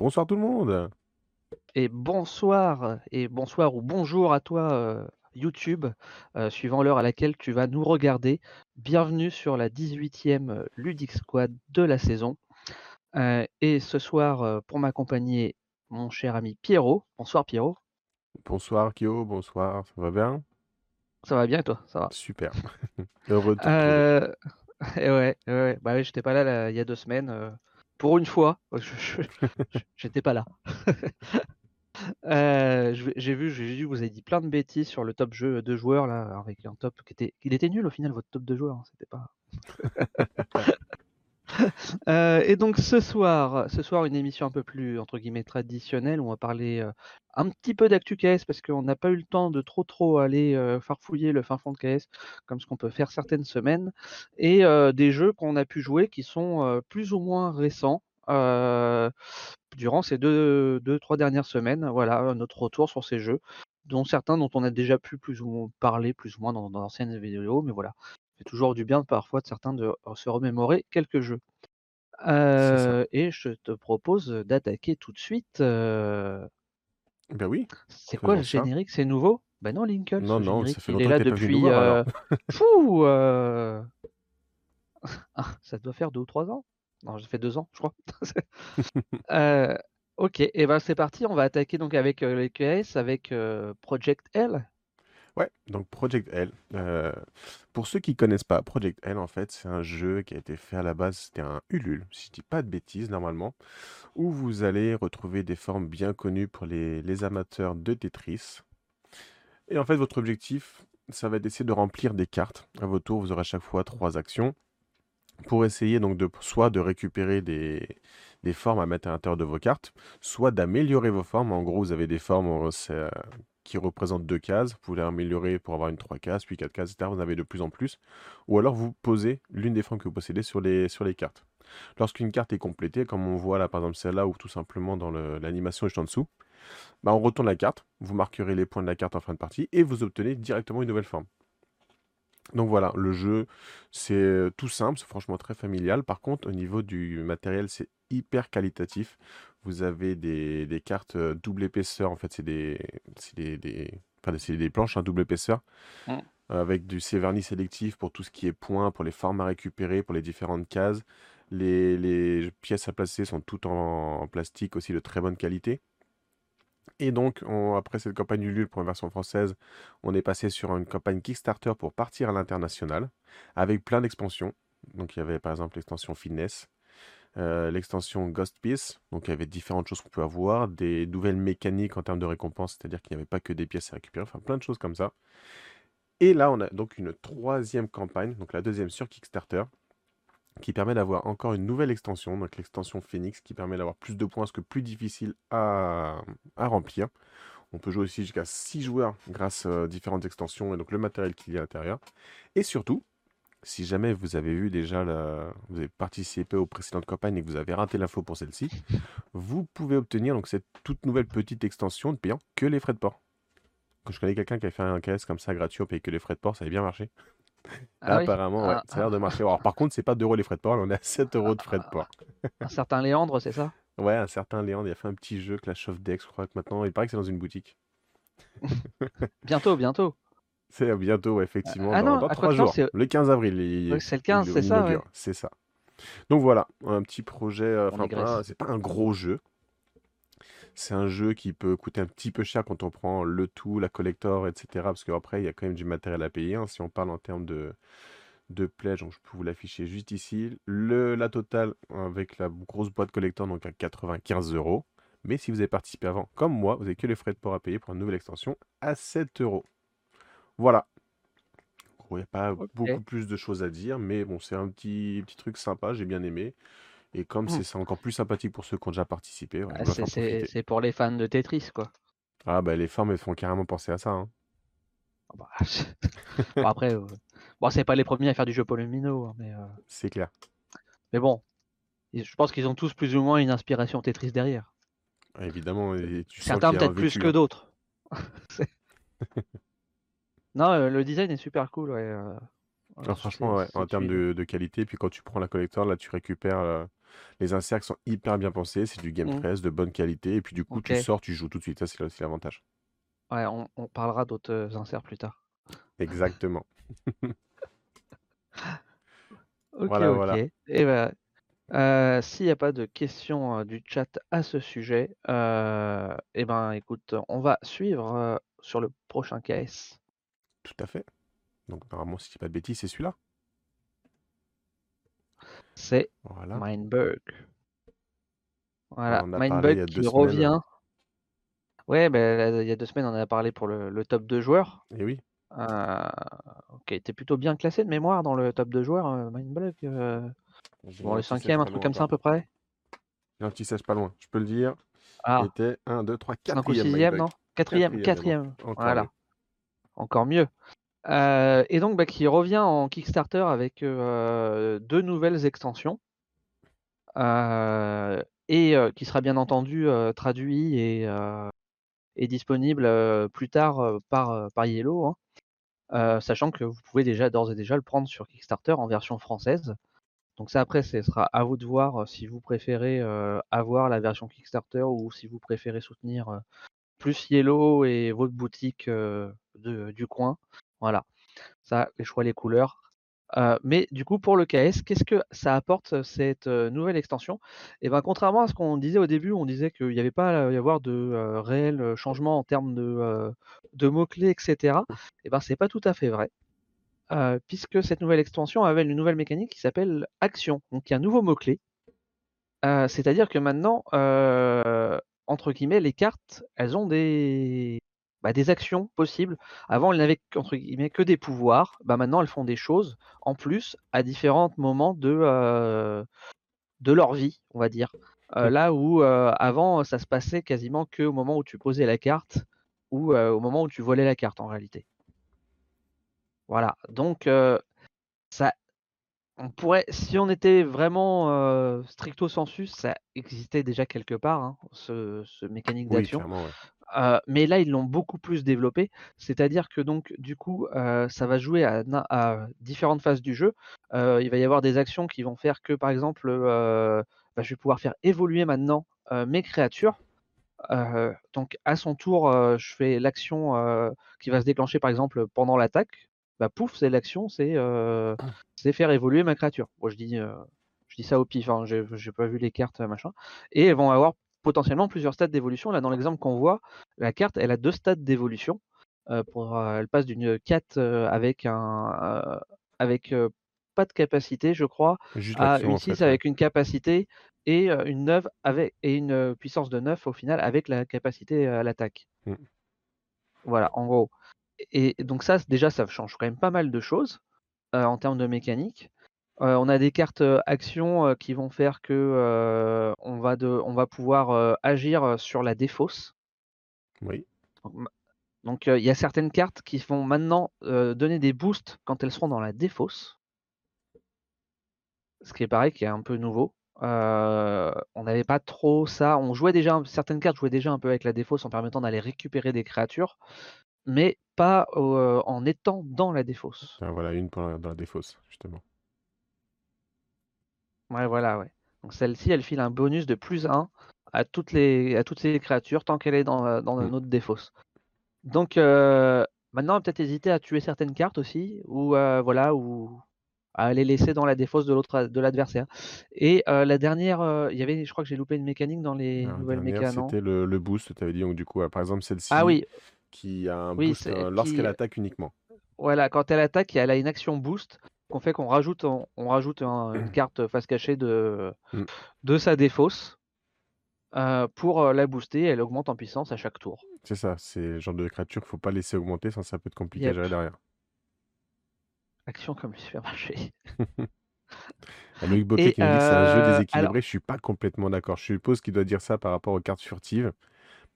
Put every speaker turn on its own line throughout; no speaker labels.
Bonsoir tout le monde.
Et bonsoir et bonsoir ou bonjour à toi, heu, YouTube, heu, suivant l'heure à laquelle tu vas nous regarder. Bienvenue sur la 18e, heu, Ludic Squad de la saison. Et ce soir, pour m'accompagner, mon cher ami Pierrot. Bonsoir Pierrot.
Bonsoir Kyo, bonsoir, ça va bien?
Ça va bien et toi? Ça va?
Super. Heureux de te
et ouais, ouais, ouais, bah oui, j'étais pas là là, il y a 2 semaines, pour une fois, j'étais pas là. Vais j'ai vu j'ai vu vous avez dit plein de bêtises sur le top jeu 2 joueurs là, avec un top qui était il était nul au final votre top 2 joueurs, hein, c'était pas Heu, et donc ce soir une émission un peu plus entre guillemets «traditionnelle» où on va parler, heu, un petit peu d'actu KS parce qu'on n'a pas eu le temps de trop, trop aller, heu, farfouiller le fin fond de KS comme ce qu'on peut faire certaines semaines et des jeux qu'on a pu jouer qui sont, plus ou moins récents, durant ces 2-2-3 dernières semaines. Voilà, notre retour sur ces jeux, dont certains dont on a déjà pu plus ou moins parler, plus ou moins dans dans d'anciennes vidéos, mais voilà. Fait toujours du bien parfois de certains de se remémorer quelques jeux. Et je te propose d'attaquer tout de suite,
Bah oui,
c'est quoi le générique? C'est nouveau? Bah non Linkle,
Non, non, ça fait
il est là depuis,
voir
fou, ah, ça doit faire 2 ou 3 ans? Non, ça fait 2 ans, je crois. OK, et ben c'est parti, on va attaquer donc avec, heu, les KS avec, Project L?
Ouais, donc Project L, heu, pour ceux qui connaissent pas, Project L en fait, c'est un jeu qui a été fait à la base, c'était un Ulule, si je dis pas de bêtises normalement, où vous allez retrouver des formes bien connues pour les les amateurs de Tetris. Et en fait, votre objectif, ça va être d'essayer de remplir des cartes. À votre tour, vous aurez à chaque fois 3 actions pour essayer donc de soit de récupérer des des formes à mettre à l'intérieur de vos cartes, soit d'améliorer vos formes. En gros, vous avez des formes, qui représentent 2 cases, vous pouvez améliorer pour avoir une 3 cases, puis 4 cases et cetera, vous en avez de plus en plus. Ou alors vous posez l'une des formes que vous possédez sur les cartes. Lorsqu'une carte est complétée, comme on voit là, par exemple celle-là ou tout simplement dans l'animation juste en dessous, bah, on retourne la carte, vous marquerez les points de la carte en fin de partie et vous obtenez directement une nouvelle forme. Donc voilà, le jeu, c'est, heu, tout simple, c'est franchement très familial. Par contre, au niveau du matériel, c'est hyper qualitatif. Vous avez des des cartes, heu, double épaisseur, en fait, c'est des des des enfin, des planches, hein, double épaisseur,
Mmh.
avec du c'est vernis sélectif pour tout ce qui est points, pour les formes à récupérer, pour les différentes cases. Les les pièces à placer sont toutes en en plastique aussi de très bonne qualité. Et donc, on après cette campagne Ulule pour une version française, on est passé sur une campagne Kickstarter pour partir à l'international, avec plein d'expansions. Donc, il y avait par exemple l'extension Fitness, heu, l'extension Ghost Piece, donc il y avait différentes choses qu'on peut avoir, des nouvelles mécaniques en termes de récompenses, c'est-à-dire qu'il n'y avait pas que des pièces à récupérer, enfin plein de choses comme ça. Et là, on a donc une 3e campagne, donc la 2e sur Kickstarter, qui permet d'avoir encore une nouvelle extension, donc l'extension Phoenix, qui permet d'avoir plus de points, ce que plus difficile à à remplir. On peut jouer aussi jusqu'à 6 joueurs grâce, aux différentes extensions et donc le matériel qu'il y a à l'intérieur. Et surtout, si jamais vous avez vu déjà la vous avez participé aux précédentes campagnes et que vous avez raté l'info pour celle-ci, vous pouvez obtenir donc cette toute nouvelle petite extension ne payant que les frais de port. Quand je connais quelqu'un qui a fait un KS comme ça gratuit, on paye que les frais de port, ça avait bien marché.
Ah
Là,
oui?
apparemment, ouais,
Ah,
ça a l'air de marcher. Alors par contre, c'est pas 2 € les frais de port, là, on est à 7 € de frais de port.
un certain Léandre, c'est ça?
Ouais, un certain Léandre, il a fait un petit jeu Clash of Decks, je crois que maintenant il paraît que c'est dans une boutique.
Bientôt, bientôt.
C'est bientôt, effectivement,
Ah
dans
non,
dans 3
quoique non,
jours. Le 15 avril, il
c'est le
il
15, c'est ça, ouais?
c'est ça. Donc voilà, un petit projet,
On
enfin c'est pas un gros jeu. C'est un jeu qui peut coûter un petit peu cher quand on prend le tout, la collector et cetera, parce qu'après il y a quand même du matériel à payer, hein, si on parle en termes de de pledge, donc je peux vous l'afficher juste ici. Le la totale avec la grosse boîte collector, donc à 95 €. Mais si vous avez participé avant, comme moi, vous avez que les frais de port à payer pour une nouvelle extension à 7 €. Voilà. Il y a pas beaucoup plus de choses à dire, mais bon, c'est un petit petit truc sympa, j'ai bien aimé. Et comme
Mmh.
c'est encore plus sympathique pour ceux qui ont déjà participé,
Ah, c'est pour les fans de Tetris, quoi.
Ah bah les formes, elles font carrément penser à ça, hein.
Ah bah, bon après, bon c'est pas les premiers à faire du jeu Polomino, hein, mais, heu,
C'est clair.
mais bon, je pense qu'ils ont tous plus ou moins une inspiration Tetris derrière.
Ah évidemment et tu
Certains peut-être plus que
hein.
d'autres. Non, heu, le design est super cool, ouais, heu, sur
franchement, ouais, en termes de de qualité, puis quand tu prends la collector, là, tu récupères, heu, Les inserts sont hyper bien pensés, c'est du game
Mmh.
press de bonne qualité, et puis du coup, tu sors, tu joues tout de suite. Ça, c'est aussi l'avantage.
Ouais, on, on parlera d'autres euh, inserts plus tard.
Exactement.
Ok,
Voilà,
ok.
voilà.
Et ben, euh, s'il n'y a pas de questions euh, du chat à ce sujet, euh, eh ben, écoute, on va suivre euh, sur le prochain KS.
Tout à fait. Donc, normalement, si je dis pas de bêtises, c'est celui-là.
C'est
Voilà.
Mindbug. Voilà,
a il y a
Mindbug qui
semaines.
revient. Ouais, ben, il y a deux semaines, on en a parlé pour le, le top 2 joueurs.
Et oui.
Euh, qui était plutôt bien classé de mémoire dans le top 2 joueurs, euh, Mindbug. euh, bon, le cinquième, un truc comme ça à peu près.
J'ai un petit sèche pas loin, je peux le dire. Il
Ah,
était 1, 2, 3,
5 ou
4
sixième, non? Quatrième,
Quatrième,
quatrième. Voilà. Encore mieux. Euh, et donc, bah, qui revient en Kickstarter avec euh, deux nouvelles extensions. Euh, et qui sera bien entendu traduit et, disponible plus tard par, par Yellow. hein. Sachant que vous pouvez déjà d'ores et déjà le prendre sur Kickstarter en version française. Donc ça après, ce sera à vous de voir si vous préférez avoir la version Kickstarter ou si vous préférez soutenir plus Yellow et votre boutique de- du coin. Voilà, ça, les choix, les couleurs. Euh, mais du coup, pour le KS, qu'est-ce que ça apporte cette euh, nouvelle extension? Et ben, contrairement à ce qu'on disait au début, on disait qu'il n'y avait pas à y avoir de euh, réels changements en termes de, euh, mots-clés, etc. Et ben, c'est pas tout à fait vrai. Euh, puisque cette nouvelle extension avait une nouvelle mécanique qui s'appelle action. Donc il y a un nouveau mot-clé. Euh, C'est-à-dire que maintenant, euh, entre guillemets, les cartes, elles ont des, bah, des actions possibles. Avant, elles n'avaient entre guillemets que des pouvoirs. Bah, maintenant, elles font des choses en plus à différents moments de, euh, de leur vie, on va dire. Euh,
Mm.
là où euh, avant, ça se passait quasiment que au moment où tu posais la carte ou au moment où tu volais la carte en réalité. Voilà. Donc, ça, on pourrait, si on était vraiment stricto sensu, ça existait déjà quelque part, hein, ce, ce mécanique
Oui,
d'action.
ouais.
Euh, mais là, ils l'ont beaucoup plus développé. C'est-à-dire que donc, du coup, euh, ça va jouer à, différentes phases du jeu. Euh, il va y avoir des actions qui vont faire que, par exemple, bah, je vais pouvoir faire évoluer maintenant mes créatures. Donc, à son tour, je fais l'action qui va se déclencher, par exemple, pendant l'attaque. Bah, pouf, c'est l'action, c'est c'est faire évoluer ma créature. Je dis, je dis ça au pif, hein, j'ai pas vu les cartes, machin. Et elles vont avoir potentiellement plusieurs stades d'évolution. Là, dans l'exemple qu'on voit, la carte, elle a deux stades d'évolution. Euh, euh, elle passe d'une 4 euh, avec un avec pas de capacité, je crois,
Juste
à une
en
6
fait, ouais.
avec une capacité et une 9 avec et une puissance de 9 au final avec la capacité à l'attaque.
Mm.
Voilà, en gros. Et et donc ça, déjà, ça change quand même pas mal de choses en termes de mécanique. Euh, on a des cartes actions qui vont faire que on va de, on va pouvoir agir sur la défausse.
Oui.
Donc, il y a certaines cartes qui vont maintenant donner des boosts quand elles seront dans la défausse. Ce qui est pareil, qui est un peu nouveau. Euh, on n'avait pas trop ça. On jouait déjà, certaines cartes jouaient déjà un peu avec la défausse en permettant d'aller récupérer des créatures, mais pas euh, en étant dans la défausse.
Ah, voilà, une pour la- dans la défausse, justement.
Ouais, voilà, ouais. Donc celle-ci, elle file un bonus de plus 1 à toutes les, à toutes ces créatures tant qu'elle est dans, euh, dans
Mm.
notre défausse. Donc euh, maintenant, on va peut-être hésiter à tuer certaines cartes aussi, ou euh, voilà, ou à les laisser dans la défausse de l'autre de l'adversaire. Et euh, la dernière, il y avait, je crois que j'ai loupé une mécanique dans les nouvelles non?
c'était le, le boost, tu avais dit, donc du coup, par exemple, celle-ci,
Ah oui,
qui a un
oui,
boost lorsqu'elle
qui,
attaque uniquement.
voilà, quand elle attaque, elle a une action boost qu'on fait qu'on rajoute, on, on rajoute un- une carte face cachée de,
Mm.
de sa défausse euh, pour euh, la booster. Elle augmente en puissance à chaque tour.
C'est ça, c'est le genre de créature qu'il faut pas laisser augmenter, sinon ça peut être compliqué à gérer derrière.
Action comme le supermarché.
Loïc Bocquet
Et
qui nous dit que c'est un jeu
euh,
déséquilibré.
alors,
Je suis pas complètement d'accord. Je suppose qu'il doit dire ça par rapport aux cartes furtives.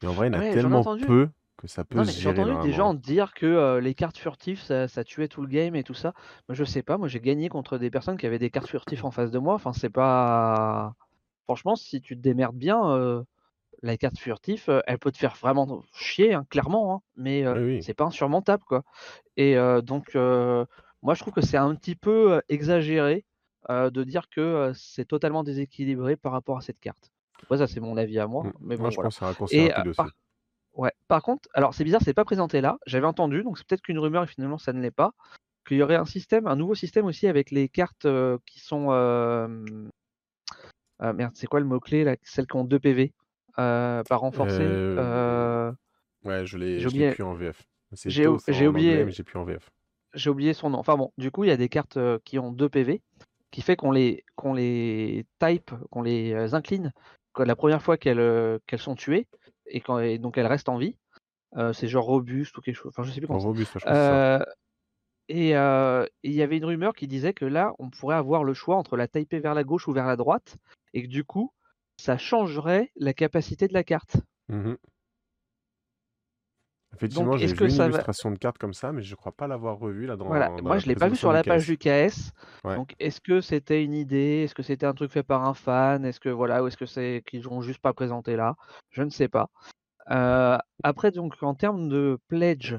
Mais en vrai, il y en a
ouais,
tellement peu que ça peut
Non,
se
j'ai entendu des gens dire que euh, les cartes furtives, ça, ça tuait tout le game et tout ça. Moi, je sais pas. Moi, j'ai gagné contre des personnes qui avaient des cartes furtives en face de moi. Enfin, c'est pas. Franchement, si tu te démerdes bien, euh, la carte furtive, euh, elle peut te faire vraiment chier, hein, clairement. hein, mais
Oui, oui.
c'est pas insurmontable, quoi. Et donc, moi, je trouve que c'est un petit peu exagéré de dire que c'est totalement déséquilibré par rapport à cette carte. Ça c'est mon avis à moi,
Mmh.
mais
Moi,
bon
je
voilà.
pense que c'est raccourci
Et
rapide aussi.
par ouais, par contre, alors c'est bizarre, c'est pas présenté là. J'avais entendu, donc c'est peut-être qu'une rumeur et finalement ça ne l'est pas, qu'il y aurait un système, un nouveau système aussi avec les cartes qui sont hem, merde, c'est quoi le mot clé là? Celles qui ont 2 PV, heu, pas renforcées,
Euh, Ouais, je l'ai,
oublié.
plus en VF.
J'ai oublié
j'ai plus en VF.
j'ai oublié son nom. Enfin bon, du coup, il y a des cartes qui ont 2 PV, qui fait qu'on les qu'on les type, qu'on les incline la première fois qu'elles qu'elles sont tuées et quand et donc elles restent en vie. c'est genre robuste ou quelque chose. Enfin, je sais plus comment.
Robuste, je que c'est ça.
Et il y avait une rumeur qui disait que là, on pourrait avoir le choix entre la typer vers la gauche ou vers la droite, et que du coup, ça changerait la capacité de la carte.
Mmh Effectivement, j'ai vu
que
une
ça va
illustration de carte comme ça, mais je crois pas l'avoir revue là
Voilà,
dans, dans
moi
la
je l'ai pas vu sur la page du KS.
Ouais.
Donc, est-ce que c'était une idée? Est-ce que c'était un truc fait par un fan? Est-ce que voilà, ou est-ce que c'est qu'ils ont juste pas présenté là? Je ne sais pas. après, donc en termes de pledge,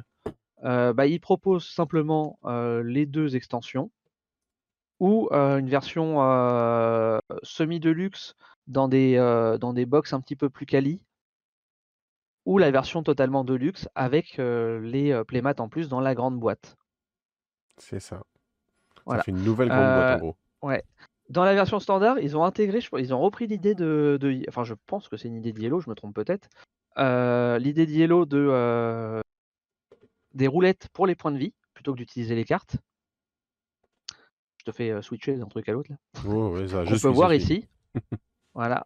bah, ils proposent simplement les deux extensions ou une version semi deluxe dans des dans des box un petit peu plus quali ou la version totalement deluxe avec les playmats en plus dans la grande boîte.
C'est ça. Ça fait une nouvelle grande boîte en
Euh,
gros.
ouais. Dans la version standard, ils ont intégré, je- ils ont repris l'idée de, de- enfin je pense que c'est une idée de Yellow, je me trompe peut-être. Euh, l'idée de Yellow de euh, des roulettes pour les points de vie plutôt que d'utiliser les cartes. Je te fais euh, switcher d'un truc à l'autre là.
Oh, ouais, ça, je
On peut voir ici. voilà.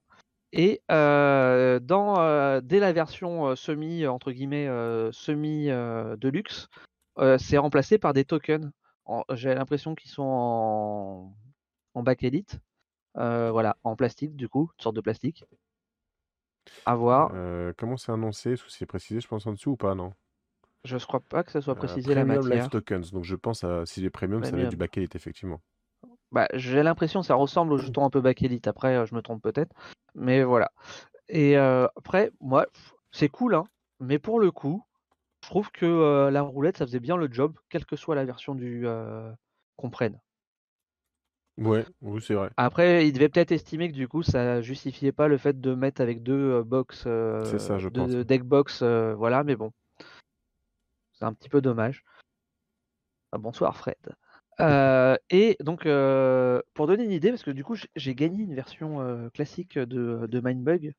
Et euh, dans, euh, dès la version euh, semi, entre guillemets, semi deluxe, euh, c'est remplacé par des tokens. En- J'ai l'impression qu'ils sont en, en bac élite. Euh, voilà, en plastique du coup, une sorte de plastique. À voir.
Comment c'est annoncé? Est-ce que c'est précisé, je pense, en dessous ou pas, non?
Je ne crois pas que ça soit précisé la
Premium Life
matière.
Tokens. Donc je pense à si les premium, ça va être du
Premium.
backgate, effectivement.
Bah, j'ai l'impression que ça ressemble au jeton un peu bac élite. Après, euh, je me trompe peut-être. Mais voilà. Et euh, après, moi, c'est cool, hein. Mais pour le coup, je trouve que euh, la roulette, ça faisait bien le job, quelle que soit la version du euh, qu'on prenne.
Ouais, oui, c'est vrai.
Après, il devait peut-être estimer que du coup, ça justifiait pas le fait de mettre avec deux box,
C'est ça, je
deux
pense.
deck box, voilà. Mais bon, c'est un petit peu dommage. Ah, bonsoir Fred. Euh, et donc, euh, pour donner une idée, parce que du coup, j'ai- gagné une version euh, classique de, de Mindbug.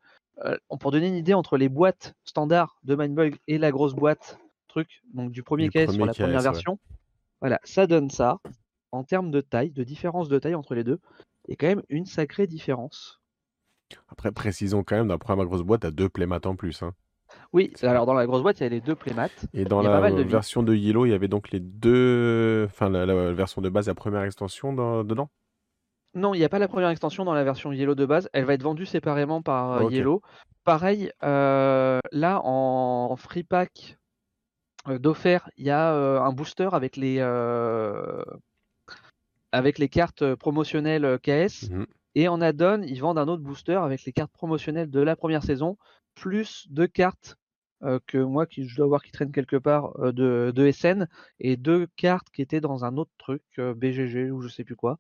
Pour donner une idée entre les boîtes standards de Mindbug et la grosse boîte truc, donc du premier KS sur la première
ouais.
version, voilà, ça donne ça. En termes de taille, de différence de taille entre les deux, il y a quand même une sacrée différence.
Après, précisons quand même, la première grosse boîte, t'as deux playmats en plus. hein.
Oui, alors dans la grosse boîte, il y a les deux playmats.
Et dans la
de
version de Yellow, il y avait donc les deux. Enfin, la, la version de base, la première extension dans- dedans?
Non, il n'y a pas la première extension dans la version Yellow de base. Elle va être vendue séparément par euh. Yellow. Pareil, euh, là en free pack euh, d'offert, il y a euh, un booster avec les euh, avec les cartes promotionnelles KS.
Mhm.
Et en add-on, ils vendent un autre booster avec les cartes promotionnelles de la première saison, plus deux cartes que moi, qui, je dois voir qui traînent quelque part euh, de, de SN, et deux cartes qui étaient dans un autre truc, euh, BGG ou je sais plus quoi,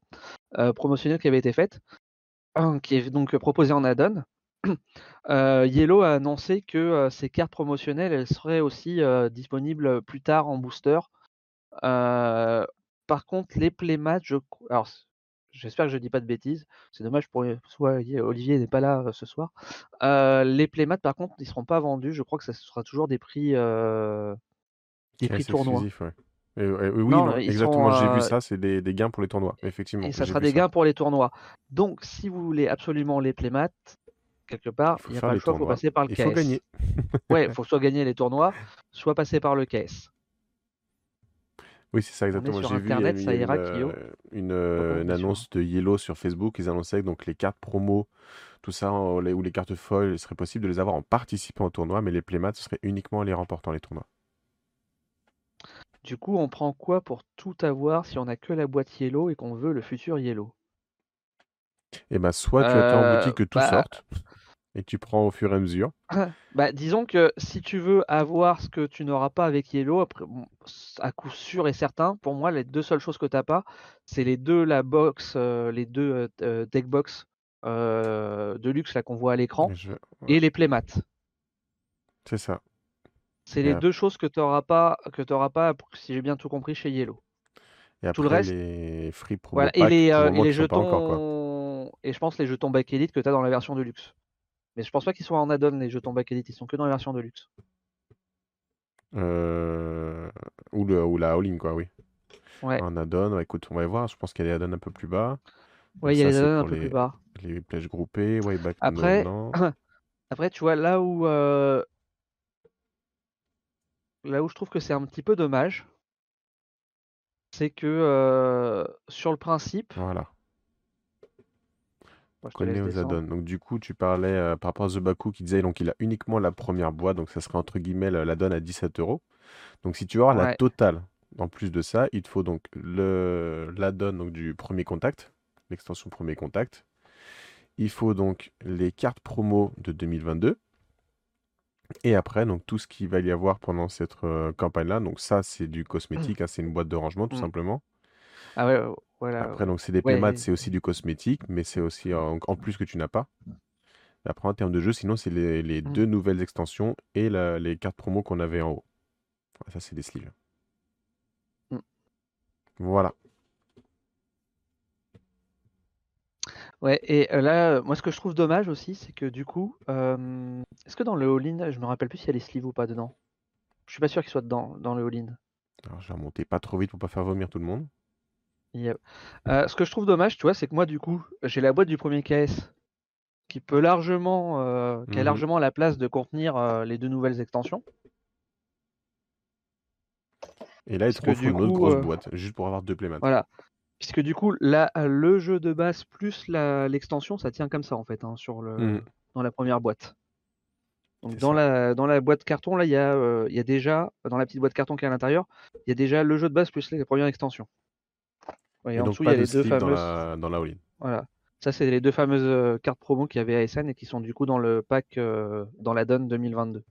euh, promotionnelle qui avait été faite, qui est donc proposée en add-on. Euh, Yellow a annoncé que euh, ces cartes promotionnelles, elles seraient aussi euh, disponibles plus tard en booster. Euh, par contre, les playmats, je... alors j'espère que je dis pas de bêtises. C'est dommage pour soit Olivier n'est pas là euh, ce soir. Euh, les playmats, par contre, ils seront pas vendus. Je crois que ça sera toujours des prix, euh, des prix tournois.
exclusif, ouais. Et- et- oui,
Non,
non,
ils
exactement, j'ai vu
euh,
ça, c'est des, des gains pour les tournois, effectivement.
et ça sera des
ça.
gains pour les tournois. Donc, si vous voulez absolument les playmats, quelque part,
Il faut
il n'y a pas le choix, il faut passer par le
Il faut
KS.
gagner.
Ouais, il faut soit gagner les tournois, soit passer par le KS.
Oui, c'est ça, exactement. J'ai vu, il y
Internet, ça
une,
ira,
euh,
Kyo.
une, euh, une annonce de Yellow sur Facebook. Ils annonçaient que donc les cartes promo, tout ça, les- ou les cartes folles, il serait possible de les avoir en participant au tournoi, mais les playmats, ce serait uniquement en les remportant les tournois.
Du coup, on prend quoi pour tout avoir si on a que la boîte Yellow et qu'on veut le futur Yellow?
Et ben, soit tu attends en
Euh,
boutique que tout
bah,
sorte, et tu prends au fur et à mesure.
Bah, disons que si tu veux avoir ce que tu n'auras pas avec Yellow, après, à coup sûr et certain, pour moi, les deux seules choses que tu n'as pas, c'est les deux la box, euh, les deux euh, euh, deck box de luxe là qu'on voit à l'écran, et les playmats.
C'est ça.
C'est les deux choses que tu n'auras pas, que tu pas, si j'ai bien tout compris, chez Yellow.
Et après, tout le reste, les free
voilà, et les, les jetons, et je pense les jetons back elite que tu as dans la version de luxe. Mais je pense pas qu'ils soient en add-on les jetons back edit, ils sont que dans la version de luxe.
Euh... Ou, le, ou la all-in, quoi, oui.
Ouais.
En add-on, écoute, on va voir. Je pense qu'il y a les add-on un peu plus bas.
Ouais, il y a les add-on un peu plus bas.
Les pledges groupés, ouais, back
Après, après, tu vois, là où. Euh, là où je trouve que c'est un petit peu dommage, c'est que euh, sur le principe.
Voilà connais aux add Donc du coup, tu parlais euh, par rapport à The Baku qui disait donc il a uniquement la première boîte, donc ça serait entre guillemets l'add-on à 17 euros. Donc si tu veux avoir la totale, en plus de ça, il te faut donc le l'add-on donc du premier contact, l'extension premier contact. Il faut donc les cartes promo de 2022. Et après, donc tout ce qu'il va y avoir pendant cette euh, campagne-là. Donc ça, c'est du cosmétique, hein, c'est une boîte de rangement tout mmh. simplement.
Ah ouais, voilà.
Après, donc c'est des playmats, c'est aussi du cosmétique, mais c'est aussi en, plus que tu n'as pas. Après, en termes de jeu, sinon, c'est les, mmh. deux nouvelles extensions et les cartes promo qu'on avait en haut. Ça, c'est des sleeves. Mmh. Voilà.
Ouais, et là, moi, ce que je trouve dommage aussi, c'est que du coup, est-ce que dans le all-in, je me rappelle plus s'il y a les sleeves ou pas dedans? Je suis pas sûr qu'ils soient dedans, dans le all-in.
Alors, je vais remonter pas trop vite pour pas faire vomir tout le monde.
Euh, ce que je trouve dommage, tu vois, c'est que moi, du coup, j'ai la boîte du premier KS qui peut largement, euh, qui a mmh largement la place de contenir euh, les deux nouvelles extensions.
Et là, il te faut une autre grosse boîte, juste pour avoir deux playmats.
Voilà. Puisque du coup, là, le jeu de base plus l'extension, ça tient comme ça en fait, hein, sur le, mmh. dans la première boîte. Donc dans la, dans la boîte carton, là, il y, a, y a déjà, dans la petite boîte carton qui est à l'intérieur, il y a déjà le jeu de base plus la première extension
et, en dessous, il y a les deux fameuses. Dans la.
Voilà. Ça, c'est les deux fameuses euh, cartes promo qu'il y avait à SN et qui sont du coup dans le pack euh, dans la donne 2022.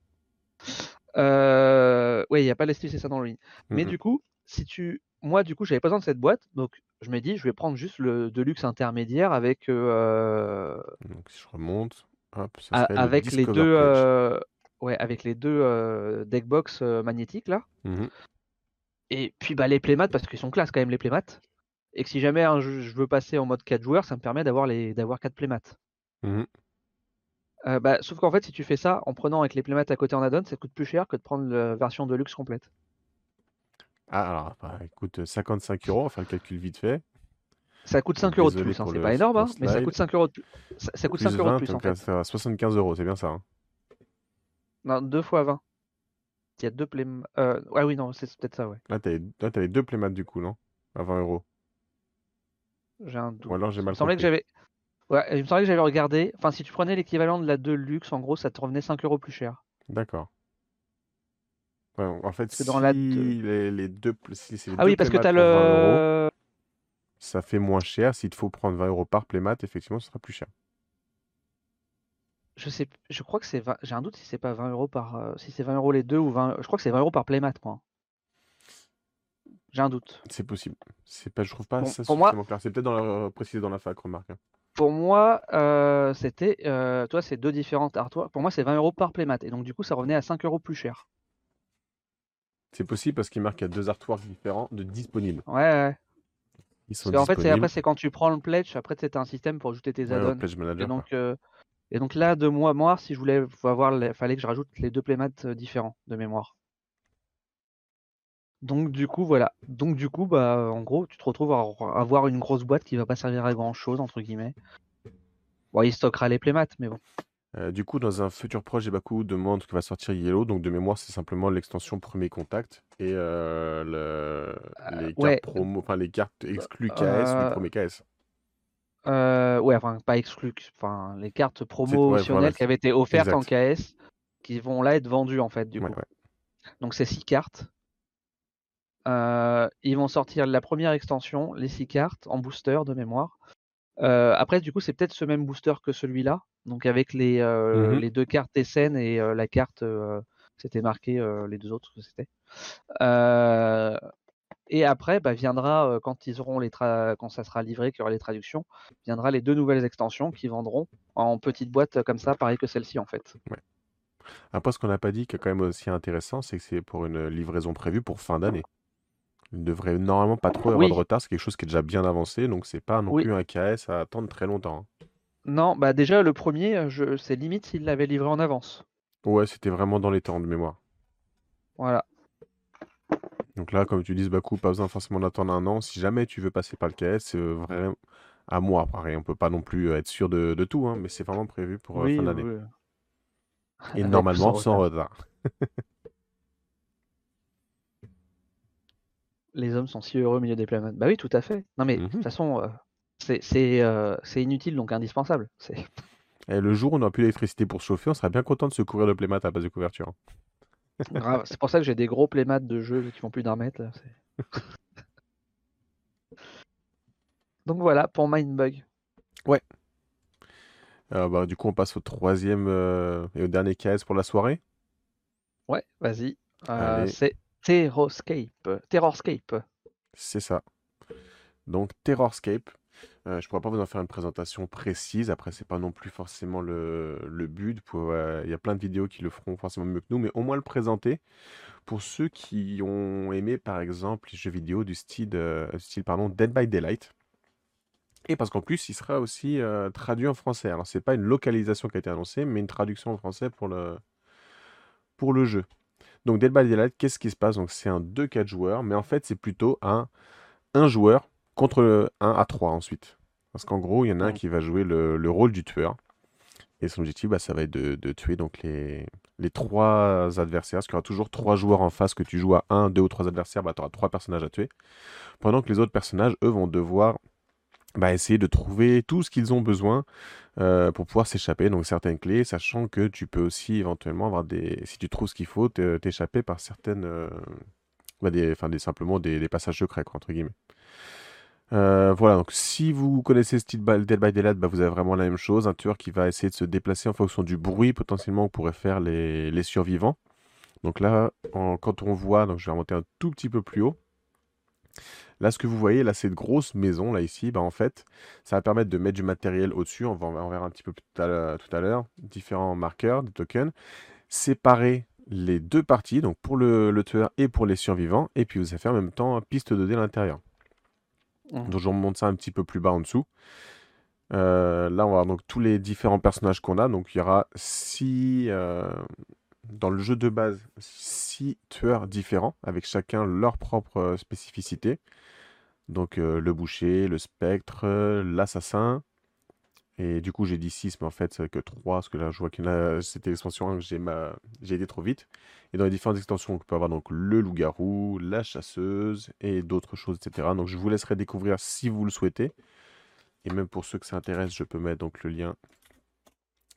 Euh... Ouais, il n'y a pas les c'est ça dans le ligne. Mais du coup, si tu. Moi, du coup, j'avais pas besoin de cette boîte, donc je m'ai dit, je vais prendre juste le Deluxe intermédiaire avec. Euh...
Donc, si je remonte, hop,
ça avec, les deux, ouais, avec les deux deckbox magnétiques là. Mmh et puis bah, les playmats, parce qu'ils sont classe quand même les playmats et que si jamais je veux passer en mode 4 joueurs, ça me permet d'avoir les d'avoir 4 playmats. Mmh euh, bah, sauf qu'en fait, si tu fais ça en prenant avec les playmats à côté en add-on, ça coûte plus cher que de prendre la version de luxe complète.
Ah, alors, bah, écoute, 55 euros, enfin le calcul vite fait.
Ça coûte 5 euros de plus, hein, c'est pas énorme, hein, mais ça coûte 5 euros de plus. Ça, coûte 5 euros de plus en fait.
75 euros, c'est bien ça. Hein.
Non, 2 fois 20. Il y a deux playmats. Euh, ah oui, non, c'est peut-être ça, ouais.
Là, t'avais deux playmats du coup, non? À 20 euros.
J'ai un doute.
Ou alors j'ai mal
il me semblait que j'avais. Ouais, il me semblait que j'avais regardé. Enfin, si tu prenais l'équivalent de la Deluxe, en gros, ça te revenait 5 euros plus cher.
D'accord. Ouais, en fait, si dans la les, les, deux, si c'est
ah oui, parce que tu as le.
ça fait moins cher. S'il te faut prendre 20 euros par playmat, effectivement, ce sera plus cher.
Je sais, je crois que c'est J'ai un doute si c'est pas 20 euros par, euh, si c'est 20 euros les deux ou 20. Je crois que c'est 20 euros par playmat, moi. J'ai un doute.
C'est possible. C'est pas, je trouve pas ça pour moi, clair. C'est peut-être dans la, précisé dans la fac, remarque. Hein.
Pour moi, euh, c'était, euh, toi, c'est deux différentes artoirs. Pour moi, c'est 20 euros par playmat. Et donc, du coup, ça revenait à 5 euros plus cher.
C'est possible parce qu'il marque qu'il y a deux artoirs différents de disponibles.
Ouais, ouais. Ils sont en fait, après, c'est quand tu prends le pledge, après, c'est un système pour ajouter tes add-ons. et, donc, euh, et donc là, de moi, moi, si je voulais avoir, il fallait que je rajoute les deux playmats euh, différents de mémoire. Donc du coup, voilà. Donc du coup, bah, en gros, tu te retrouves à avoir une grosse boîte qui va pas servir à grand chose, entre guillemets. Bon, il stockera les playmats, mais bon.
Euh, du coup, dans un futur proche, Baku demande que va sortir Yellow. Donc de mémoire, c'est simplement l'extension Premier Contact et euh, le... Euh, les cartes promo, enfin les cartes exclues KS ou Premier KS.
ouais, enfin pas exclues, enfin les cartes promotionnelles qui avaient été offertes en KS, qui vont là être vendues en fait du coup. Donc c'est six cartes. Euh, ils vont sortir la première extension, les 6 cartes, en booster de mémoire. Euh, après, du coup, c'est peut-être ce même booster que celui-là. Donc avec les, euh,
Mhm.
les deux cartes Essen et la carte, c'était marqué les deux autres que c'était. Et après, bah, viendra euh, quand ils auront les tra- quand ça sera livré, qu'il y aura les traductions, viendra les deux nouvelles extensions qui vendront en petites boîtes comme ça, pareil que celle-ci en fait.
Ouais. Après, ce qu'on n'a pas dit, qui est quand même aussi intéressant, c'est que c'est pour une livraison prévue pour fin d'année. Il ne devrait normalement pas trop y avoir de retard, c'est quelque chose qui est déjà bien avancé, donc c'est pas non
oui.
plus un KS à attendre très longtemps. hein.
Non, bah déjà le premier, je... c'est limite s'il l'avait livré en avance.
Ouais, c'était vraiment dans les temps de mémoire.
Voilà.
Donc là, comme tu dis, Bakou, pas besoin forcément d'attendre un an. Si jamais tu veux passer par le KS, c'est vraiment à moi. Pareil, on peut pas non plus être sûr de, de tout, hein, mais c'est vraiment prévu pour euh, fin d'année.
oui.
Et normalement,
sans retard. Les hommes sont si heureux au milieu des planètes. Bah oui, tout à fait. Non mais de toute
Mhm.
façon, euh, c'est euh, c'est inutile donc indispensable. C'est
Et le jour où on n'a plus d'électricité pour se chauffer, on serait bien content de se couvrir de playmat à la base de couverture.
grave. C'est pour ça que j'ai des gros playmats de jeux qui font plus d'un mètre. Là. Donc voilà pour Mindbug.
Ouais. Euh, bah, du coup, on passe au troisième et au dernier KS pour la soirée.
Ouais, vas-y. C'est Terrorscape. Terrorscape.
c'est ça. Donc, Terrorscape. Euh, je pourrais pas vous en faire une présentation précise. Après, c'est pas non plus forcément le, le but. Euh, Il y a plein de vidéos qui le feront forcément mieux que nous, mais au moins le présenter pour ceux qui ont aimé, par exemple, les jeux vidéo du style, euh, style pardon, Dead by Daylight. Et parce qu'en plus, il sera aussi euh, traduit en français. Alors, c'est pas une localisation qui a été annoncée, mais une traduction en français pour le, pour le jeu. Donc, by Daylight, qu'est-ce qui se passe? Donc, c'est un 2-4 joueurs, mais en fait, c'est plutôt un 1 joueur contre le 1 à 3 ensuite. Parce qu'en gros, il y en a un qui va jouer le, le rôle du tueur. Et son objectif, bah, ça va être de, de tuer donc les, les trois adversaires. Parce qu'il y aura toujours trois joueurs en face que tu joues à un, deux ou trois adversaires, bah, tu auras trois personnages à tuer. Pendant que les autres personnages, eux, vont devoir bah, essayer de trouver tout ce qu'ils ont besoin euh, pour pouvoir s'échapper. Donc certaines clés, sachant que tu peux aussi éventuellement avoir des... Si tu trouves ce qu'il faut, t'échapper par certaines... euh, bah, des, enfin, des, simplement des, passages secrets, entre guillemets. Euh, voilà, donc si vous connaissez Steel by- Dead by Daylight, bah, vous avez vraiment la même chose. Un tueur qui va essayer de se déplacer en fonction du bruit potentiellement que pourraient faire les, les survivants. Donc là, quand on voit, donc je vais remonter un tout petit peu plus haut. Là, ce que vous voyez, là, cette grosse maison, là, ici, bah, en fait, ça va permettre de mettre du matériel au-dessus. On va on verra un petit peu tout à l'heure, différents marqueurs, des tokens. Séparer les deux parties, donc pour le, le tueur et pour les survivants. Et puis, vous allez faire en même temps piste 2D à l'intérieur.
Mm.
Donc, je remonte ça un petit peu plus bas en dessous. Euh, là, on va voir donc tous les différents personnages qu'on a. Donc, il y aura six, euh, dans le jeu de base, six tueurs différents, avec chacun leur propre euh, spécificité. Donc, euh, le boucher, le spectre, euh, l'assassin. Et du coup, j'ai dit 6, mais en fait, c'est que 3, parce que là, je vois qu'il c'était l'extension 1 que j'ai ma... été trop vite. Et dans les différentes extensions, on peut avoir donc le loup-garou, la chasseuse et d'autres choses, etc. Donc, je vous laisserai découvrir si vous le souhaitez. Et même pour ceux que ça intéresse, je peux mettre donc le lien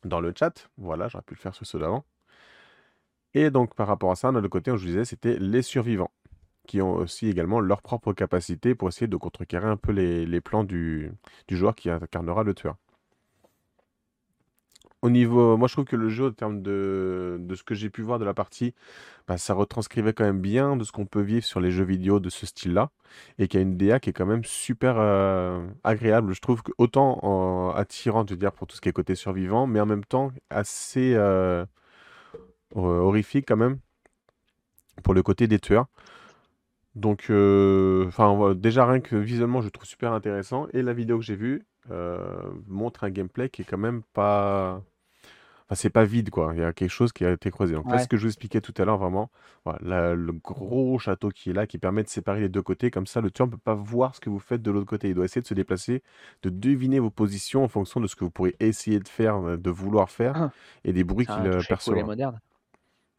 dans le chat. Voilà, j'aurais pu le faire sur ceux d'avant. Et donc, par rapport à ça, de l'autre côté, je vous disais, c'était les survivants, qui ont aussi également leur propre capacité pour essayer de contrecarrer un peu les, plans du, joueur qui incarnera le tueur. Au niveau, moi je trouve que le jeu, en termes de, ce que j'ai pu voir de la partie, bah, ça retranscrivait quand même bien de ce qu'on peut vivre sur les jeux vidéo de ce style-là, et qu'il y a une DA qui est quand même super euh, agréable. Je trouve autant attirante, je veux dire, pour tout ce qui est côté survivant, mais en même temps assez euh, horrifique quand même pour le côté des tueurs. Donc, euh, enfin, déjà rien que visuellement, je trouve super intéressant. Et la vidéo que j'ai vue euh, montre un gameplay qui est quand même pas. Enfin, c'est pas vide, quoi. Il y a quelque chose qui a été creusé. Donc là,
Ouais.
ce que je vous expliquais tout à l'heure, vraiment, voilà, la- le gros château qui est là, qui permet de séparer les deux côtés. Comme ça, le tueur ne peut pas voir ce que vous faites de l'autre côté. Il doit essayer de se déplacer, de deviner vos positions en fonction de ce que vous pourrez essayer de faire, euh, de vouloir faire,
Ah,
et des bruits qu'il
un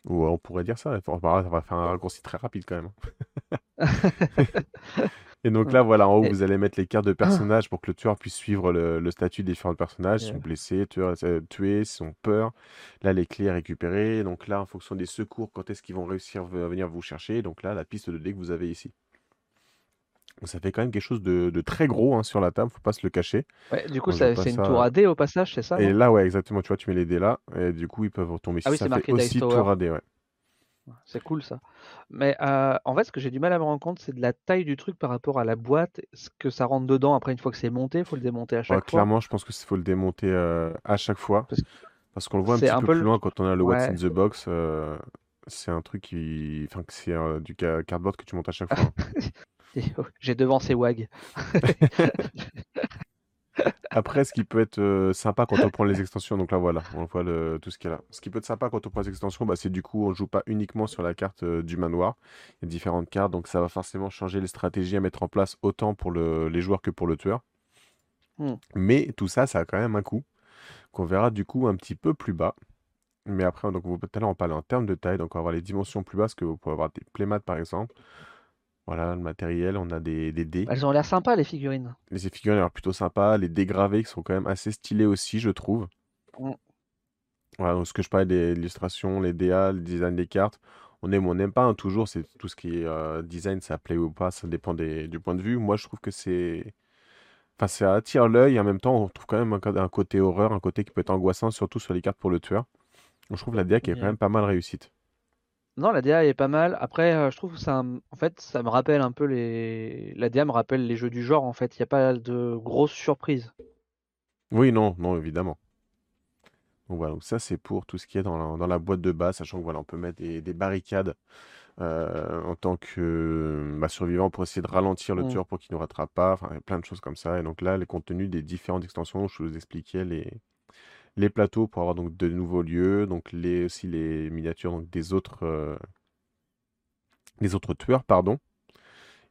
Ou euh, on pourrait dire ça. On va faire un raccourci très rapide quand même. hein. Et donc là, voilà, en haut,
Et-
vous allez mettre les cartes de personnages pour que le tueur puisse suivre le, le statut des différents personnages. Ils sont
Yeah.
blessés, tueurs, euh, tués, sont peur. Là, les clés à récupérer. Donc là, en fonction des secours, quand est-ce qu'ils vont réussir à venir vous chercher? Donc là, la piste de dé que vous avez ici. Ça fait quand même quelque chose de, de très gros hein, sur la table, faut pas se le cacher.
Ouais, du coup,
Quand je vois
ça-
pas
c'est une
ça.
tour à dés au passage, c'est ça,
Et
non?
là, ouais, exactement, tu vois, tu mets les dés là, et du coup, ils peuvent retomber
Ah oui,
Ça fait
marqué Dice
aussi
Tower.
tour à dés, ouais.
C'est cool ça. Mais euh, en fait, ce que j'ai du mal à me rendre compte, c'est de la taille du truc par rapport à la boîte, ce que ça rentre dedans. Après, une fois que c'est monté, il faut le démonter à
Ouais,
chaque fois.
clairement, je pense qu'il faut le démonter euh, à chaque fois.
Parce que
Parce qu'on le voit un
c'est
petit
un
peu
peu
plus
le...
loin quand on a le What's in
Ouais.
the Box. euh, c'est un truc qui. Enfin, que c'est euh, du ca- cardboard que tu montes à chaque fois. hein.
J'ai devancé WAG.
Après, ce qui peut être euh, sympa quand on prend les extensions, donc là voilà, on voit le, tout ce qu'il y a là. Ce qui peut être sympa quand on prend les extensions, bah, c'est du coup, on joue pas uniquement sur la carte euh, du manoir. Il y a différentes cartes, donc ça va forcément changer les stratégies à mettre en place autant pour le- les joueurs que pour le tueur.
Hmm.
Mais tout ça, ça a quand même un coût, qu'on verra du coup un petit peu plus bas. Mais après, donc, tout à l'heure, on parlait en termes de taille, donc on va avoir les dimensions plus basses, que vous pouvez avoir des playmats par exemple. Voilà, le matériel, on a des, des dés.
Elles ont l'air sympas, les figurines.
Les figurines ont l'air plutôt sympas, les dégravés qui sont quand même assez stylés aussi, je trouve.
Mm.
Voilà, donc ce que je parlais des illustrations, les DA, le design des cartes, on aime ou on n'aime pas, hein, toujours, c'est tout ce qui est euh, design, ça plaît ou pas, ça dépend des- du point de vue. Moi, je trouve que c'est... Enfin, ça attire l'œil, et en même temps, on trouve quand même un, côté horreur, un côté qui peut être angoissant, surtout sur les cartes pour le tueur. Donc, je trouve la DA qui est quand même pas mal réussite.
Non, la DA est pas mal. Après, euh, je trouve que ça, en fait, ça me rappelle un peu les. La DA me rappelle les jeux du genre. En fait, il n'y a pas de grosses surprises.
Oui, non, non, évidemment. Donc voilà, donc ça c'est pour tout ce qui est dans la, dans la boîte de base, sachant que voilà, on peut mettre des, des barricades euh, en tant que bah, survivant pour essayer de ralentir le
Mm.
tueur pour qu'il ne nous rattrape pas, enfin il y a plein de choses comme ça. Et donc là, les contenus des différentes extensions, je vous expliquais les, les plateaux pour avoir donc de nouveaux lieux, donc les, aussi les miniatures donc, des autres, euh, des autres tueurs, pardon.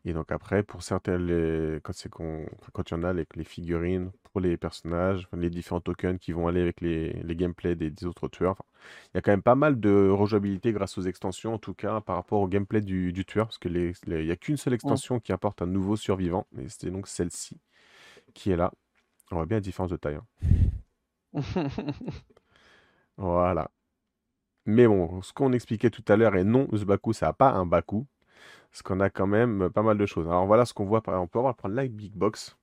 Et donc après, pour certains, les... quand c'est qu'on... enfin, quand il y en a, les, les figurines pour les personnages, les différents tokens qui vont aller avec les, les gameplays des, des autres tueurs. Enfin, il y a quand même pas mal de rejouabilité grâce aux extensions, en tout cas par rapport au gameplay du, du tueur, parce que les- il n'y a qu'une seule extension qui apporte un nouveau survivant, et c'est donc celle-ci qui est là. On voit bien la différence de taille. hein. Voilà. Mais bon, ce qu'on expliquait tout à l'heure, et non, ce Baku, ça n'a pas un Baku, parce qu'on a quand même pas mal de choses. Alors voilà ce qu'on voit, par exemple, on peut avoir prendre la Big Box,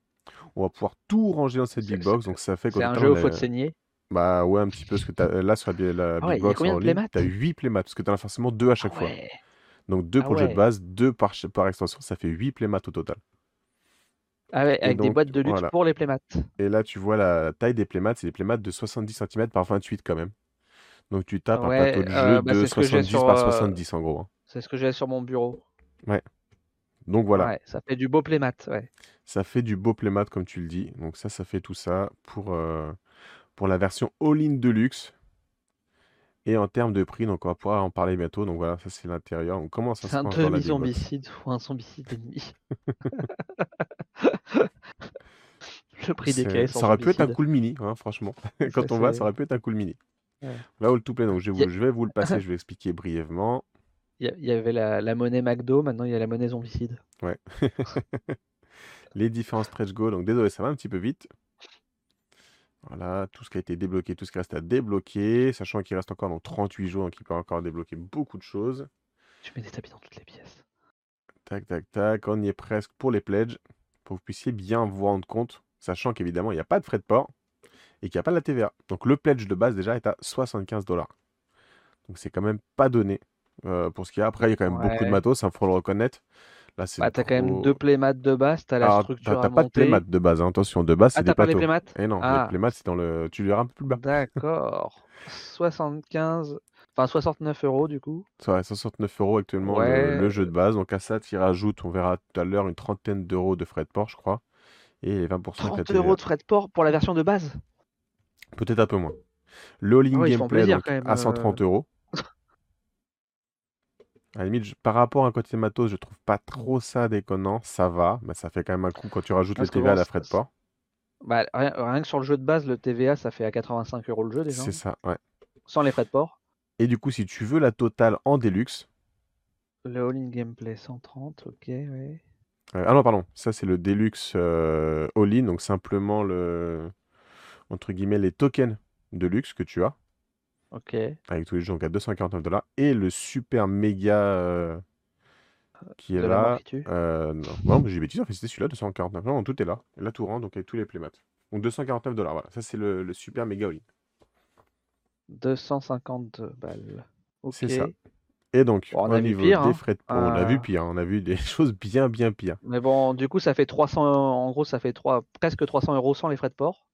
on va pouvoir tout ranger dans cette Big Box, donc ça fait
c'est un jeu où faut
a-
te saigner.
Bah ouais, un petit peu, parce que t'as- là sur la, la
Ah
Big
ouais, il y a
Box en ligne,
playmats
tu as 8 playmats, parce que tu en as forcément 2 à
Ah
chaque fois.
ouais.
Donc 2
Ah
pour le jeu de base, 2 par, par extension, ça fait 8 playmats au total.
Ah ouais, avec des boîtes de luxe
voilà.
pour les playmats.
Et là, tu vois la, taille des playmats, c'est des playmats de 70 cm par 28 quand même. Donc tu tapes un
Ouais,
plateau de
euh,
jeu
bah,
de
c'est ce que j'ai
70
sur,
par
euh,
70 en gros. hein.
C'est ce que j'ai sur mon bureau.
Donc voilà,
Ouais, ça fait du beau playmat. Ouais.
ça fait du beau playmat comme tu le dis. Donc ça, ça fait tout ça pour, euh, pour la version all-in deluxe. Et en termes de prix, donc on va pouvoir en parler bientôt. Donc voilà, ça c'est l'intérieur. Donc comment ça se
C'est un
dans la
demi-zombicide ou un zombicide ennemi. Le prix des
C'est-
caisses en
Ça aurait pu être un
zombicide.
cool mini, hein, franchement. Quand
Ça,
on
c'est-
ça aurait pu être un cool mini.
Ouais.
Là, all to play, donc je,
Y a-
vous- je vais vous le passer, je vais expliquer brièvement.
Il y, a- il y avait la, la monnaie McDo, maintenant il y a la monnaie zombicide.
Ouais. Les différents stretch goals, donc désolé, ça va un petit peu vite. Voilà, tout ce qui a été débloqué, tout ce qui reste à débloquer, sachant qu'il reste encore donc 38 jours, donc il peut encore débloquer beaucoup de choses.
Tu mets des tapis dans toutes les pièces.
Tac, tac, tac, on y est presque pour les pledges, pour que vous puissiez bien vous rendre compte, sachant qu'évidemment, il n'y a pas de frais de port et qu'il n'y a pas de la TVA. Donc le pledge de base déjà est à 75 dollars. Donc c'est quand même pas donné euh, pour ce qu'il y a. Après, il y a quand même beaucoup de matos, il faut le reconnaître. Là, c'est
Bah, t'as quand même deux playmats de base, t'as la structure
t'as
à
t'as pas de
monter.
playmat de base, hein. attention, de base,
Ah,
c'est des
t'as pas les playmats
Et non,
Ah.
les playmats, c'est dans le. Tu les un peu plus bas.
D'accord. 75, enfin 69 euros du coup.
Ça va, 69 euros actuellement le,
Ouais.
le jeu de base. Donc à ça, tu y rajoutes, on verra tout à l'heure, une trentaine d'euros de frais de port, je crois. Et les 20% avec la
30
TVA.
euros de frais de port pour la version de base?
Peut-être un peu moins. Le all-in
Ah
gameplay donc, à 130
euh.
euros. À la limite, je- par rapport à un côté matos, je trouve pas trop ça déconnant. Ça va, mais ça fait quand même un coup quand tu rajoutes
Parce
le
que
TVA à
bon,
la frais de port.
Bah, rien, rien que sur le jeu de base, le TVA ça fait à 85 euros le jeu déjà.
C'est ça, ouais.
Sans les frais de port.
Et du coup, si tu veux la totale en deluxe,
Le all-in gameplay 130, ok, ouais.
Euh, ah non, pardon, ça c'est le Deluxe euh, All-in, donc simplement le, entre guillemets, les tokens de luxe que tu as,
Ok.
avec tous les jeux donc à 249 dollars, et le super méga, euh, qui est
de la mort
là.
qui tue.
Euh, non, non mais j'ai bêtise, en fait, c'était celui-là, 249. Non, tout est là. Et là, tout rentre, donc avec tous les playmats. Donc 249 dollars, voilà. Ça, c'est le, le super méga all
250 balles. Ok.
C'est ça. Et donc,
Bon, on
au
a vu
niveau
pire,
des
hein.
frais de port, on a vu
Euh,
pire. On a vu des choses bien, bien pires.
Mais bon, du coup, ça fait 300. En gros, ça fait 3... presque 300 euros sans les frais de port.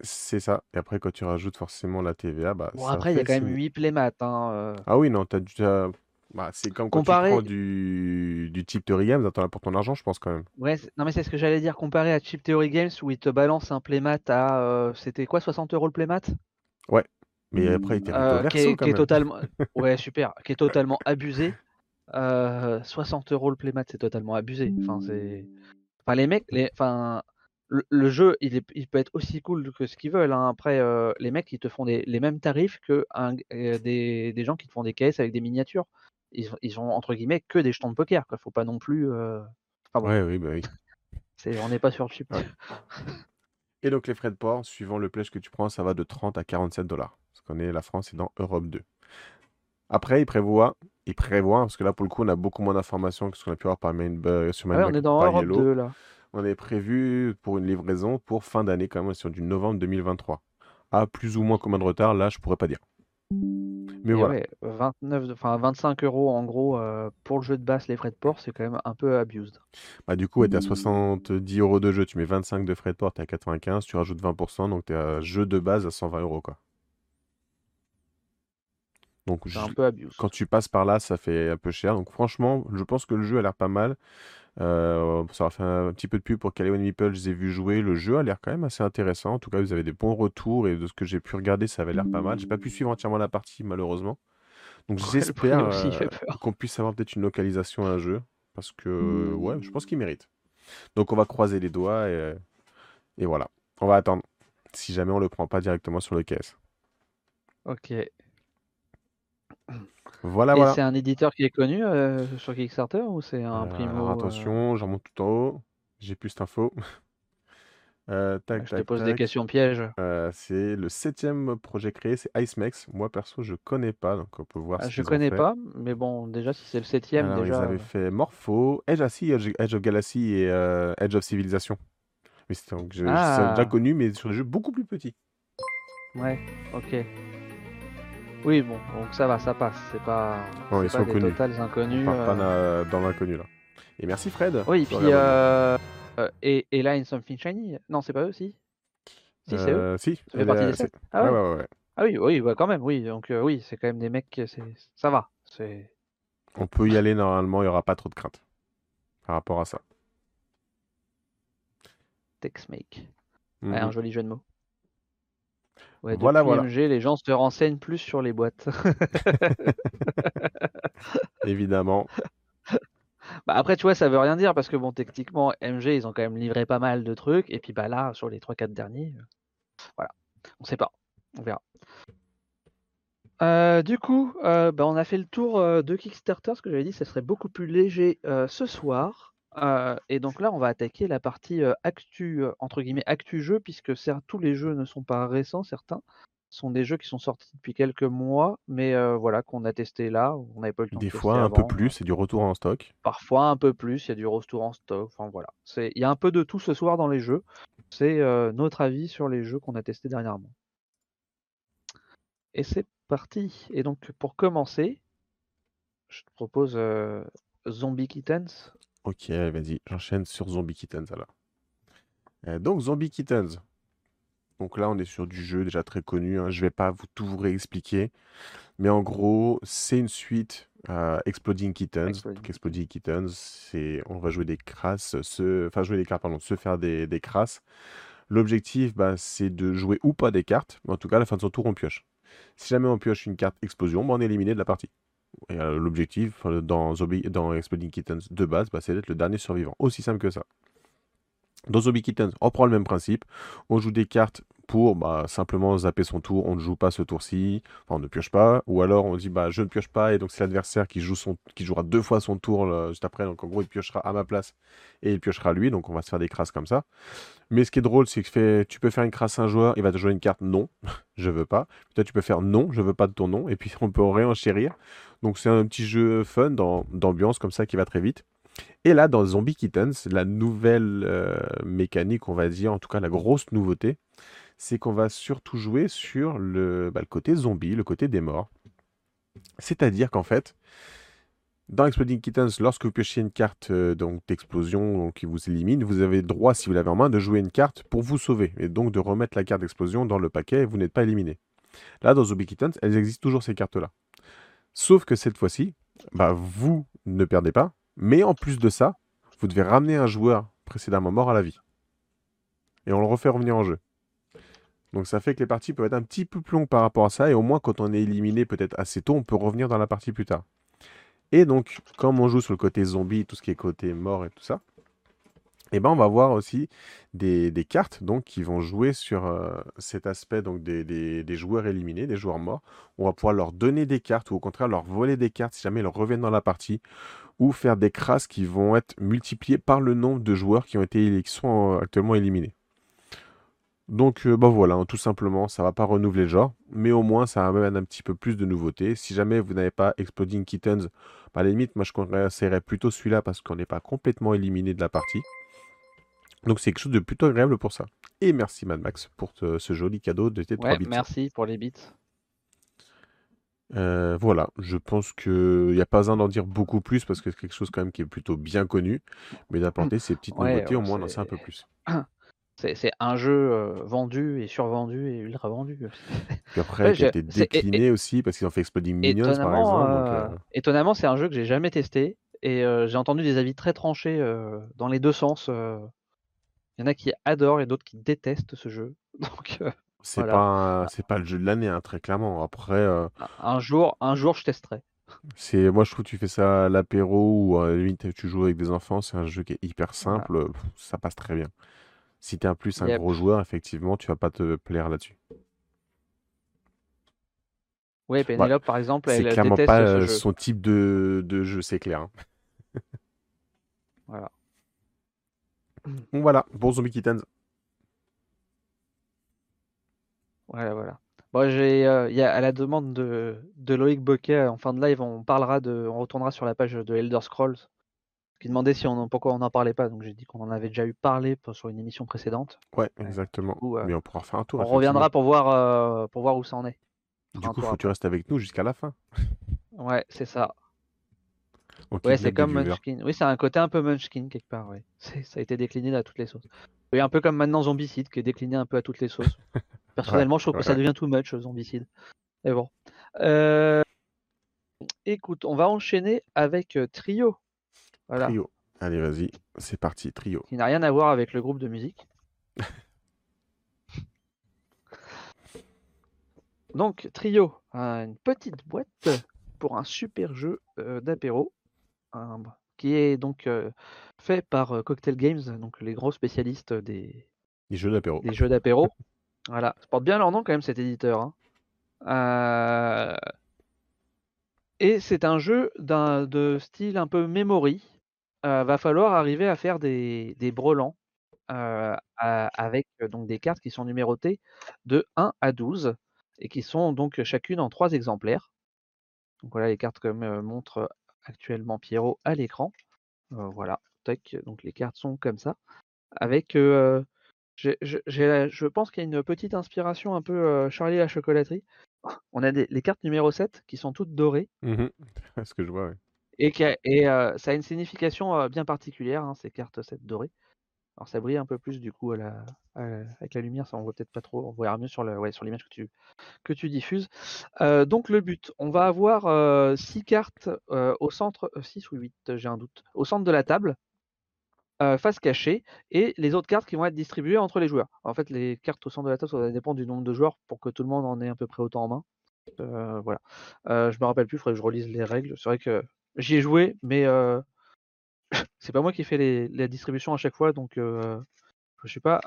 C'est ça. Et après, quand tu rajoutes forcément la TVA, bah,
Bon,
ça
après, il y a
fait
quand même
ce-
8 playmats. Hein. euh.
Ah oui, non, t'as t'as- Bah, c'est comme quand tu
Comparé-
prends du, du type Theory Games, t'en as pour ton argent, je pense quand même.
Ouais, c'est- non, mais c'est ce que j'allais dire. Comparé à Chip Theory Games où ils te balancent un playmat à. euh, C'était quoi, 60 euros le playmat
Mais après, il était
Euh, qui est,
verso
qui
quand
est
même.
totalement. Ouais, super. Qui est totalement abusé. Euh, 60 euros le playmat, c'est totalement abusé. Enfin, c'est. Enfin, les mecs, les... enfin, le, le jeu, il, est... il peut être aussi cool que ce qu'ils veulent. hein. Après, euh, les mecs, ils te font des... les mêmes tarifs que un- euh, des... des gens qui te font des caisses avec des miniatures. Ils, ils ont entre guillemets que des jetons de poker. Quoi. Faut pas non plus. euh, Enfin bon,
Ouais, oui, bah oui.
on n'est pas sur Chip.
Ouais. Et donc, les frais de port, suivant le pledge que tu prends, ça va de 30 à 47 dollars. Parce qu'on est, la France est dans Europe 2. Après, il prévoit, il prévoit, parce que là, pour le coup, on a beaucoup moins d'informations que ce qu'on a pu avoir par main, euh, sur
Ouais,
Mindback
on est dans Europe
Yellow.
2 là.
On est prévu pour une livraison pour fin d'année, quand même, on est sur du novembre 2023. À plus ou moins combien de retard, là, je pourrais pas dire. Mais
Et
voilà.
ouais, 29, enfin 25 euros en gros euh, pour le jeu de base, les frais de port, c'est quand même un peu abused.
Bah, du coup, ouais, t'es à 70 euros de jeu, tu mets 25 de frais de port, t'es à 95, tu rajoutes 20%, donc t'es à jeu de base à 120 euros, quoi. Donc, je-
un peu abused.
quand tu passes par là, ça fait un peu cher. Donc, franchement, je pense que le jeu a l'air pas mal. Euh, ça va faire un petit peu de pub pour Callaway Meeple, je les ai vus jouer. Le jeu a l'air quand même assez intéressant. En tout cas, vous avez des bons retours et de ce que j'ai pu regarder, ça avait l'air pas mal. J'ai pas pu suivre entièrement la partie, malheureusement. Donc,
Ouais,
j'espère euh, qu'on puisse avoir peut-être une localisation à un jeu. Parce que, ouais, je pense qu'il mérite. Donc, on va croiser les doigts et, et voilà. On va attendre. Si jamais on le prend pas directement sur le caisse.
Ok. Et
Voilà, voilà.
c'est un éditeur qui est connu euh, sur Kickstarter ou c'est un
Euh,
primo
alors
euh,
attention, j'en monte tout en haut. J'ai plus cette info. Euh, tac,
Je te
tac,
pose des questions pièges.
Euh, c'est le septième projet créé, c'est IceMex. Moi perso, je connais pas, donc on peut voir
Ah, je connais pas, mais bon, déjà si c'est le septième,
Alors,
déjà.
ils avaient fait Morpho, Edge, ah, si, Edge, Edge of Galaxy et euh, Edge of Civilization. Mais c'était donc, je- je- c'est déjà
Ah.
connu, mais sur des jeux beaucoup plus petits.
Ouais, ok. Oui, bon, donc ça va, ça passe. C'est pas,
Non, ils
pas
sont
des
connus.
totales
On
inconnus.
part pas
euh.
dans l'inconnu là. Et merci Fred.
Oui, et puis euh, euh, et, et Line Something Shiny? Non, c'est pas eux, si? Si, c'est eux.
Si,
Ça fait partie des sept. Ah
ouais,
ouais.
ouais, ouais, ouais.
Ah oui, oui, bah quand même, oui. Donc euh, oui, c'est quand même des mecs, ça va. C'est
On peut y aller normalement, il n'y aura pas trop de crainte par rapport à ça.
Tex-Make. Ouais, un joli jeu de mots. Ouais,
Voilà.
MG, les gens se renseignent plus sur les boîtes.
Évidemment.
Bah après, tu vois, ça veut rien dire parce que bon, techniquement, MG, ils ont quand même livré pas mal de trucs. Et puis bah là, sur les 3-4 derniers, euh, voilà. On sait pas. On verra. Euh, du coup, euh, bah, on a fait le tour de Kickstarter. Ce que j'avais dit, ce serait beaucoup plus léger ce soir. Euh, et donc là, on va attaquer la partie euh, actu, euh, entre guillemets, actu jeu, puisque certes, tous les jeux ne sont pas récents, certains sont des jeux qui sont sortis depuis quelques mois, mais voilà, qu'on a testé là, on n'avait pas eu le temps
Des
de
fois un peu plus, c'est du retour en stock.
Parfois un peu plus, il y a du retour en stock, enfin voilà. C'est, il y a un peu de tout ce soir dans les jeux. C'est notre avis sur les jeux qu'on a testés dernièrement. Et c'est parti. Et donc pour commencer, je te propose Zombie Kittens.
Ok, vas-y, j'enchaîne sur Zombie Kittens alors. Euh, donc Zombie Kittens. Donc là, on est sur du jeu déjà très connu. hein. Je vais pas vous tout vous réexpliquer, mais en gros, c'est une suite à Exploding Kittens.
Exploding
Donc Exploding Kittens, c'est on va jouer des crasses, se... enfin jouer des cartes, pardon, se faire des, des crasses. L'objectif, bah, c'est de jouer ou pas des cartes, mais en tout cas, à la fin de son tour, on pioche. Si jamais on pioche une carte explosion, bah, on est éliminé de la partie. Euh, l'objectif dans, dans Exploding Kittens de base, bah, c'est d'être le dernier survivant. Aussi simple que ça. Dans Zombie Kittens, on prend le même principe. On joue des cartes pour bah, simplement zapper son tour, on ne joue pas ce tour-ci, enfin on ne pioche pas, ou alors on dit bah je ne pioche pas et donc c'est l'adversaire qui joue qui jouera deux fois son tour juste après, donc en gros il piochera à ma place et il piochera lui, donc on va se faire des crasses comme ça. Mais ce qui est drôle, c'est que tu peux faire une crasse à un joueur, il va te jouer une carte non, je veux pas. Puis tu peux faire non, je veux pas de ton nom, et puis on peut réenchérir. Donc c'est un petit jeu fun d'ambiance comme ça qui va très vite. Et là, dans Zombie Kittens, la nouvelle euh, mécanique, on va dire, en tout cas la grosse nouveauté, c'est qu'on va surtout jouer sur le, bah, le côté zombie, le côté des morts. C'est-à-dire qu'en fait, dans Exploding Kittens, lorsque vous piochez une carte euh, d'explosion qui vous élimine, vous avez droit, si vous l'avez en main, de jouer une carte pour vous sauver et donc de remettre la carte d'explosion dans le paquet et vous n'êtes pas éliminé. Là, dans Zombie Kittens, elles existent toujours ces cartes-là. Sauf que cette fois-ci, bah, vous ne perdez pas, mais en plus de ça, vous devez ramener un joueur précédemment mort à la vie. Et on le refait revenir en jeu. Donc ça fait que les parties peuvent être un petit peu plus longues par rapport à ça, et au moins quand on est éliminé peut-être assez tôt, on peut revenir dans la partie plus tard. Et donc, comme on joue sur le côté zombie, tout ce qui est côté mort et tout ça, eh ben on va voir aussi des, cartes qui vont jouer sur euh, cet aspect donc, des, joueurs éliminés, des joueurs morts. On va pouvoir leur donner des cartes ou au contraire leur voler des cartes si jamais ils reviennent dans la partie ou faire des crasses qui vont être multipliées par le nombre de joueurs qui, ont été, qui sont actuellement éliminés. Donc euh, bah voilà, hein, tout simplement, ça va pas renouveler le genre, mais au moins ça amène un petit peu plus de nouveautés. Si jamais vous n'avez pas Exploding Kittens, bah, à la limite, moi je conseillerais plutôt celui-là parce qu'on n'est pas complètement éliminé de la partie. Donc c'est quelque chose de plutôt agréable pour ça. Et merci Mad Max pour ce joli cadeau de tes 3 bits.
Merci pour les bits.
Euh, voilà, je pense qu'il n'y a pas besoin d'en dire beaucoup plus parce que c'est quelque chose quand même qui est plutôt bien connu, mais d'apporter ces petites nouveautés, au moins on en sait un peu plus.
C'est un jeu vendu et survendu et ultra vendu.
Puis après, qui a été décliné aussi parce qu'ils ont fait Exploding Minions par exemple.
étonnamment, c'est un jeu que j'ai jamais testé et j'ai entendu des avis très tranchés dans les deux sens. Il y en a qui adorent et d'autres qui détestent ce jeu. Donc
C'est pas c'est pas le jeu de l'année, hein, très clairement. Après,
un jour, un jour, je testerai.
c'est moi je trouve que tu fais ça à l'apéro ou à la limite tu joues avec des enfants, c'est un jeu qui est hyper simple, ça passe très bien. Si tu es un plus un gros joueur, effectivement, tu vas pas te plaire là-dessus.
Oui, Penelope, par exemple, elle
clairement
déteste
pas
ce jeu.
son type de, de jeu, c'est clair. hein.
Voilà.
Bon, voilà, bon Zombie Kittens.
Voilà, voilà. Bon, j'ai, euh, y a, à la demande de, de Loïc Boquet en fin de live, on parlera de, on retournera sur la page de Elder Scrolls qui demandait si on, pourquoi on n'en parlait pas. Donc j'ai dit qu'on en avait déjà eu parlé sur une émission précédente.
Ouais, exactement. Euh, Mais on pourra faire un tour.
On reviendra pour voir, euh, pour voir où ça en est.
Du coup, faut que tu restes avec nous jusqu'à la fin.
Ouais, c'est ça. ouais, c'est comme Munchkin. Oui, c'est un côté un peu Munchkin quelque part. Ouais. Ça a été décliné à toutes les sauces. Oui, un peu comme maintenant Zombicide qui est décliné un peu à toutes les sauces. Personnellement, je trouve que ça devient too much Zombicide. Mais bon. Euh, écoute, on va enchaîner avec Trio.
Trio. Allez, vas-y, c'est parti, trio.
Qui n'a rien à voir avec le groupe de musique. Donc, Trio, une petite boîte pour un super jeu euh, d'apéro, qui est donc euh, fait par euh, Cocktail Games, donc les gros spécialistes des,
jeux d'apéro.
Des jeux d'apéro. voilà, ça porte bien leur nom quand même cet éditeur. Hein. Et c'est un jeu d'un de style un peu memory, va falloir arriver à faire des des brelans, avec, donc des cartes qui sont numérotées de 1 à 12 et qui sont donc chacune en 3 exemplaires. Donc voilà les cartes comme, montre, actuellement Pierrot à l'écran. voilà, donc les cartes sont comme ça. Avec, je pense qu'il y a une petite inspiration un peu, Charlie la chocolaterie. On a des les cartes numéro 7 qui sont toutes dorées.
Mmh Ce que je vois,
et, et ça a une signification bien particulière, hein, ces cartes 7 dorées. Alors ça brille un peu plus du coup avec la lumière, ça on voit peut-être pas trop, on verra mieux sur l'image que tu, diffuses. donc le but, on va avoir 6 cartes au centre, 6 ou 8, j'ai un doute, au centre de la table, face cachée, et les autres cartes qui vont être distribuées entre les joueurs. En fait, les cartes au centre de la table, ça va dépendre du nombre de joueurs pour que tout le monde en ait à peu près autant en main. voilà. je me rappelle plus, il faudrait que je relise les règles. C'est vrai que J'y ai joué, mais c'est pas moi qui fais les, la distribution à chaque fois, donc je sais pas.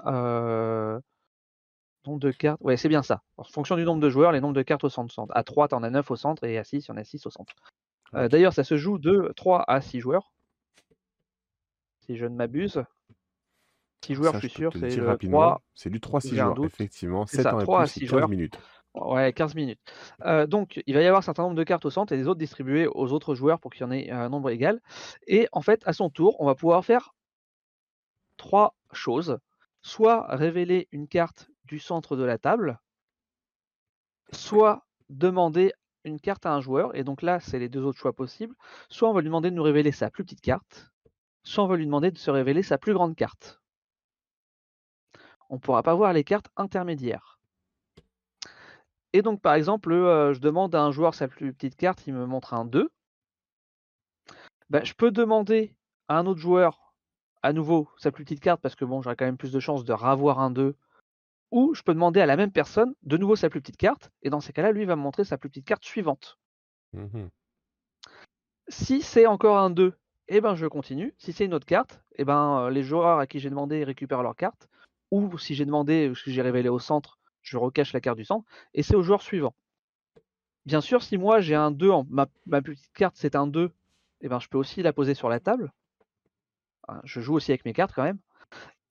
Nombre de cartes. Ouais, c'est bien ça. En fonction du nombre de joueurs, les nombres de cartes au centre. À 3, tu en as 9 au centre et à 6, il y en a 6 au centre. Euh, d'ailleurs, ça se joue de 3 à 6 joueurs. Si je ne m'abuse. 6 joueurs, je suis sûr, c'est le 3.
C'est du 3 6 joueurs, effectivement. 7 ans 3 à 6 joueurs. minutes.
Ouais, 15 minutes. Euh, donc, il va y avoir un certain nombre de cartes au centre et les autres distribuées aux autres joueurs pour qu'il y en ait un nombre égal. Et en fait, à son tour, on va pouvoir faire trois choses. Soit révéler une carte du centre de la table, soit demander une carte à un joueur, et donc là, c'est les deux autres choix possibles. Soit on va lui demander de nous révéler sa plus petite carte, soit on va lui demander de se révéler sa plus grande carte. On ne pourra pas voir les cartes intermédiaires. Et donc, par exemple, euh, je demande à un joueur sa plus petite carte, il me montre un 2. Ben, je peux demander à un autre joueur, à nouveau, sa plus petite carte, parce que bon, j'aurai quand même plus de chances de ravoir un 2 ou je peux demander à la même personne de nouveau sa plus petite carte, et dans ces cas-là, lui va me montrer sa plus petite carte suivante. Mmh si c'est encore un 2, eh ben, je continue. Si c'est une autre carte, eh ben, les joueurs à qui j'ai demandé récupèrent leur carte. Ou si j'ai demandé, ce que j'ai révélé au centre, je recache la carte du centre, et c'est au joueur suivant. Bien sûr, si moi j'ai un 2, en, ma, petite carte c'est un 2, eh ben, je peux aussi la poser sur la table. Je joue aussi avec mes cartes quand même.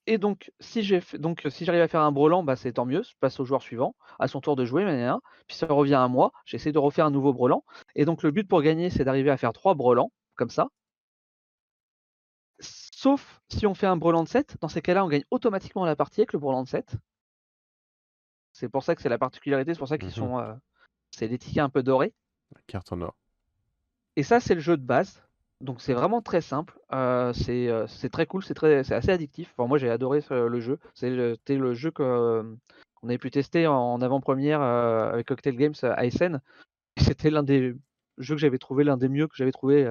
Et donc, si j'arrive à faire un brelan, bah, c'est tant mieux, je passe au joueur suivant, à son tour de jouer, puis ça revient à moi, j'essaie de refaire un nouveau brelan. Et donc le but pour gagner, c'est d'arriver à faire trois brelans, comme ça. Sauf si on fait un brelan de 7, dans ces cas-là, on gagne automatiquement la partie avec le brelan de 7. C'est pour ça que c'est la particularité, c'est pour ça qu'ils mmh sont. Euh, c'est des tickets un peu dorés.
La carte en or.
Et ça, c'est le jeu de base. Donc c'est vraiment très simple, euh, euh, c'est très cool, c'est assez addictif. Enfin, moi j'ai adoré le jeu. C'était le, jeu qu'on avait pu tester en, avant-première avec Cocktail Games à SN. C'était l'un des jeux que j'avais trouvé l'un des mieux que j'avais trouvé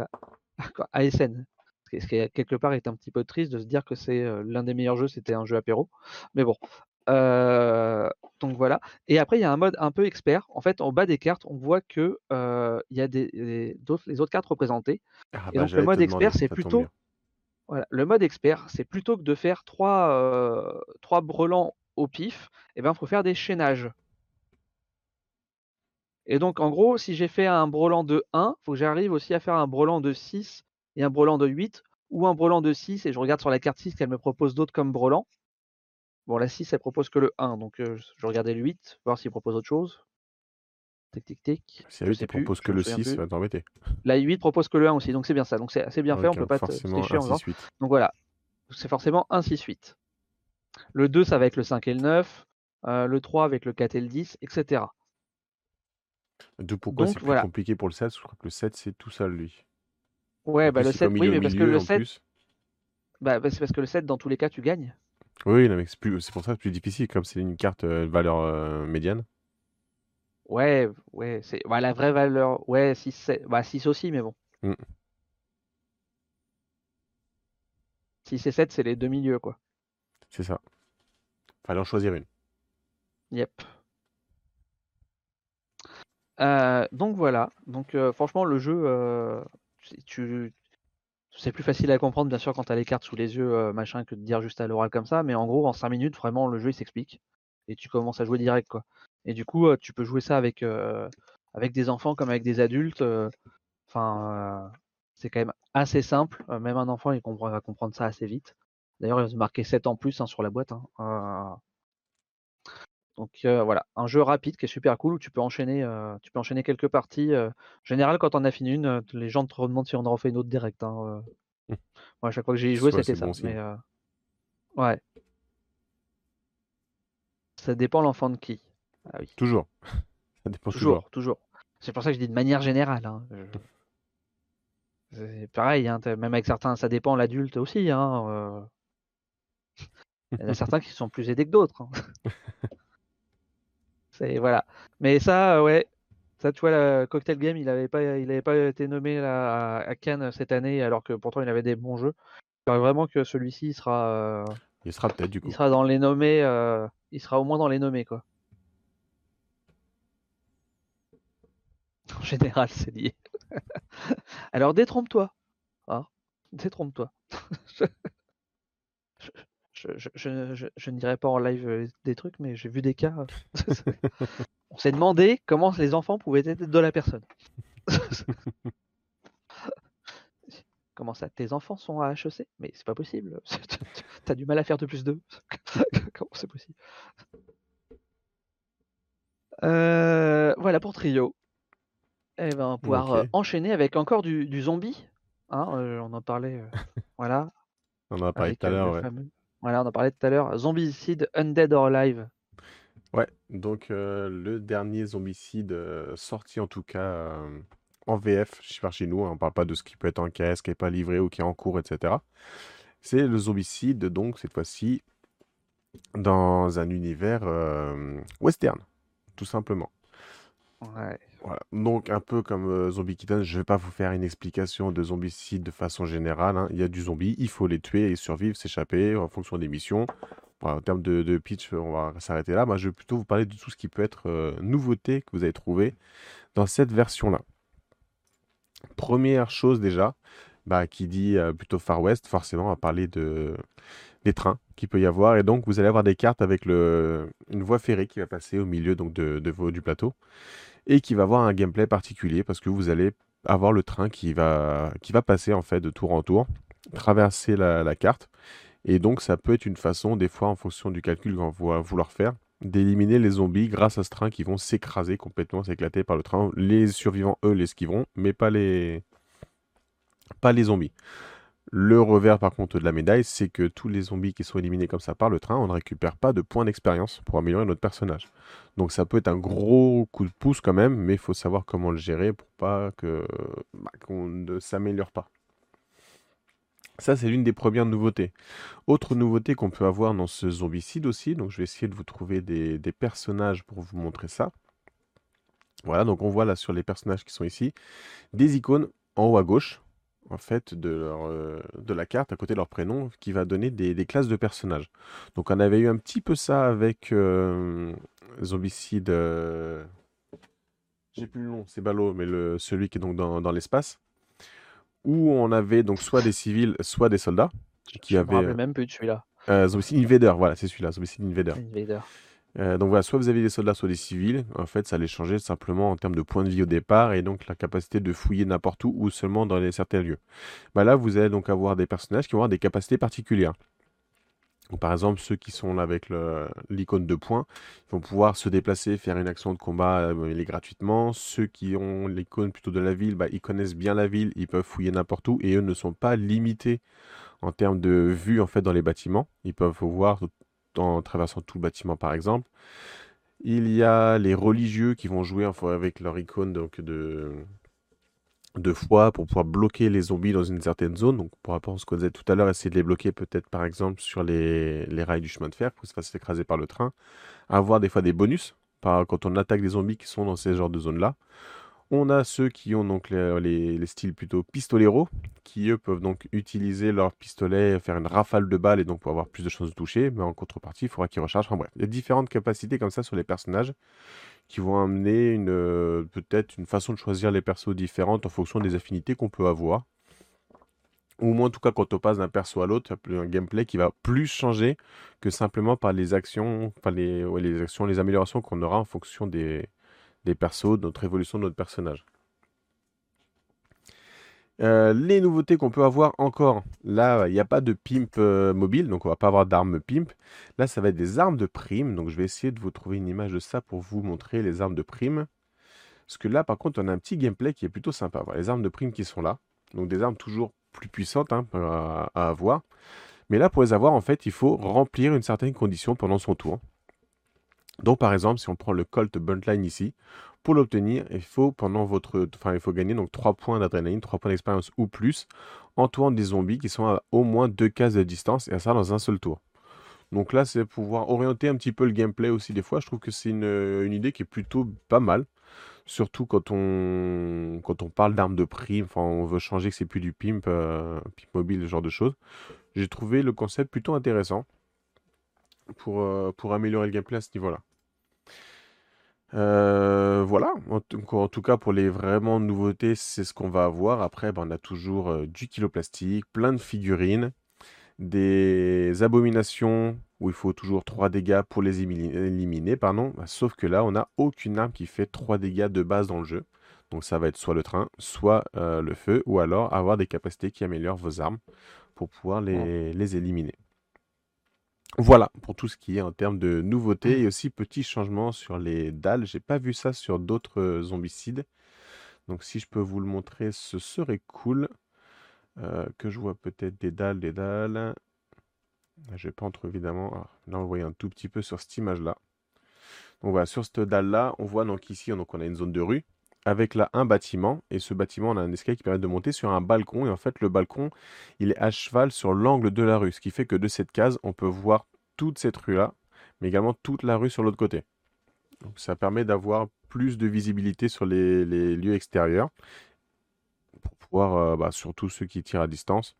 à SN. Ce qui quelque part est un petit peu triste de se dire que c'est l'un des meilleurs jeux, c'était un jeu apéro. Mais bon, donc voilà. Et après, il y a un mode un peu expert. En fait, en bas des cartes, on voit que il y a des, les, autres, cartes représentées. Ah et bah, donc le mode expert, c'est plutôt voilà, le mode expert, c'est plutôt que de faire trois, trois brelans au pif, et eh ben faut faire des chaînages. Et donc en gros, si j'ai fait un brelan de 1, faut que j'arrive aussi à faire un brelan de 6 et un brelan de 8 ou un brelan de 6 et je regarde sur la carte 6 qu'elle me propose d'autres comme brelan. Bon, la 6, elle propose que le 1, donc je regardais le 8, voir s'il propose autre chose. Tic, tic, tic.
Si la 8 propose que le 6, va t'embêter.
La 8 propose que le 1 aussi, donc c'est bien ça. Donc c'est assez bien fait, on peut pas
forcément tricher en 6,
Donc voilà, c'est forcément 1, 6, 8. Le 2, ça va avec le 5 et le 9. le 3 avec le 4 et le 10, etc.
D'où pourquoi c'est plus compliqué pour le 7 Je crois que le 7, c'est tout seul, lui.
Ouais, bah le 7, oui, mais parce que le 7. Bah, bah, c'est parce que le 7, dans tous les cas, tu gagnes.
Oui, c'est pour ça que c'est plus difficile, comme c'est une carte euh, valeur euh, médiane.
Ouais, ouais, c'est bah, la vraie valeur. Ouais, 6, bah, 6 aussi, mais bon. 6 mm. et 7, c'est les deux milieux, quoi.
C'est ça. Fallait en choisir une.
Yep. Euh, donc voilà. Donc franchement, le jeu, tu, c'est plus facile à comprendre bien sûr quand tu as les cartes sous les yeux, euh, machin, que de dire juste à l'oral comme ça, mais en gros en 5 minutes vraiment le jeu il s'explique et tu commences à jouer direct quoi. Et du coup euh, tu peux jouer ça avec, euh, avec des enfants comme avec des adultes. Enfin c'est quand même assez simple, même un enfant il va comprendre ça assez vite. D'ailleurs il va se marquer 7 en plus hein, sur la boîte. Hein. Donc voilà, un jeu rapide qui est super cool où tu peux enchaîner, tu peux enchaîner quelques parties. en général, quand on a fini une, les gens te demandent si on en refait une autre direct. Hein, mmh. Moi, à chaque fois que j'ai joué, c'était ça. mais, ouais. Ça dépend l'enfant de qui.
Ah oui. Toujours. ça dépend
toujours. Toujours. C'est pour ça que je dis de manière générale. Hein, C'est pareil, hein, même avec certains, ça dépend l'adulte aussi. Hein, Il y en a certains qui sont plus aidés que d'autres. C'est voilà. Mais ça, ouais, ça, tu vois, le Cocktail Game, il n'avait pas, il avait pas été nommé à, Cannes cette année, alors que pourtant il avait des bons jeux. J'espère vraiment que celui-ci sera. Euh,
il sera peut-être du coup.
Il sera dans les nommés. Euh, il sera au moins dans les nommés, quoi. En général, c'est lié. alors détrompe-toi. Hein détrompe-toi. Je, je, je, pas en live euh, des trucs, mais j'ai vu des cas. On s'est demandé comment les enfants pouvaient être de la personne. Comment ça Tes enfants sont à HEC Mais c'est pas possible. T'as du mal à faire de plus d'eux. Comment c'est possible? Euh, Voilà pour Trio. Et ben, on va pouvoir euh, enchaîner avec encore du, du zombie. Hein, euh, on en parlait. euh, voilà.
On en a parlé tout à
euh,
l'heure, ouais.
fameux. Voilà, on en parlait tout à l'heure. Zombicide, Undead or Alive.
Ouais, donc euh, le dernier zombicide euh, sorti en tout cas euh, en VF chez- par chez nous, hein, on parle pas de ce qui peut être en caisse, qui n'est pas livré ou qui est en cours, etc. C'est le zombicide, donc cette fois-ci dans un univers western, tout simplement.
Ouais.
Voilà. Donc un peu comme euh, Zombie Kitten, je vais pas vous faire une explication de zombicide de façon générale. hein. Il y a du zombie, il faut les tuer et survivre, s'échapper en fonction des missions. En termes de, de pitch, on va s'arrêter là. Moi, je vais plutôt vous parler de tout ce qui peut être euh, nouveauté que vous avez trouvé dans cette version-là. Première chose déjà, bah, qui dit euh, plutôt Far West, forcément, on va parler de, des trains qu'il peut y avoir. Et donc, vous allez avoir des cartes avec le, une voie ferrée qui va passer au milieu donc, de, du plateau et qui va avoir un gameplay particulier parce que vous allez avoir le train qui va, qui va passer en fait de tour en tour, traverser la, la carte. Et donc, ça peut être une façon, des fois, en fonction du calcul qu'on va vouloir faire, d'éliminer les zombies grâce à ce train qui vont s'écraser complètement, s'éclater par le train. Les survivants, eux, l'esquiveront, mais pas les, pas les zombies. Le revers, par contre, de la médaille, c'est que tous les zombies qui sont éliminés comme ça par le train, on ne récupère pas de points d'expérience pour améliorer notre personnage. Donc ça peut être un gros coup de pouce quand même, mais il faut savoir comment le gérer pour pas que bah, qu'on ne s'améliore pas. Ça, c'est l'une des premières nouveautés. Autre nouveauté qu'on peut avoir dans ce zombicide aussi, donc je vais essayer de vous trouver des, des personnages pour vous montrer ça. Voilà, donc on voit là sur les personnages qui sont ici, des icônes en haut à gauche, en fait, de, leur, euh, de la carte, à côté de leur prénom, qui va donner des, des classes de personnages. Donc on avait eu un petit peu ça avec euh, Zombicide... euh, J'ai plus le nom, c'est ballot, mais le, celui qui est donc dans, dans l'espace, où on avait donc soit des civils, soit des soldats, qui
Je me
avaient...
rappelle même plus de celui-là.
Zombicide Invader, voilà, c'est celui-là, Zombicide Invader.
Invader.
Euh, donc voilà, soit vous avez des soldats, soit des civils. En fait, ça allait changer simplement en termes de points de vie au départ et donc la capacité de fouiller n'importe où ou seulement dans les, certains lieux. Bah là, vous allez donc avoir des personnages qui vont avoir des capacités particulières. Par exemple, ceux qui sont là avec l'icône de points, vont pouvoir se déplacer, faire une action de combat euh, les gratuitement. Ceux qui ont l'icône plutôt de la ville, bah, ils connaissent bien la ville, ils peuvent fouiller n'importe où et eux ne sont pas limités en termes de vue en fait dans les bâtiments. Ils peuvent voir en traversant tout le bâtiment par exemple. Il y a les religieux qui vont jouer avec leur icône donc, de, de foi pour pouvoir bloquer les zombies dans une certaine zone. Donc, par rapport à ce qu'on disait tout à l'heure, essayer de les bloquer peut-être par exemple sur les, rails du chemin de fer pour se fassent écraser par le train. Avoir des fois des bonus par, quand on attaque des zombies qui sont dans ces genres de zones-là. On a ceux qui ont donc les, les- les styles plutôt pistoleros, qui eux peuvent donc utiliser leur pistolet, faire une rafale de balles et donc pour avoir plus de chances de toucher, mais en contrepartie, il faudra qu'ils rechargent. Enfin bref, il y a différentes capacités comme ça sur les personnages qui vont amener euh, peut-être une façon de choisir les persos différentes en fonction des affinités qu'on peut avoir. Ou moins, en tout cas, quand on passe d'un perso à l'autre, un gameplay qui va plus changer que simplement par les actions, enfin les, ouais, les actions, les améliorations qu'on aura en fonction des, des persos, de notre évolution de notre personnage. Euh, les nouveautés qu'on peut avoir encore, là, il n'y a pas de pimp euh, mobile, donc on va pas avoir d'armes pimp. Là, ça va être des armes de prime, donc je vais essayer de vous trouver une image de ça pour vous montrer les armes de prime. Parce que là, par contre, on a un petit gameplay qui est plutôt sympa. Les armes de prime qui sont là, donc des armes toujours plus puissantes hein, à avoir. Mais là, pour les avoir, en fait, il faut remplir une certaine condition pendant son tour. Donc, par exemple, si on prend le Colt Buntline ici, pour l'obtenir, il faut pendant votre, enfin, il faut gagner donc 3 points d'adrénaline, 3 points d'expérience ou plus, en tuant des zombies qui sont à au moins 2 cases de distance et ça dans un seul tour. Donc là, c'est pouvoir orienter un petit peu le gameplay aussi des fois. Je trouve que c'est une, idée qui est plutôt pas mal. Surtout quand on, parle d'armes de prime, enfin on veut changer que c'est plus du pimp, euh, pimp mobile, ce genre de choses. J'ai trouvé le concept plutôt intéressant pour, euh, pour améliorer le gameplay à ce niveau-là. Euh, voilà, en, tout en tout cas pour les vraiment nouveautés, c'est ce qu'on va avoir. Après, ben, on a toujours euh, du kilo plastique, plein de figurines, des abominations où il faut toujours 3 dégâts pour les éliminer, pardon. Bah, sauf que là, on n'a aucune arme qui fait 3 dégâts de base dans le jeu. Donc ça va être soit le train, soit euh, le feu, ou alors avoir des capacités qui améliorent vos armes pour pouvoir les, les éliminer. Voilà pour tout ce qui est en termes de nouveautés et aussi petits changements sur les dalles. J'ai pas vu ça sur d'autres euh, zombicides. Donc si je peux vous le montrer, ce serait cool. Euh, que je vois peut-être des dalles, des dalles. Je vais pas entre évidemment. Ah, là, on voit un tout petit peu sur cette image-là. Donc voilà, sur cette dalle-là, on voit donc ici, donc on a une zone de rue avec là un bâtiment. Et ce bâtiment, on a un escalier qui permet de monter sur un balcon. Et en fait, le balcon, il est à cheval sur l'angle de la rue. Ce qui fait que de cette case, on peut voir toute cette rue-là, mais également toute la rue sur l'autre côté. Donc ça permet d'avoir plus de visibilité sur les lieux extérieurs pour pouvoir, euh, bah, surtout ceux qui tirent à distance.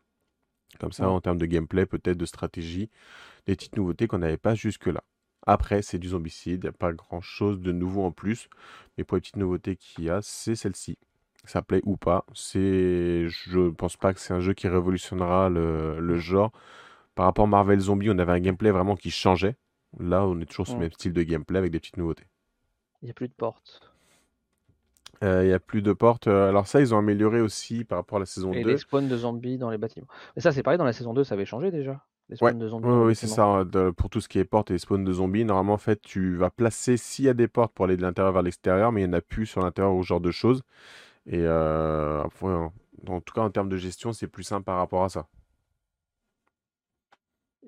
Comme ça, en termes de gameplay, peut-être de stratégie, des petites nouveautés qu'on n'avait pas jusque-là. Après, c'est du zombicide, il n'y a pas grand-chose de nouveau en plus. Mais pour les petites nouveautés qu'il y a, c'est celle-ci. Ça plaît ou pas. C'est, je pense pas que c'est un jeu qui révolutionnera le, genre. Par rapport à Marvel Zombie, on avait un gameplay vraiment qui changeait. Là, on est toujours sur le même style de gameplay avec des petites nouveautés.
Il n'y a plus de portes.
Euh, il n'y a plus de portes. Euh, alors ça, ils ont amélioré aussi par rapport à la saison
Et
2.
les spawns de zombies dans les bâtiments. Mais ça, c'est pareil, dans la saison 2, ça avait changé déjà. Les spawns de zombies
oui, c'est ça. Hein, pour tout ce qui est portes et spawns de zombies, normalement, en fait, tu vas placer s'il y a des portes pour aller de l'intérieur vers l'extérieur, mais il n'y en a plus sur l'intérieur ou ce genre de choses. Et euh, en tout cas, en termes de gestion, c'est plus simple par rapport à ça.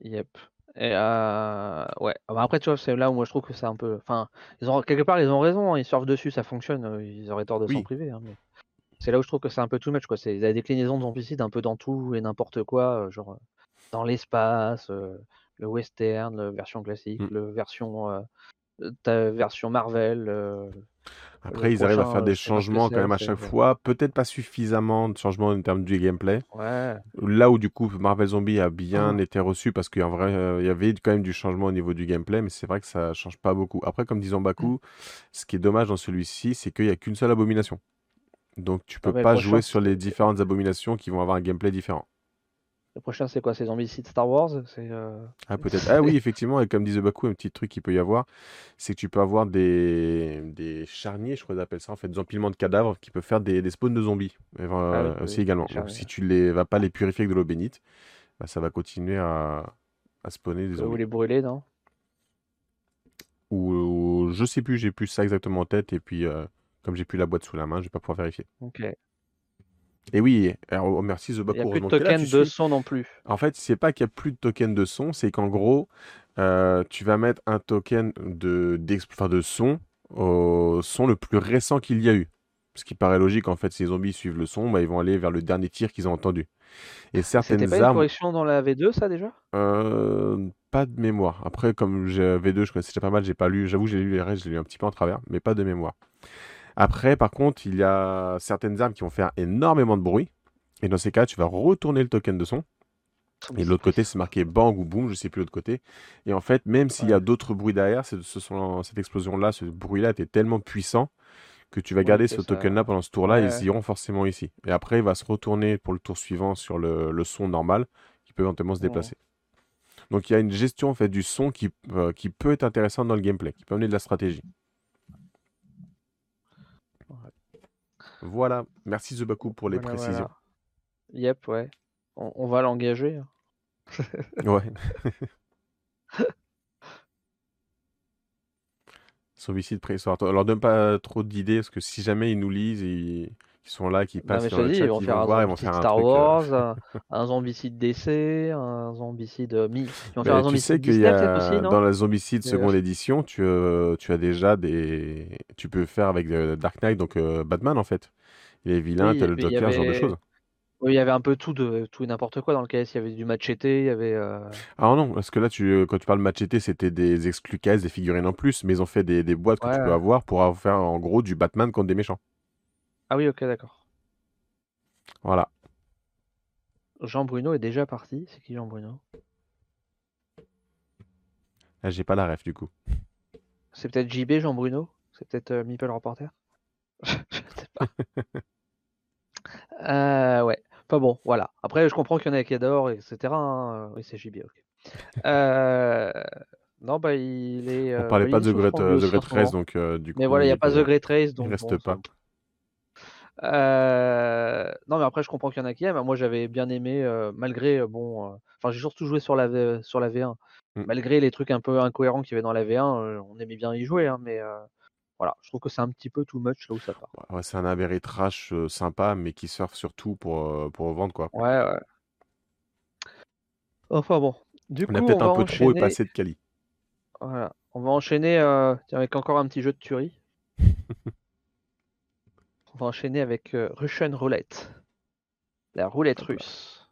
Yep. Et euh, ouais. Ah bah, après, tu vois, c'est là où moi je trouve que c'est un peu. Enfin, ils ont quelque part, ils ont raison. Hein, ils surfent dessus, ça fonctionne. Euh, ils auraient tort de s'en priver. Hein, mais c'est là où je trouve que c'est un peu too much. Quoi. C'est des déclinaisons de zombicide un peu dans tout et n'importe quoi. Genre dans l'espace, le western, la version classique, mmh. le version, ta version Marvel.
Après, ils arrivent à faire des changements quand même à chaque fois. Peut-être pas suffisamment de changements en termes du gameplay. Là où du coup Marvel Zombie a bien mmh. été reçu parce qu'il y, avait quand même du changement au niveau du gameplay, mais c'est vrai que ça change pas beaucoup. Après, comme disons Baku, mmh. ce qui est dommage dans celui-ci, c'est qu'il n'y a qu'une seule abomination. Donc tu peux pas jouer sur les différentes abominations qui vont avoir un gameplay différent.
Le prochain, c'est quoi? C'est Zombicide Star Wars? C'est euh,
Ah, peut-être. Ah oui, effectivement, et comme disait Baku, un petit truc qu'il peut y avoir, c'est que tu peux avoir des, des charniers, je crois qu'ils appellent ça, en fait, des empilements de cadavres qui peuvent faire des, des spawns de zombies euh, ah aussi également. Donc, si tu les vas pas les purifier avec de l'eau bénite, bah, ça va continuer à, à spawner des zombies.
Ou les brûler, non?
Ou je sais plus, j'ai plus ça exactement en tête, et puis euh, comme j'ai plus la boîte sous la main, je vais pas pouvoir vérifier.
Ok.
Et oui, alors, oh, merci The
Il n'y a plus de token de son non plus.
En fait, c'est pas qu'il n'y a plus de token de son, c'est qu'en gros, euh, tu vas mettre un token de, de son au son le plus récent qu'il y a eu. Ce qui paraît logique, en fait, si les zombies suivent le son, bah, ils vont aller vers le dernier tir qu'ils ont entendu.
Et certaines C'était pas une correction dans la V2, ça déjà?
Euh, pas de mémoire. Après, comme j'ai V2, je connaissais déjà pas mal, j'ai pas lu. J'avoue, j'ai lu les règles, j'ai lu un petit peu en travers, mais pas de mémoire. Après, par contre, il y a certaines armes qui vont faire énormément de bruit. Et dans ces cas, tu vas retourner le token de son. Et de l'autre côté, c'est marqué bang ou boom, je sais plus l'autre côté. Et en fait, même s'il y a d'autres bruits derrière, ce sont, cette explosion-là, ce bruit-là était tellement puissant que tu vas garder ce token-là pendant ce tour-là, ils iront forcément ici. Et après, il va se retourner pour le tour suivant sur le, son normal, qui peut éventuellement se déplacer. Donc il y a une gestion en fait du son qui, euh, qui peut être intéressante dans le gameplay, qui peut amener de la stratégie. Voilà, merci Zebaku pour les précisions.
Yep, ouais. On, va l'engager. Hein.
ouais. Zombicide préhistoire. Leur donne pas trop d'idées parce que si jamais ils nous lisent, ils, sont là, qui passent
sur le chat, ils vont, faire, voir, ils vont faire un Star euh, Wars, un, zombicide DC, un zombicide mi. Ils
vont faire un zombicide tu sais qu'il y a, dans la zombicide seconde édition, tu, euh, tu as déjà des, tu peux faire avec euh, Dark Knight, donc Batman en fait. Il est vilain, tu as le Joker, ce genre de choses.
Oui, il y avait un peu tout de tout et n'importe quoi dans le KS. Il y avait du machete, il y avait.
Ah non, parce que là, tu, quand tu parles machete, c'était des exclus KS, des figurines en plus, mais ils ont fait des, des boîtes que tu peux avoir pour faire en gros du Batman contre des méchants.
Ah oui, ok, d'accord.
Voilà.
Jean Bruno est déjà parti. C'est qui Jean Bruno
J'ai pas la ref du coup.
C'est peut-être JB Jean Bruno C'est peut-être euh, Reporter? Je sais pas. Euh, ouais. Enfin bon, voilà. Après, je comprends qu'il y en a qui adorent, etc. hein. Oui, c'est JB, ok. Euh, Non, bah il est.
On
euh,
parlait
bah,
pas
il
de The Great, Race, donc du coup,
Mais voilà, il n'y a
il,
pas The Great Race,
il
donc
reste
bon,
pas.
ça- Euh, Non, mais après, je comprends qu'il y en a qui aiment. Moi, j'avais bien aimé, euh, malgré, euh, bon, euh, enfin, j'ai surtout joué sur la, V... sur la V1.
Mm.
Malgré les trucs un peu incohérents qu'il y avait dans la V1, euh, on aimait bien y jouer, hein, mais voilà, je trouve que c'est un petit peu too much là où ça part.
Ouais, c'est un aberré trash sympa, mais qui surfe surtout pour, pour vendre, quoi.
Ouais, ouais. Enfin bon, du
On a
coup,
peut-être
on va
un peu trop et pas
enchaîner.
assez de quali.
Voilà, on va enchaîner avec encore un petit jeu de tuerie. On va enchaîner avec euh, Russian Roulette, la roulette russe.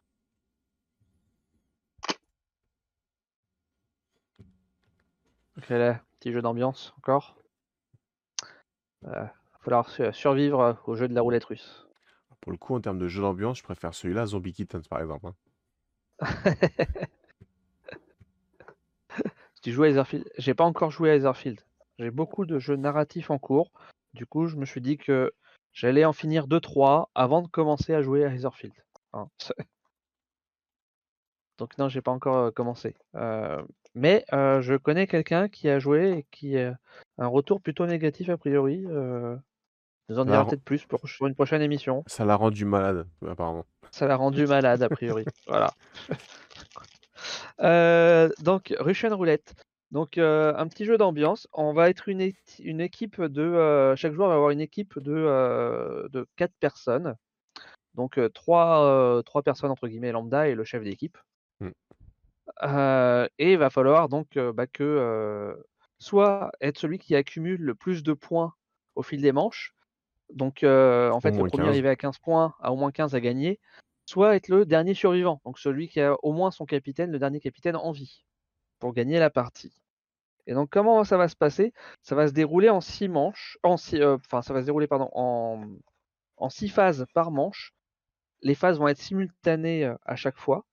Ok, là, petit jeu d'ambiance encore? Il va falloir su- survivre euh, au jeu de la roulette russe.
Pour le coup, en termes de jeu d'ambiance, je préfère celui-là à Zombie Kittens, par exemple. hein.
Tu joues à Etherfield J'ai pas encore joué à Etherfield. J'ai beaucoup de jeux narratifs en cours. Du coup, je me suis dit que j'allais en finir 2-3 avant de commencer à jouer à Etherfield. Hein. Donc non, j'ai pas encore euh, commencé. Euh, mais euh, je connais quelqu'un qui a joué et qui a un retour plutôt négatif a priori. Euh, nous en
ren-
peut-être plus pour, sur une prochaine émission.
ça l'a rendu malade, apparemment.
Ça l'a rendu malade a priori. voilà. Donc Russian Roulette. Donc euh, un petit jeu d'ambiance. On va être une, équipe de euh, chaque joueur va avoir une équipe de euh, de quatre personnes. Donc trois trois personnes entre guillemets lambda et le chef d'équipe.
Mm.
Euh, et il va falloir donc bah, que soit être celui qui accumule le plus de points au fil des manches. Donc euh, en fait le premier
15.
arrivé à 15 points a au moins 15 à gagner. Soit être le dernier survivant, donc celui qui a au moins son capitaine, le dernier capitaine en vie, pour gagner la partie. Et donc comment ça va se passer? Ça va se dérouler en six manches, en six, euh, enfin ça va se dérouler pardon en, en six phases par manche. Les phases vont être simultanées euh, à chaque fois.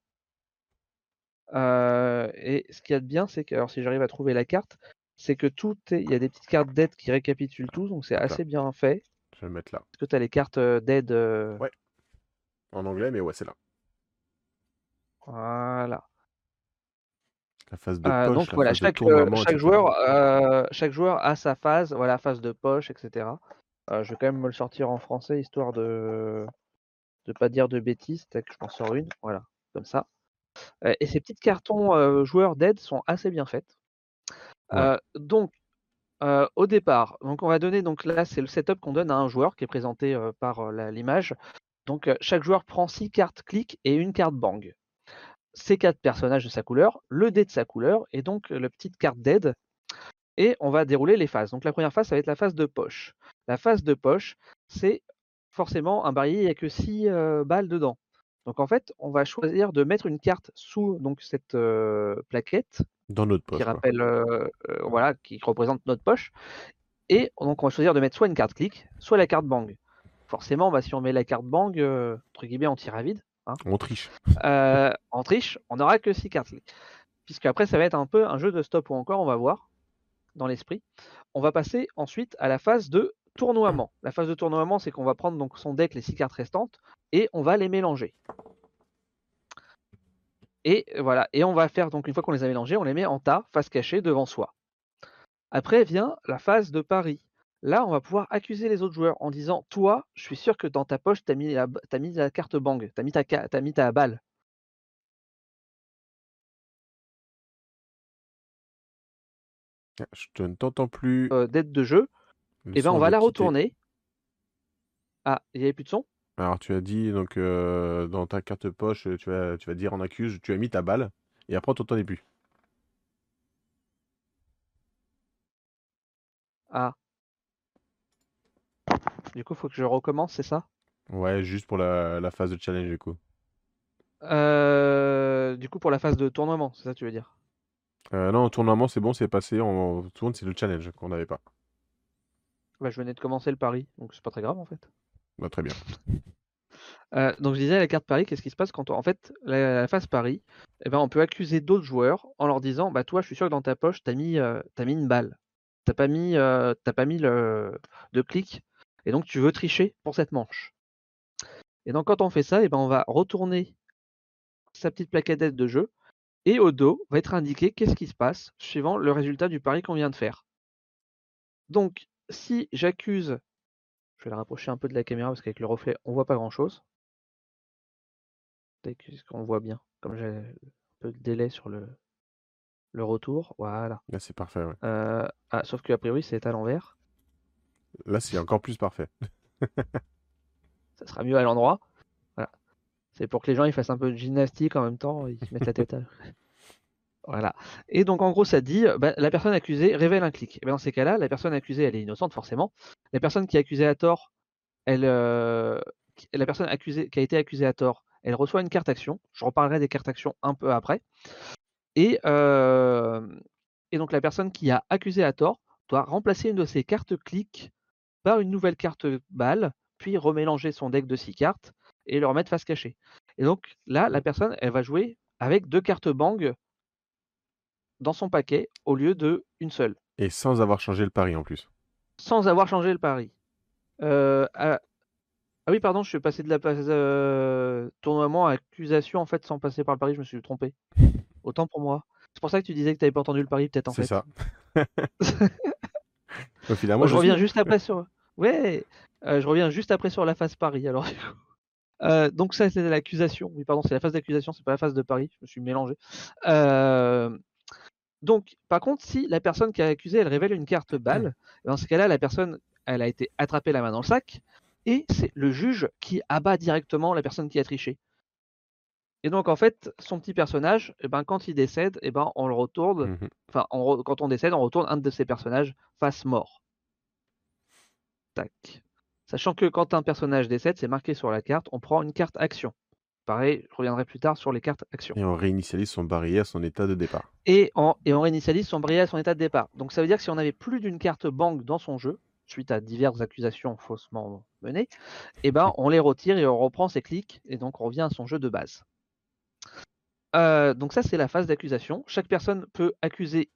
Euh, et ce qu'il y a de bien, c'est que alors si j'arrive à trouver la carte, c'est que tout est, il y a des petites cartes d'aide qui récapitulent tout, donc c'est assez bien fait.
Je vais le mettre là.
Est-ce que tu as les cartes d'aide euh,
Ouais. En anglais, mais ouais, c'est là.
Voilà.
La phase de
Euh,
poche,
donc
la
voilà,
phase de
chaque, euh,
tournoiement,
chaque joueur, euh, chaque joueur a sa phase, voilà, phase de poche, etc. Euh, je vais quand même me le sortir en français histoire de de pas dire de bêtises. Tac, je m'en sors une, voilà, comme ça. Euh, et ces petits cartons euh, joueurs d'aide sont assez bien.
Ouais.
Euh, donc euh, au départ, donc on va donner donc là c'est le setup qu'on donne à un joueur qui est présenté euh, par euh, l'image. Donc euh, chaque joueur prend six cartes clic et une carte bang. Ces quatre personnages de sa couleur, le dé de sa couleur et donc euh, la petite carte d'aide. Et on va dérouler les phases. Donc la première phase, ça va être la phase de poche. La phase de poche, c'est forcément un barillet, il n'y a que six euh, balles dedans. Donc en fait, on va choisir de mettre une carte sous donc cette euh, plaquette
Dans notre
qui
poche, quoi.
rappelle, euh, voilà, qui représente notre poche. Et donc on va choisir de mettre soit une carte clic, soit la carte bang. Forcément, bah, si on met la carte bang, entre guillemets, on tire à vide. Hein.
On triche.
Euh, en triche, on n'aura que 6 cartes. Puisque après, ça va être un peu un jeu de stop ou encore, on va voir dans l'esprit. On va passer ensuite à la phase de tournoiement. La phase de tournoiement, c'est qu'on va prendre donc son deck, les 6 cartes restantes, et on va les mélanger. Et voilà, et on va faire donc une fois qu'on les a mélangés, on les met en tas, face cachée devant soi. Après vient la phase de pari. Là, on va pouvoir accuser les autres joueurs en disant Toi, je suis sûr que dans ta poche, tu as, mis la, t'as mis la carte bang, tu as mis ta, ca- t'as mis ta balle.
Ah, Je ne t'entends plus.
euh, d'aide de jeu,
Le
et ben
son
on va la
quitté.
retourner. Ah, il n'y avait plus de son?
Alors, tu as dit, donc, euh, dans ta carte poche, tu vas, tu vas dire en accuse, tu as mis ta balle, et après, on t'entendait plus.
Ah. Du coup, faut que je recommence, c'est ça?
Ouais, juste pour la, la phase de challenge, du coup.
Euh, Du coup, pour la phase de tournoiement, c'est ça que tu veux dire?
Euh, non, tournoiement, c'est bon, c'est passé. On tourne, c'est le challenge qu'on n'avait pas.
bah, Je venais de commencer le pari, donc c'est pas très grave en fait.
Bah, très bien.
Euh, donc je disais la carte pari, qu'est-ce qui se passe quand on... en fait la, la phase pari, eh ben, on peut accuser d'autres joueurs en leur disant bah toi je suis sûr que dans ta poche t'as mis euh, t'as mis une balle, t'as pas mis euh, pas mis le de clic et donc tu veux tricher pour cette manche. Et donc quand on fait ça, et ben, on va retourner sa petite plaquette de jeu et au dos va être indiqué qu'est-ce qui se passe suivant le résultat du pari qu'on vient de faire. Donc si j'accuse, je vais le rapprocher un peu de la caméra parce qu'avec le reflet on voit pas grand chose. Est-ce qu'on voit bien Comme j'ai un peu de délai sur le, le retour, voilà.
Là, c'est parfait. Ouais.
Euh, ah, sauf qu'a priori c'est à l'envers.
Là, c'est encore plus parfait.
ça sera mieux à l'endroit. Voilà. C'est pour que les gens ils fassent un peu de gymnastique en même temps, ils se mettent la tête à... Voilà. Et donc en gros, ça dit, bah, la personne accusée révèle un clic. Et ben, dans ces cas-là, la personne accusée, elle est innocente forcément. La personne qui est accusée à tort, elle, euh, la personne accusée, qui a été accusée à tort, elle reçoit une carte action. Je reparlerai des cartes actions un peu après. Et, euh, et donc la personne qui a accusé à tort doit remplacer une de ses cartes clics par une nouvelle carte balle, puis remélanger son deck de six cartes et le remettre face cachée. Et donc là, la personne, elle va jouer avec deux cartes bang dans son paquet au lieu de une seule.
Et sans avoir changé le pari en plus.
Sans avoir changé le pari. Euh, ah, ah, oui, pardon, je suis passé de la phase euh, tournoiement à accusation en fait sans passer par le pari, je me suis trompé. Autant pour moi. C'est pour ça que tu disais que tu n'avais pas entendu le pari peut-être en fait.
C'est ça.
finalement, je, reviens juste après sur. Ouais, euh, je reviens juste après sur la phase pari alors. Euh, donc ça c'est l'accusation. Oui pardon, c'est la phase d'accusation, c'est pas la phase de pari. Je me suis mélangé. Euh, donc, par contre, si la personne qui a accusé, elle révèle une carte balle, dans ce cas-là, la personne, elle a été attrapée la main dans le sac, et c'est le juge qui abat directement la personne qui a triché. Et donc, en fait, son petit personnage, eh ben, quand il décède, eh ben, on le retourne. Mmh enfin, quand on décède, on retourne un de ses personnages face mort. Tac. Sachant que quand un personnage décède, c'est marqué sur la carte, on prend une carte action. Pareil, je reviendrai plus tard sur les cartes actions.
Et on réinitialise son barillet à son état de départ.
Et on, et on réinitialise son barillet à son état de départ. Donc ça veut dire que si on avait plus d'une carte banque dans son jeu, suite à diverses accusations faussement menées, eh ben, on les retire et on reprend ses clics, et donc on revient à son jeu de base. Euh, donc ça, c'est la phase d'accusation. Chaque personne peut accuser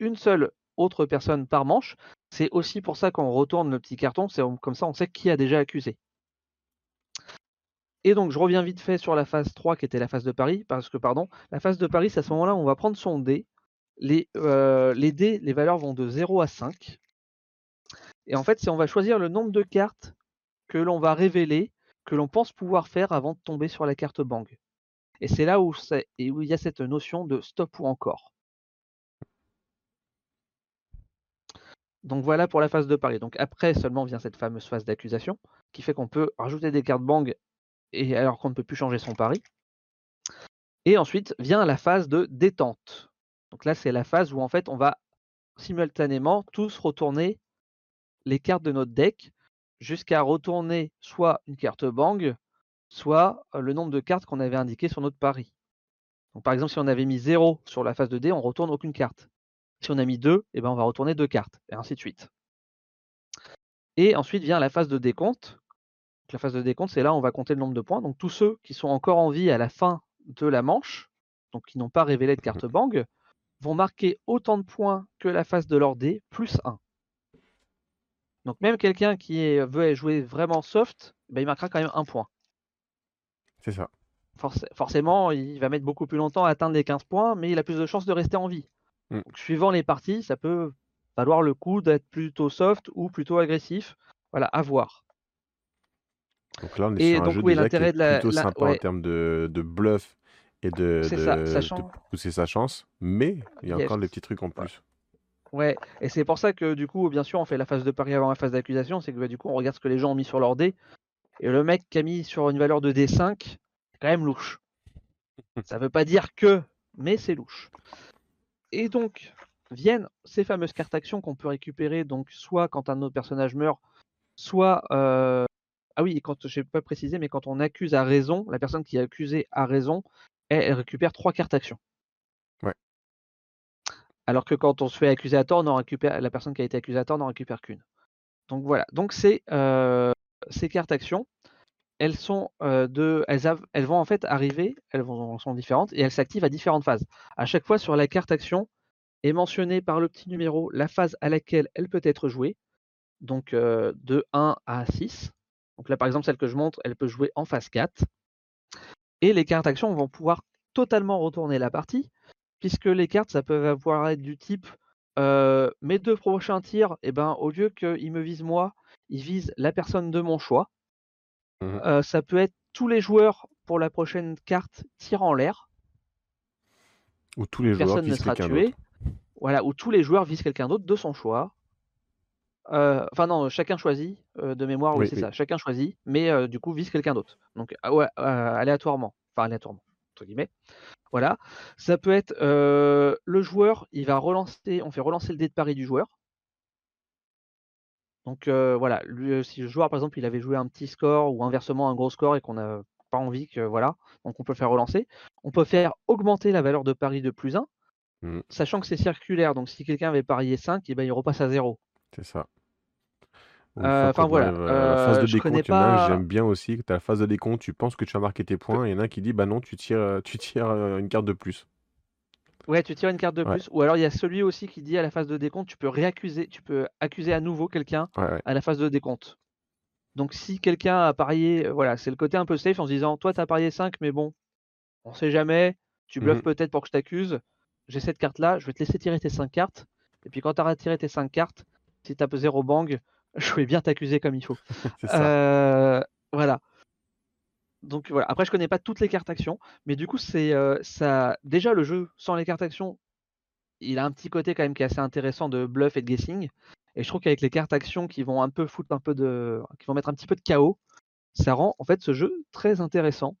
une seule autre personne par manche. C'est aussi pour ça qu'on retourne le petit carton, c'est comme ça on sait qui a déjà accusé. Et donc, je reviens vite fait sur la phase 3 qui était la phase de Paris, parce que, pardon, la phase de Paris, c'est à ce moment-là on va prendre son dé. Les, euh, les dés, les valeurs vont de 0 à 5. Et en fait, c'est on va choisir le nombre de cartes que l'on va révéler, que l'on pense pouvoir faire avant de tomber sur la carte bang. Et c'est là où, il y a cette notion de stop ou encore. Donc voilà pour la phase de Paris. Donc après seulement vient cette fameuse phase d'accusation, qui fait qu'on peut rajouter des cartes bang et alors qu'on ne peut plus changer son pari. Et ensuite vient la phase de détente. Donc là, c'est la phase où en fait on va simultanément tous retourner les cartes de notre deck jusqu'à retourner soit une carte bang, soit le nombre de cartes qu'on avait indiqué sur notre pari. Donc par exemple, si on avait mis 0 sur la phase de dé, on retourne aucune carte. Si on a mis 2, eh ben on va retourner deux cartes, et ainsi de suite. Et ensuite vient la phase de décompte, la phase de décompte, c'est là où on va compter le nombre de points. Donc tous ceux qui sont encore en vie à la fin de la manche, donc qui n'ont pas révélé de carte bang, vont marquer autant de points que la phase de leur dé, plus 1. Donc même quelqu'un qui veut jouer vraiment soft, ben, il marquera quand même un point.
C'est ça.
forcément, il va mettre beaucoup plus longtemps à atteindre les 15 points, mais il a plus de chances de rester en vie. Mm. suivant les parties, ça peut valoir le coup d'être plutôt soft ou plutôt agressif. Voilà, à voir.
Donc là, on est sur un jeu déjà qui est plutôt sympa en termes de, de bluff et de, de, pousser sa chance, mais il y a encore des petits trucs en plus.
Ouais, et c'est pour ça que du coup, bien sûr, on fait la phase de pari avant la phase d'accusation, c'est que bah, du coup, on regarde ce que les gens ont mis sur leur dé, et le mec qui a mis sur une valeur de D5, c'est quand même louche. ça veut pas dire que, mais c'est louche. Et donc, viennent ces fameuses cartes actions qu'on peut récupérer, donc soit quand un autre personnage meurt, soit euh, ah oui, quand je n'ai pas précisé, mais quand on accuse à raison, la personne qui est accusée à raison, elle, récupère trois cartes action.
Ouais.
Alors que quand on se fait accuser à tort, on récupère, la personne qui a été accusée à tort n'en récupère qu'une. Donc voilà. Donc c'est euh, ces cartes actions, elles sont euh, de, elles, vont en fait arriver, elles sont différentes et elles s'activent à différentes phases. À chaque fois sur la carte action est mentionnée par le petit numéro la phase à laquelle elle peut être jouée, donc euh, de 1 à 6 Donc là, par exemple, celle que je montre, elle peut jouer en phase 4. Et les cartes actions vont pouvoir totalement retourner la partie, puisque les cartes, ça peut avoir être du type euh, mes deux prochains tirs, eh ben, au lieu qu'ils me visent moi, ils visent la personne de mon choix.
Mhm.
Euh, ça peut être tous les joueurs pour la prochaine carte tirent en l'air.
Où tous les joueurs
Personne ne
visent
sera
quelqu'un
tué.
d'autre.
Voilà, où tous les joueurs visent quelqu'un d'autre de son choix. Euh, Enfin non, chacun choisit euh, de mémoire, oui,
Oui,
c'est
oui.
ça. Chacun choisit, mais euh, du coup vise quelqu'un d'autre. Donc ah ouais, aléatoirement, enfin aléatoirement entre guillemets. Voilà. Ça peut être le joueur, il va relancer, on fait relancer le dé de pari du joueur. Donc euh, voilà, lui, si le joueur par exemple il avait joué un petit score ou inversement un gros score et qu'on n'a pas envie que voilà, donc on peut le faire relancer. On peut faire augmenter la valeur de pari de plus 1,
Mhm.
sachant que c'est circulaire. Donc si quelqu'un avait parié 5, et ben, il repasse à 0.
C'est ça.
Euh, enfin, voilà,
la phase de décompte, que
pas-
j'aime bien aussi. Tu as la phase de décompte, tu penses que tu as marqué tes points, et il y en a un qui dit bah non, tu tires, euh, tu tires euh, une carte de plus.
Ouais, tu tires une carte de
Ouais.
plus. Ou alors il y a celui aussi qui dit à la phase de décompte, tu peux réaccuser, tu peux accuser à nouveau quelqu'un
Ouais, ouais.
à la phase de décompte. Donc si quelqu'un a parié, euh, voilà, c'est le côté un peu safe en se disant, toi t'as parié 5, mais bon, on sait jamais, tu bluffes
Mhm.
peut-être pour que je t'accuse, j'ai cette carte-là, je vais te laisser tirer tes 5 cartes, et puis quand tu auras tiré tes 5 cartes, si t'as 0 bang, je vais bien t'accuser comme il faut. Euh, voilà. Donc voilà. Après, je connais pas toutes les cartes actions, mais du coup, c'est euh, ça. Déjà, le jeu sans les cartes actions, il a un petit côté quand même qui est assez intéressant de bluff et de guessing. Et je trouve qu'avec les cartes actions qui vont un peu foutre un peu de, qui vont mettre un petit peu de chaos, ça rend en fait ce jeu très intéressant.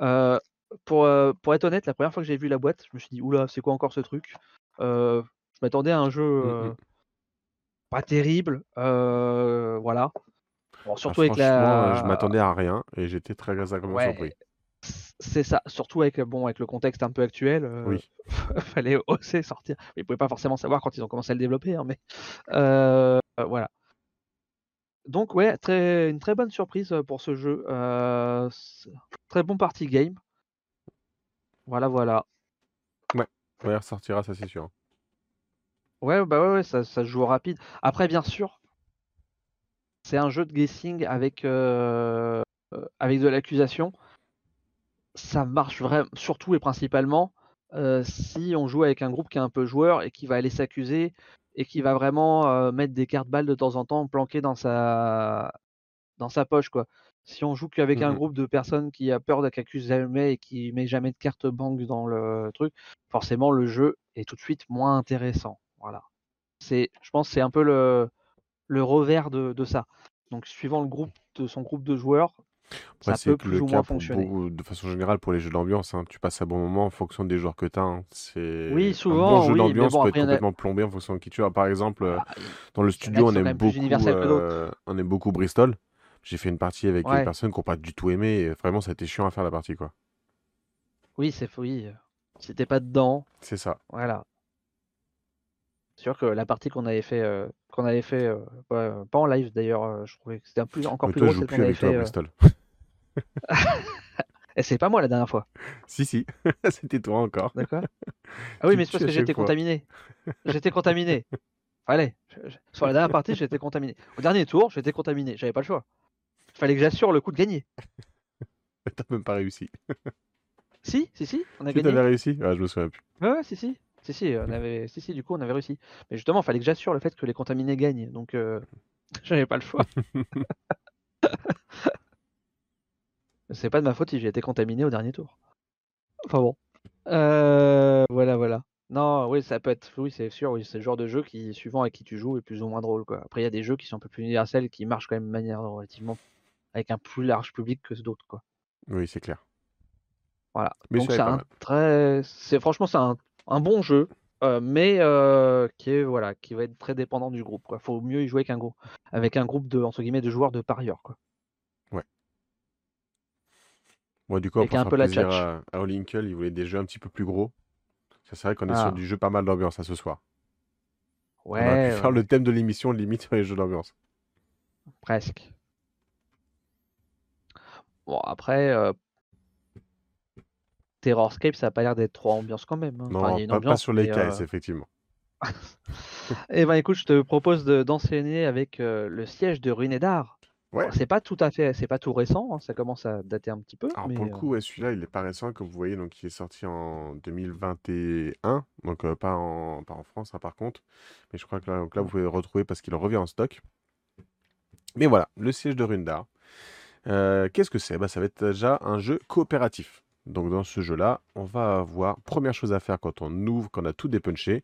Euh, pour, euh, pour être honnête, la première fois que j'ai vu la boîte, je me suis dit oula, c'est quoi encore ce truc? Je m'attendais à un jeu
Mm,
euh,
mm.
pas terrible, voilà. Bon,
Ah,
surtout avec
euh,
la,
je m'attendais à rien et j'étais très agréablement
Ouais,
surpris.
c'est ça. Surtout avec, bon, avec le contexte un peu actuel, euh,
Oui.
fallait oser sortir. Ils pouvaient pas forcément savoir quand ils ont commencé à le développer, hein, mais euh, voilà. Donc ouais, très, une très bonne surprise euh, pour ce jeu. Euh, très bon party game. Voilà, voilà.
Ouais, il ressortira, ça c'est sûr.
Ouais, bah ouais, ouais, ça, ça se joue rapide. Après, bien sûr, c'est un jeu de guessing avec, euh, euh, avec de l'accusation. Ça marche vraiment, surtout et principalement, euh, si on joue avec un groupe qui est un peu joueur et qui va aller s'accuser et qui va vraiment euh, mettre des cartes balles de temps en temps planquées dans sa, dans sa poche, quoi. Si on joue qu'avec un
Mhm.
groupe de personnes qui a peur d'accuse jamais et qui met jamais de carte banque dans le truc, forcément le jeu est tout de suite moins intéressant. Voilà. C'est, je pense, que c'est un peu le, le revers de, de ça. Donc, suivant le groupe de son groupe de joueurs, ça peut plus
le
ou moins fonctionner.
beaucoup, de façon générale pour les jeux d'ambiance. hein. Tu passes un bon moment en fonction des joueurs que tu as. C'est
Oui,
un
souvent,
bon jeu
oui,
d'ambiance
bon,
peut être
en a-
complètement plombé en fonction de qui tu as. Par exemple, euh,
Ah,
dans le studio, on aime beaucoup, euh, on aime beaucoup Bristol. J'ai fait une partie avec
Ouais.
une personne qui n'a pas du tout aimé. Et vraiment, ça a été chiant à faire la partie, quoi.
Oui, c'est oui. Si t'es pas dedans,
C'est ça.
voilà. C'est sûr que la partie qu'on avait fait, euh, qu'on avait fait, euh, euh, pas en live d'ailleurs, euh, je trouvais que c'était plus, encore
Mais
plus
toi, je
drôle
joue plus avec toi
fait. euh,
Bristol.
Et c'est pas moi la dernière fois,
Si, si. C'était toi encore.
d'accord Ah oui,
Tu
mais c'est parce que j'étais contaminé. J'étais contaminé. Je- je- Sur la dernière partie, j'étais contaminé. Au dernier tour, j'étais contaminé. J'avais pas le choix. Fallait que j'assure le coup de gagner.
T'as même pas réussi.
Si, si, si, on a
Si
gagné.
t'avais réussi Ah, je me souviens plus.
Ouais, ouais, si, si. Si, si, on avait... si, si, du coup, on avait réussi. Mais justement, il fallait que j'assure le fait que les contaminés gagnent. Donc, euh, j'avais pas le choix. C'est pas de ma faute si j'ai été contaminé au dernier tour. Enfin bon. Euh, voilà, voilà. Non, oui, ça peut être. Oui, c'est sûr, oui, c'est le genre de jeu qui, suivant à qui tu joues, est plus ou moins drôle. Quoi. Après, il y a des jeux qui sont un peu plus universels qui marchent quand même de manière relativement. avec un plus large public que d'autres. Quoi.
Oui, c'est clair.
Voilà.
Mais
Donc c'est un
mal.
très, c'est franchement c'est un, un bon jeu, euh, mais euh, qui est voilà, qui va être très dépendant du groupe. Quoi. Faut mieux y jouer qu'un groupe, avec un groupe de entre guillemets de joueurs de parieurs. Quoi.
Moi, du coup, pour
un peu la
à, à Olinkle, il voulait des jeux un petit peu plus gros. Ça, c'est vrai qu'on est sur
Ah.
du jeu pas mal d'ambiance à ce soir. On aurait
Ouais,
pu faire
ouais,
le thème de l'émission limite sur les jeux d'ambiance.
presque. Bon après, euh, Terrorscape ça a pas l'air d'être trop ambiance quand même. hein. Enfin, il y
Non,
a une
pas, sur les caisses,
euh,
effectivement.
Eh ben écoute, je te propose de- d'enseigner avec euh, le siège de Ruinedar.
Ouais.
c'est pas tout à fait, c'est pas tout récent, hein, ça commence à dater un petit peu,
Alors
mais
pour le
euh,
coup, ouais, celui-là, il est pas récent, comme vous voyez, donc il est sorti en 2021, donc euh, pas en, pas en France, hein, par contre. Mais je crois que là, donc là, vous pouvez le retrouver parce qu'il revient en stock. Mais voilà, le siège de Rundar. Euh, qu'est-ce que c'est? Bah, ça va être déjà un jeu coopératif. Donc dans ce jeu-là, on va avoir, première chose à faire quand on ouvre, quand on a tout dépunché,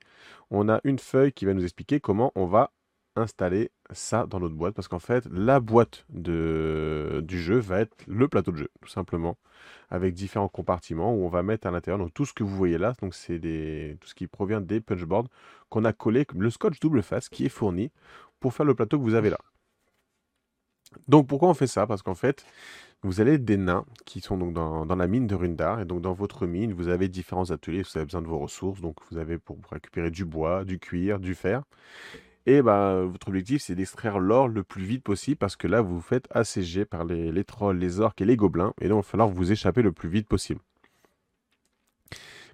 on a une feuille qui va nous expliquer comment on va installer ça dans notre boîte. Parce qu'en fait, la boîte du jeu va être le plateau de jeu, tout simplement, avec différents compartiments où on va mettre à l'intérieur donc, tout ce que vous voyez là. Donc c'est tout ce qui provient des punchboards qu'on a collé, le scotch double face qui est fourni pour faire le plateau que vous avez là. Donc pourquoi on fait ça? Parce qu'en fait, vous avez des nains qui sont donc dans, la mine de Rundar. Et donc dans votre mine, vous avez différents ateliers, vous avez besoin de vos ressources. Donc vous avez pour récupérer du bois, du cuir, du fer. Et bah, votre objectif, c'est d'extraire l'or le plus vite possible parce que là, vous vous faites assiéger par les, les trolls, les orques et les gobelins. Et donc, il va falloir vous échapper le plus vite possible.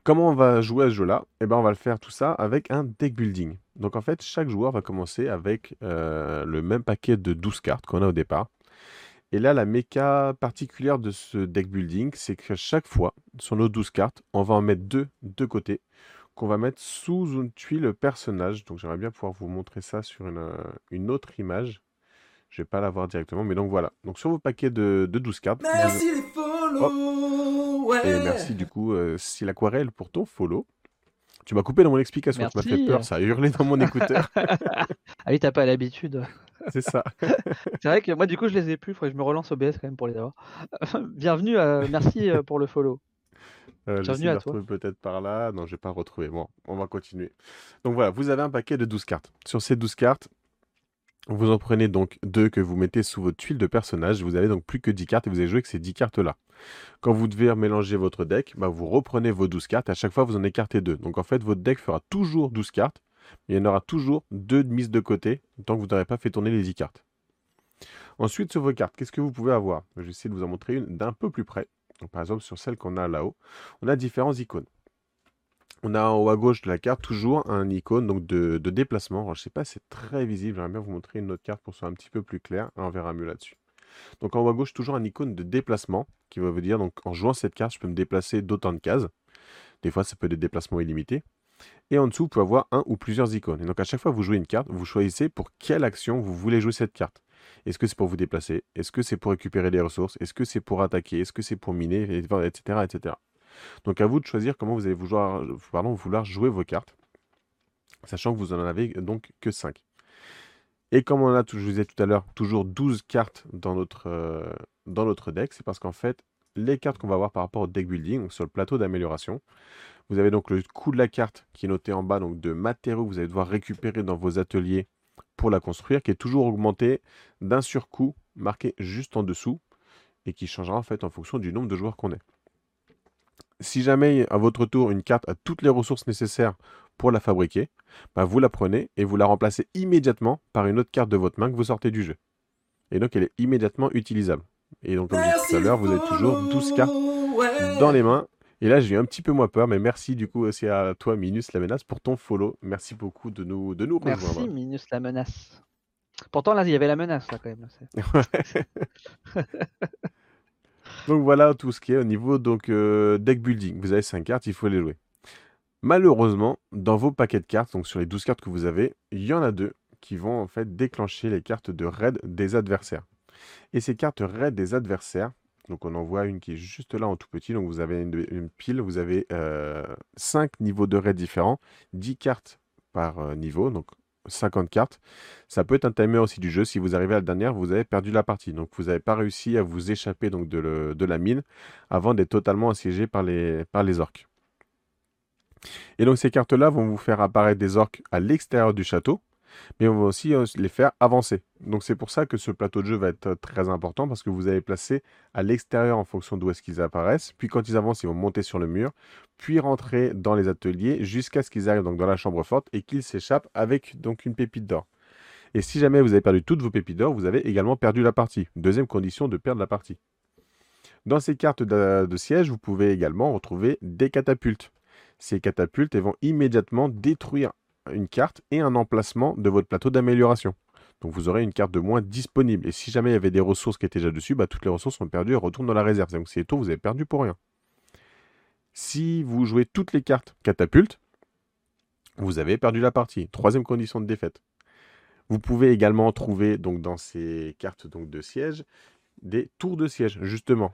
Comment on va jouer à ce jeu-là? Eh ben, on va le faire tout ça avec un deck building. Donc en fait, chaque joueur va commencer avec euh, le même paquet de 12 cartes qu'on a au départ. Et là, la méca particulière de ce deck building, c'est que chaque fois, sur nos 12 cartes, on va en mettre deux de côté, qu'on va mettre sous une tuile personnage. Donc j'aimerais bien pouvoir vous montrer ça sur une, euh, une autre image. Je vais pas la voir directement, mais donc voilà. Donc sur vos paquets de, de 12 cartes, vous-
Merci les follow. Ouais.
et merci du coup, euh, si l'aquarelle pour ton follow. Tu m'as coupé dans mon explication, tu m'as fait peur, ça a hurlé dans mon écouteur.
ah oui, t'as pas l'habitude.
C'est ça.
C'est vrai que moi, du coup, je les ai plus. Faudrait que je me relance OBS quand même pour les avoir. Bienvenue, euh, merci euh, pour le follow.
Euh,
Bienvenue à toi.
peut-être par là. Non, je vais pas le retrouver. Bon, on va continuer. Donc voilà, vous avez un paquet de 12 cartes. Sur ces 12 cartes, vous en prenez donc deux que vous mettez sous votre tuile de personnage. Vous avez donc plus que 10 cartes et vous allez jouer avec ces 10 cartes-là. Quand vous devez mélanger votre deck, bah, vous reprenez vos 12 cartes et à chaque fois vous en écartez deux. Donc en fait, votre deck fera toujours 12 cartes, mais il y en aura toujours deux de mises de côté tant que vous n'aurez pas fait tourner les 10 cartes. Ensuite, sur vos cartes, qu'est-ce que vous pouvez avoir? Je vais essayer de vous en montrer une d'un peu plus près. Par exemple, sur celle qu'on a là-haut, on a différents icônes. On a en haut à gauche de la carte toujours un icône de, déplacement. Je ne sais pas, c'est très visible. J'aimerais bien vous montrer une autre carte pour que ce soit un petit peu plus clair. On verra mieux là-dessus. Donc en haut à gauche, toujours un icône de déplacement qui va vous dire en jouant cette carte, je peux me déplacer d'autant de cases. Des fois, ça peut être des déplacements illimités. Et en dessous, vous pouvez avoir un ou plusieurs icônes. Et donc à chaque fois que vous jouez une carte, vous choisissez pour quelle action vous voulez jouer cette carte. Est-ce que c'est pour vous déplacer? Est-ce que c'est pour récupérer des ressources? Est-ce que c'est pour attaquer? Est-ce que c'est pour miner? Etc. etc. Donc à vous de choisir comment vous allez vouloir, vouloir jouer vos cartes, sachant que vous en avez donc que 5. Et comme on a, je vous disais tout à l'heure, toujours 12 cartes dans notre, euh, dans notre deck, c'est parce qu'en fait, les cartes qu'on va avoir par rapport au deck building, donc sur le plateau d'amélioration, vous avez donc le coût de la carte qui est noté en bas, donc de matériaux que vous allez devoir récupérer dans vos ateliers pour la construire, qui est toujours augmenté d'un surcoût marqué juste en dessous, et qui changera en fait en fonction du nombre de joueurs qu'on est. Si jamais à votre tour une carte a toutes les ressources nécessaires pour la fabriquer, bah vous la prenez et vous la remplacez immédiatement par une autre carte de votre main que vous sortez du jeu. Et donc elle est immédiatement utilisable. Et donc comme je disais tout à l'heure, vous avez toujours 12 cartes dans les mains. Et là j'ai eu un petit peu moins peur, mais merci du coup aussi à toi Minus la menace pour ton follow. Merci beaucoup de nous, de nous
Merci,
rejoindre.
Minus la menace. Pourtant, là, il y avait la menace, là, quand même. là,
Donc voilà tout ce qui est au niveau donc, euh, deck building. Vous avez 5 cartes, il faut les jouer. Malheureusement, dans vos paquets de cartes, donc sur les 12 cartes que vous avez, il y en a deux qui vont en fait déclencher les cartes de raid des adversaires. Et ces cartes raid des adversaires, donc on en voit une qui est juste là en tout petit, donc vous avez une, pile, vous avez 5 niveaux de raid différents, 10 cartes par euh, niveau, donc 50 cartes. Ça peut être un timer aussi du jeu. Si vous arrivez à la dernière, vous avez perdu la partie. Donc vous n'avez pas réussi à vous échapper donc, de, la mine avant d'être totalement assiégé par les orques. Et donc ces cartes-là vont vous faire apparaître des orques à l'extérieur du château, mais on va aussi euh, les faire avancer. Donc c'est pour ça que ce plateau de jeu va être très important parce que vous allez placer à l'extérieur en fonction d'où est-ce qu'ils apparaissent. Puis quand ils avancent, ils vont monter sur le mur, puis rentrer dans les ateliers jusqu'à ce qu'ils arrivent donc dans la chambre forte et qu'ils s'échappent avec donc une pépite d'or. Et si jamais vous avez perdu toutes vos pépites d'or, vous avez également perdu la partie. Deuxième condition de perdre la partie. Dans ces cartes de siège, vous pouvez également retrouver des catapultes. Ces catapultes vont immédiatement détruire une carte et un emplacement de votre plateau d'amélioration. Donc vous aurez une carte de moins disponible. Et si jamais il y avait des ressources qui étaient déjà dessus, bah, toutes les ressources sont perdues et retournent dans la réserve. Donc c'est tours, vous avez perdu pour rien. Si vous jouez toutes les cartes catapulte, vous avez perdu la partie. Troisième condition de défaite. Vous pouvez également trouver donc dans ces cartes donc de siège des tours de siège justement.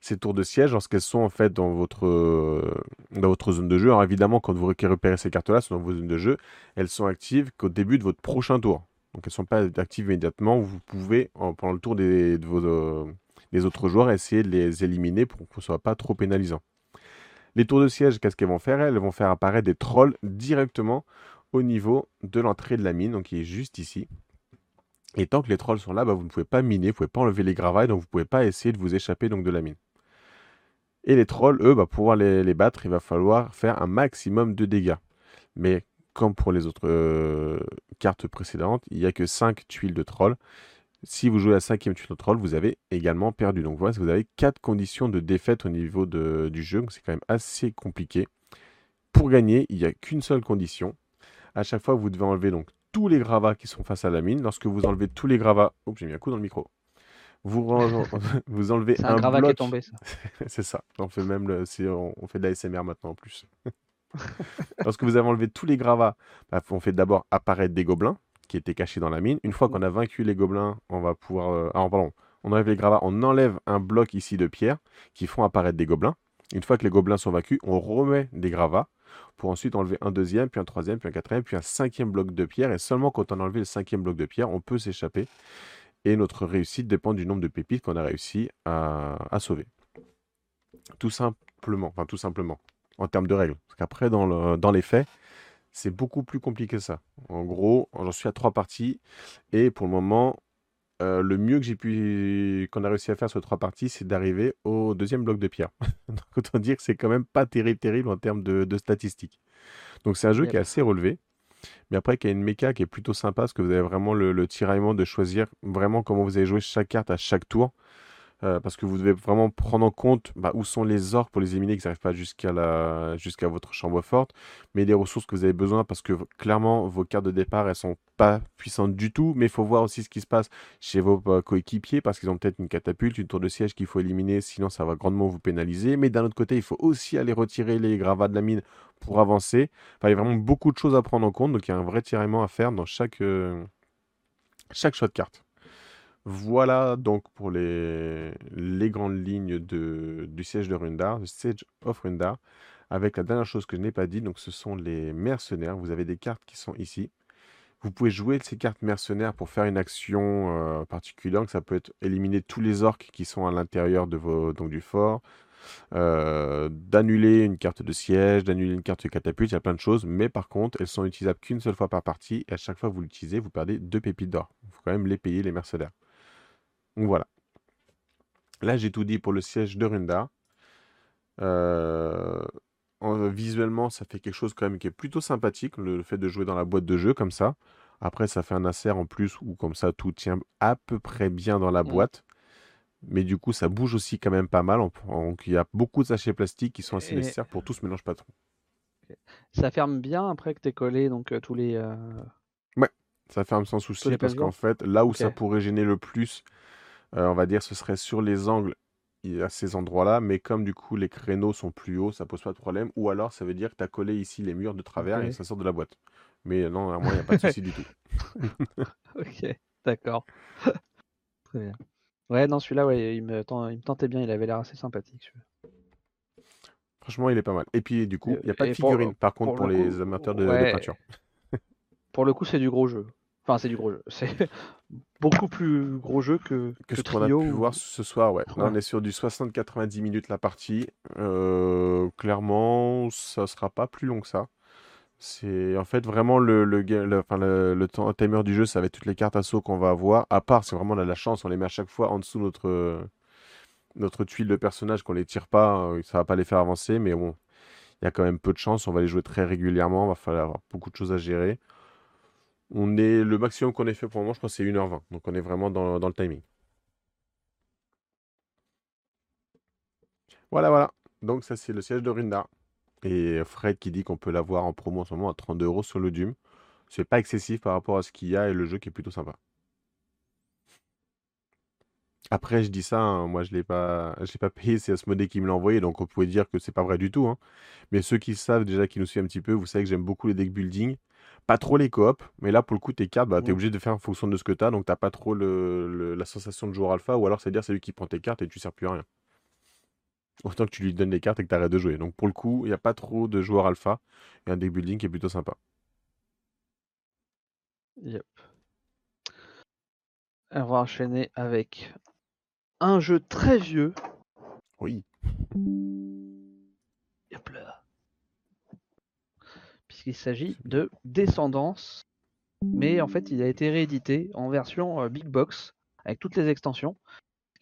Ces tours de siège, lorsqu'elles sont en fait dans votre, dans votre zone de jeu, alors évidemment quand vous récupérez ces cartes-là, sont dans vos zones de jeu, elles sont actives qu'au début de votre prochain tour. Donc elles ne sont pas actives immédiatement. Vous pouvez, pendant le tour des, euh, des autres joueurs, essayer de les éliminer pour ce ne soit pas trop pénalisant. Les tours de siège, qu'est-ce qu'elles vont faire? Elles vont faire apparaître des trolls directement au niveau de l'entrée de la mine, donc qui est juste ici. Et tant que les trolls sont là, bah, vous ne pouvez pas miner, vous ne pouvez pas enlever les gravailles, donc vous ne pouvez pas essayer de vous échapper donc, de la mine. Et les trolls, eux, bah, pour pouvoir les, battre, il va falloir faire un maximum de dégâts. Mais comme pour les autres euh, cartes précédentes, il n'y a que 5 tuiles de trolls. Si vous jouez la cinquième tuile de troll, vous avez également perdu. Donc voilà, vous avez 4 conditions de défaite au niveau du jeu. C'est quand même assez compliqué. Pour gagner, il n'y a qu'une seule condition. À chaque fois, vous devez enlever donc tous les gravats qui sont face à la mine. Lorsque vous enlevez tous les gravats... Oups, j'ai mis un coup dans le micro. Vous, vous enlevez un, un gravat bloc... qui est tombé, ça. c'est ça. On fait même le... on fait de la SMR maintenant en plus. Lorsque vous avez enlevé tous les gravats, bah, on fait d'abord apparaître des gobelins qui étaient cachés dans la mine. Une fois qu'on a vaincu les gobelins, on va pouvoir... Euh... Ah, pardon. On enlève les gravats, on enlève un bloc ici de pierre qui font apparaître des gobelins. Une fois que les gobelins sont vaincus, on remet des gravats pour ensuite enlever un deuxième, puis un troisième, puis un quatrième, puis un cinquième bloc de pierre. Et seulement quand on a enlevé le cinquième bloc de pierre, on peut s'échapper. Et notre réussite dépend du nombre de pépites qu'on a réussi à, sauver. Tout simplement, enfin tout simplement, en termes de règles. Parce qu'après, dans, dans les faits, c'est beaucoup plus compliqué que ça. En gros, j'en suis à trois parties. Et pour le moment, euh, le mieux que j'ai pu, qu'on a réussi à faire sur trois parties, c'est d'arriver au deuxième bloc de pierre. Donc autant dire que c'est quand même pas terrible, terrible en termes de, statistiques. Donc c'est un jeu qui est assez relevé, mais après qui a une méca qui est plutôt sympa, parce que vous avez vraiment le, le tiraillement de choisir vraiment comment vous allez jouer chaque carte à chaque tour. Euh, parce que vous devez vraiment prendre en compte bah, où sont les orques pour les éliminer qui n'arrivent pas jusqu'à la... votre chambre forte, mais les ressources que vous avez besoin parce que clairement vos cartes de départ elles sont pas puissantes du tout, mais il faut voir aussi ce qui se passe chez vos euh, coéquipiers parce qu'ils ont peut-être une catapulte, une tour de siège qu'il faut éliminer, sinon ça va grandement vous pénaliser. Mais d'un autre côté, il faut aussi aller retirer les gravats de la mine pour avancer. il y a vraiment beaucoup de choses à prendre en compte, donc il y a un vrai tiraillement à faire dans chaque, euh, chaque choix de carte. Voilà donc pour les, grandes lignes du siège de Rundar, le Siege of Rundar, avec la dernière chose que je n'ai pas dit, donc ce sont les mercenaires. Vous avez des cartes qui sont ici. Vous pouvez jouer ces cartes mercenaires pour faire une action euh, particulière. Donc ça peut être éliminer tous les orques qui sont à l'intérieur du fort, euh, d'annuler une carte de siège, d'annuler une carte de catapulte, il y a plein de choses. Mais par contre, elles sont utilisables qu'une seule fois par partie. Et à chaque fois que vous l'utilisez, vous perdez deux pépites d'or. Il faut quand même les payer, les mercenaires. Donc voilà. Là, j'ai tout dit pour le siège de Runda. Euh, visuellement, ça fait quelque chose quand même qui est plutôt sympathique, le, fait de jouer dans la boîte de jeu comme ça. Après, ça fait un insert en plus où comme ça, tout tient à peu près bien dans la mmh. boîte. Mais du coup, ça bouge aussi quand même pas mal. Donc, il y a beaucoup de sachets plastiques qui sont assez nécessaires pour tout ce mélange pas trop.
Ça ferme bien après que tu collé donc euh, tous les. Euh,
ouais, ça ferme sans souci parce qu'en fait, là où ça pourrait gêner le plus, on va dire ce serait sur les angles à ces endroits-là, mais comme du coup les créneaux sont plus hauts, ça pose pas de problème. Ou alors ça veut dire que tu as collé ici les murs de travers et ça sort de la boîte. Mais non, à moi, il n'y a pas de souci du tout.
ok, d'accord. Très bien. Ouais, non, celui-là, ouais, il, me, il me tentait bien, il avait l'air assez sympathique.
Franchement, il est pas mal. Et puis, du coup, il n'y a pas de figurine, par contre, pour, les amateurs de peinture.
pour le coup, c'est du gros jeu. Enfin, c'est du gros jeu. C'est beaucoup plus gros jeu que,
que, ce qu'on a pu voir ce soir. Ouais. on est sur du 60-90 minutes la partie. Euh, clairement, ça sera pas plus long que ça. C'est en fait vraiment le, le, le, enfin, le, temps, timer du jeu, ça va être toutes les cartes assaut qu'on va avoir. À part, c'est vraiment on a la chance, on les met à chaque fois en dessous de notre, notre tuile de personnage, qu'on les tire pas, euh, ça va pas les faire avancer. Mais bon, il y a quand même peu de chance. On va les jouer très régulièrement, il va falloir avoir beaucoup de choses à gérer. On est le maximum qu'on ait fait pour le moment, je pense, c'est 1h20. Donc on est vraiment dans, le timing. Voilà, voilà. Donc ça, c'est le siège de Rindar. Et Fred qui dit qu'on peut l'avoir en promo en ce moment à 32 euros sur le Dum. C'est pas excessif par rapport à ce qu'il y a et le jeu qui est plutôt sympa. Après, je dis ça, hein, moi je l'ai pas, je l'ai pas payé, c'est Asmodée qui me l'a envoyé, donc on pouvait dire que c'est pas vrai du tout. hein. Mais ceux qui savent déjà, qui nous suivent un petit peu, vous savez que j'aime beaucoup les deck building. Pas trop les coop, mais là pour le coup, tes cartes, bah, t'es obligé de faire en fonction de ce que t'as, donc t'as pas trop le, le- la sensation de joueur alpha, ou alors c'est-à-dire c'est lui qui prend tes cartes et tu sers plus à rien. Autant que tu lui donnes les cartes et que t'arrêtes de jouer. Donc pour le coup, il n'y a pas trop de joueurs alpha, et un deck building qui est plutôt sympa.
Yep. On va enchaîner avec un jeu très vieux.
Oui.
Hop là. Puisqu'il s'agit de Descendance. Mais en fait, il a été réédité en version euh, Big Box avec toutes les extensions.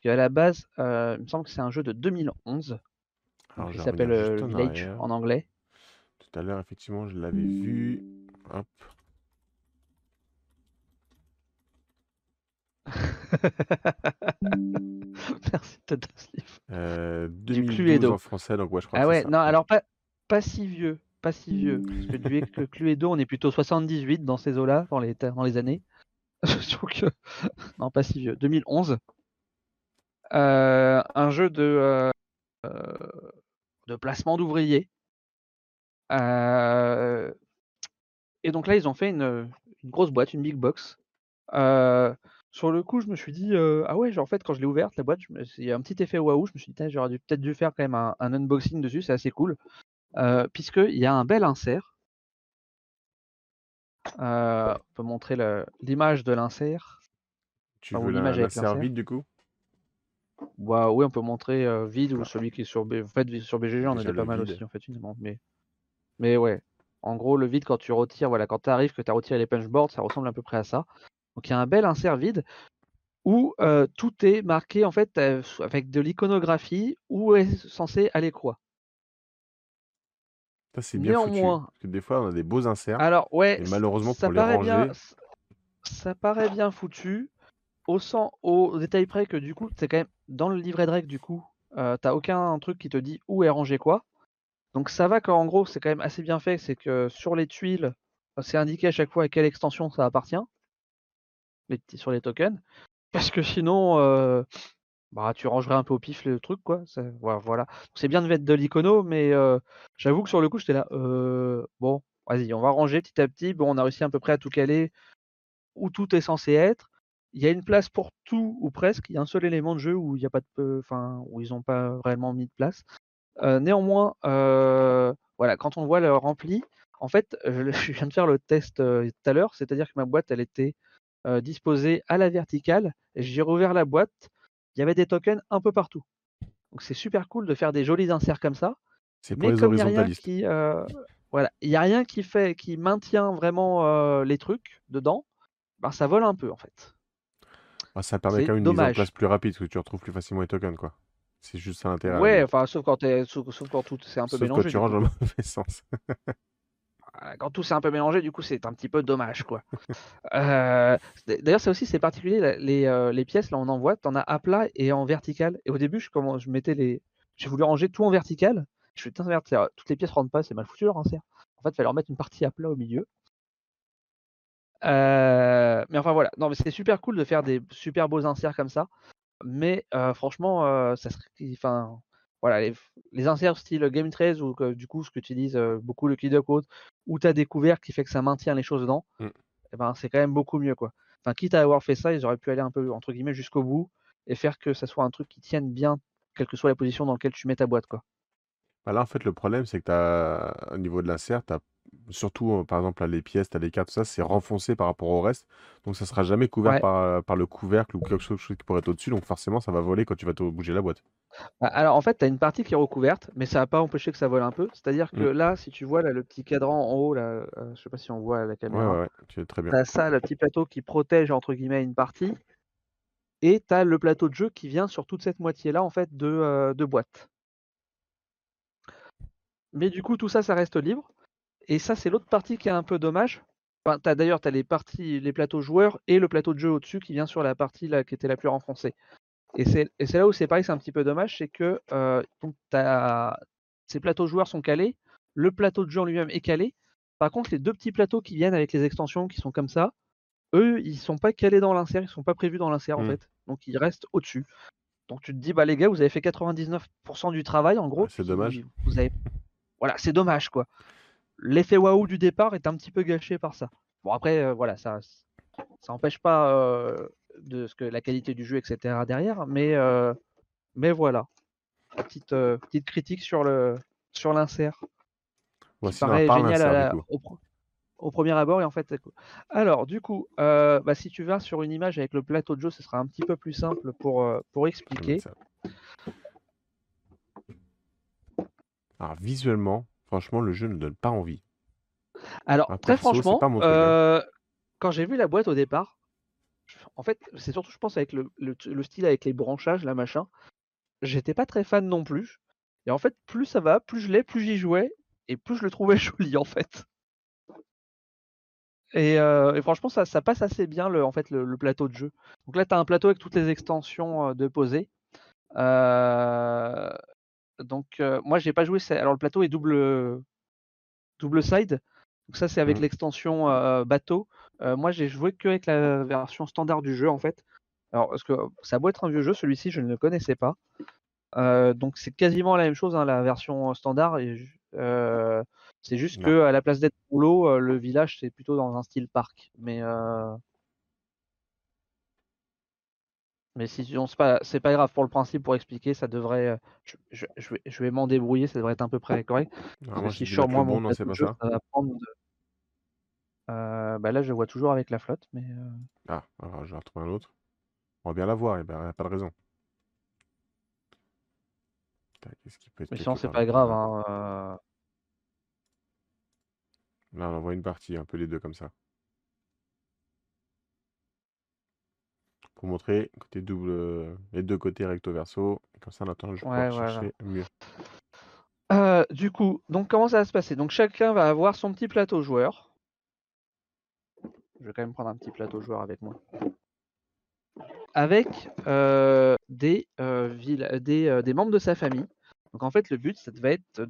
Qu'à la base, euh, il me semble que c'est un jeu de 2011.
Alors,
Donc,
je
il
vais
s'appelle euh,
en
Village
arrière.
en anglais.
Tout à l'heure, effectivement, je l'avais vu. Hop.
Merci, Tata Sleeve.
Euh,
Du
2012
Cluedo.
en français, donc ouais, je crois
Ah
que
ouais,
ça.
non, alors pas, pas si vieux. Pas si vieux. Parce que du Cluedo, on est plutôt 78 dans ces eaux-là, dans les, années. Euh, non, pas si vieux. 2011. Euh, un jeu de, euh, de placement d'ouvriers. Et donc là, ils ont fait une, grosse boîte, une big box. Sur le coup, je me suis dit, ah ouais, genre, en fait, quand je l'ai ouverte, la boîte, il y a un petit effet waouh. Je me suis dit, j'aurais peut-être dû faire quand même un, un unboxing dessus, c'est assez cool. Euh, Puisqu'il y a un bel insert. Euh, on peut montrer l'image de l'insert.
Tu
Enfin,
veux l'insert vide du coup?
Bah, oui, on peut montrer euh, vide ou celui qui est sur, B... en fait, sur BGG, on
Déjà
était pas mal
vide.
aussi, en fait, finalement. Mais, mais ouais, en gros, le vide, quand tu retires, voilà, quand tu arrives, que tu as retiré les punchboards, ça ressemble à peu près à ça. Donc, il y a un bel insert vide où euh, tout est marqué, en fait, euh, avec de l'iconographie où est censé aller quoi.
Ça, c'est bien foutu.
Néanmoins,
Parce que des fois, on a des beaux inserts.
alors, ouais,
Et malheureusement,
ça
pour les
paraît bien,
ranger-
c- ça paraît bien foutu, au, sens, au détail près que du coup, c'est quand même dans le livret de règles, du coup, euh, t'as aucun truc qui te dit où est rangé quoi. Donc ça va qu'en gros, c'est quand même assez bien fait, c'est que sur les tuiles, c'est indiqué à chaque fois à quelle extension ça appartient, les sur les tokens, parce que sinon, euh, bah, tu rangerais un peu au pif le truc, quoi. voilà. C'est bien de mettre de l'icono, mais j'avoue que sur le coup, j'étais là, bon, vas-y, on va ranger petit à petit. Bon, on a réussi à peu près à tout caler où tout est censé être. Il y a une place pour tout ou presque. Il y a un seul élément de jeu où il y a pas de, enfin, où ils n'ont pas réellement mis de place. Néanmoins, voilà, quand on voit le rempli, en fait, je, viens de faire le test tout à l'heure, c'est-à-dire que ma boîte, elle était disposée à la verticale. J'ai rouvert la boîte, il y avait des tokens un peu partout. Donc c'est super cool de faire des jolis inserts comme ça.
C'est pour
Mais
les
comme il n'y a rien
horizontalistes.
qui, euh, voilà, il y a rien qui fait, qui maintient vraiment euh, les trucs dedans, ben ça vole un peu en fait.
Ah, ça permet quand même une mise en
dommage.
place plus rapide, parce que tu retrouves plus facilement les tokens, quoi. C'est juste ça l'intérêt.
Ouais, enfin sauf quand sauf, sauf quand tout c'est un peu
Sauf
mélangé.
quand tu ranges dans le mauvais sens.
Quand tout c'est un peu mélangé, du coup c'est un petit peu dommage quoi. Euh, D'ailleurs ça aussi c'est particulier, euh, les pièces là on en voit, t'en as à plat et en vertical. Et au début je, je mettais les, j'ai voulu ranger tout en vertical. Je fais putain merde, toutes les pièces rentrent pas, c'est mal foutu leur insert. En fait, il fallait leur mettre une partie à plat au milieu. Euh, mais enfin voilà, non mais c'est super cool de faire des super beaux inserts comme ça. Mais franchement, ça serait, enfin voilà, les, les inserts style Game 13 ou du coup ce que tu utilises euh, beaucoup le Kid Code, où tu as des couverts qui fait que ça maintient les choses dedans,
Mm.
eh ben c'est quand même beaucoup mieux quoi. Enfin quitte à avoir fait ça, ils auraient pu aller un peu entre guillemets jusqu'au bout et faire que ça soit un truc qui tienne bien, quelle que soit la position dans laquelle tu mets ta boîte quoi.
Bah là, en fait, le problème, c'est que tu au niveau de l'insert, surtout, euh, par exemple, là, les pièces, tu as les cartes, tout ça, c'est renfoncé par rapport au reste. Donc, ça sera jamais couvert
Ouais.
par, par le couvercle ou quelque chose qui pourrait être au-dessus. Donc, forcément, ça va voler quand tu vas te bouger la boîte.
Bah, Alors en fait, tu as une partie qui est recouverte, mais ça va pas empêcher que ça vole un peu. C'est-à-dire que
Mm.
là, si tu vois là, le petit cadran en haut, là, euh, je sais pas si on voit à la caméra,
ouais, ouais, tu es très bien.
T'as ça, le petit plateau qui protège entre guillemets une partie, et t'as le plateau de jeu qui vient sur toute cette moitié-là en fait de, euh, de boîte. Mais du coup, tout ça, ça reste libre. Et ça, c'est l'autre partie qui est un peu dommage. Enfin, t'as d'ailleurs t'as les parties, les plateaux joueurs et le plateau de jeu au-dessus qui vient sur la partie là qui était la plus renfoncée. Et c'est là où c'est pareil, c'est un petit peu dommage, c'est que euh, donc ces plateaux joueurs sont calés, le plateau de jeu en lui-même est calé. Par contre, les deux petits plateaux qui viennent avec les extensions qui sont comme ça, eux, ils sont pas calés dans l'insert, ils sont pas prévus dans l'insert en
Mm.
fait. donc il reste au-dessus. Donc tu te dis, bah les gars, vous avez fait 99% du travail en gros.
c'est dommage.
puis Vous avez... Voilà, c'est dommage quoi. L'effet waouh du départ est un petit peu gâché par ça. Bon après, euh, voilà, ça, ça empêche pas euh, de ce que la qualité du jeu, etc. derrière, mais, euh, mais voilà. Petite, euh, petite critique sur le sur l'insert.
Voici
paraît
on parle
génial à la- au, premier abord et en fait. Alors du coup, euh, bah, si tu vas sur une image avec le plateau de jeu, ce sera un petit peu plus simple pour, expliquer.
Alors visuellement, franchement, le jeu ne donne pas envie.
Alors très
perso,
franchement,
hein.
quand j'ai vu la boîte au départ, en fait c'est surtout je pense avec le, le- le style avec les branchages, là machin, j'étais pas très fan non plus. Et en fait plus ça va, plus je l'ai, plus j'y jouais et plus je le trouvais joli en fait. Et, euh, et franchement, ça, ça passe assez bien le, en fait, le, le plateau de jeu. Donc là, tu as un plateau avec toutes les extensions euh, de poser. Euh, donc euh, moi, j'ai pas joué. Alors le plateau est double, double side. Donc ça, c'est avec
Mhm.
l'extension bateau. Euh, moi, j'ai joué que avec la version standard du jeu en fait. Alors parce que ça a beau être un vieux jeu, celui-ci, je ne le connaissais pas. Euh, donc c'est quasiment la même chose, hein, la version standard. Euh, c'est juste
Non.
que à la place d'être l'eau, le village c'est plutôt dans un style parc. Mais mais si on c'est pas c'est pas grave pour le principe pour expliquer, ça devrait. Je, je- je vais, je vais m'en débrouiller, ça devrait être à peu près correct.
Alors moi,
si je sors moi mon
bon, non,
jeu,
ça.
ça va prendre. de- Euh, bah là je vois toujours avec la flotte, mais euh,
Ah, alors je vais retrouver un autre. On va bien la voir, il n'y a pas de raison. Tac, Qu'est-ce qui peut être
mais
quelque
sinon c'est
part
pas grave.
Là,
hein, euh,
Là, on en voit une partie, un peu les deux comme ça. Pour montrer côté double, euh, les deux côtés recto verso. Et comme ça, on attend, je vais
Ouais,
pouvoir
voilà.
chercher mieux.
Euh, du coup, donc comment ça va se passer? Donc chacun va avoir son petit plateau joueur. Je vais quand même prendre un petit plateau joueur avec moi. Avec euh, des, euh, euh, des membres de sa famille. Donc en fait, le but, ça va être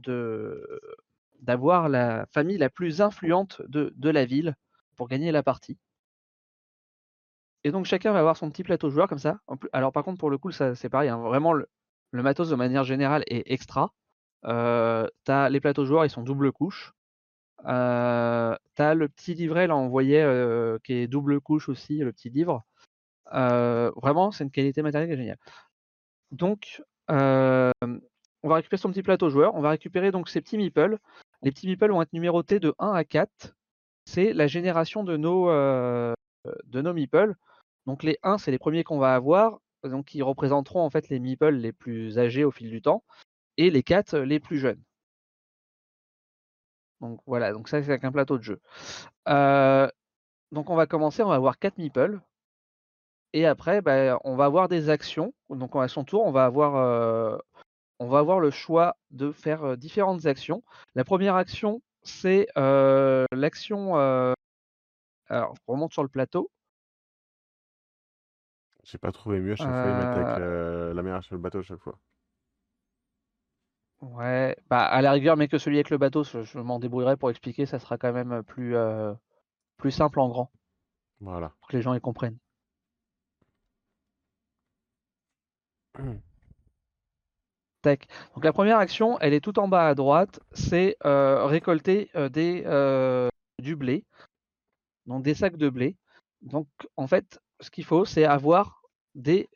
d'avoir la famille la plus influente de, la ville pour gagner la partie. Et donc chacun va avoir son petit plateau joueur comme ça. Alors par contre, pour le coup, ça c'est pareil. hein, vraiment, le, matos de manière générale est extra. Euh, t'as les plateaux joueurs, ils sont double couche. Euh, t'as le petit livret, là, on voyait, euh, qui est double couche aussi, le petit livre. Euh, vraiment, c'est une qualité matérielle qui est géniale. Donc, euh, on va récupérer son petit plateau joueur. On va récupérer donc ces petits meeples. Les petits meeples vont être numérotés de 1 à 4. C'est la génération de nos, de nos meeples. Donc les 1, c'est les premiers qu'on va avoir. Donc qui représenteront en fait les meeples les plus âgés au fil du temps. Et les 4 les plus jeunes. Donc voilà, donc ça c'est avec un plateau de jeu. Euh, donc on va commencer, on va avoir 4 meeples. Et après, bah, on va avoir des actions. Donc à son tour, on va avoir, euh, on va avoir le choix de faire euh, différentes actions. La première action, c'est l'action. alors, je remonte sur le plateau.
J'ai pas trouvé mieux, à chaque fois, ils mettent avec la mer sur le bateau à chaque fois.
Ouais, bah à la rigueur, mais que celui avec le bateau, je, je m'en débrouillerai pour expliquer. Ça sera quand même plus, euh, plus simple en grand
Voilà.
pour que les gens y comprennent. Tac. Donc la première action, elle est tout en bas à droite, c'est euh, récolter euh, des, euh, du blé, donc des sacs de blé. Donc en fait, ce qu'il faut, c'est avoir des.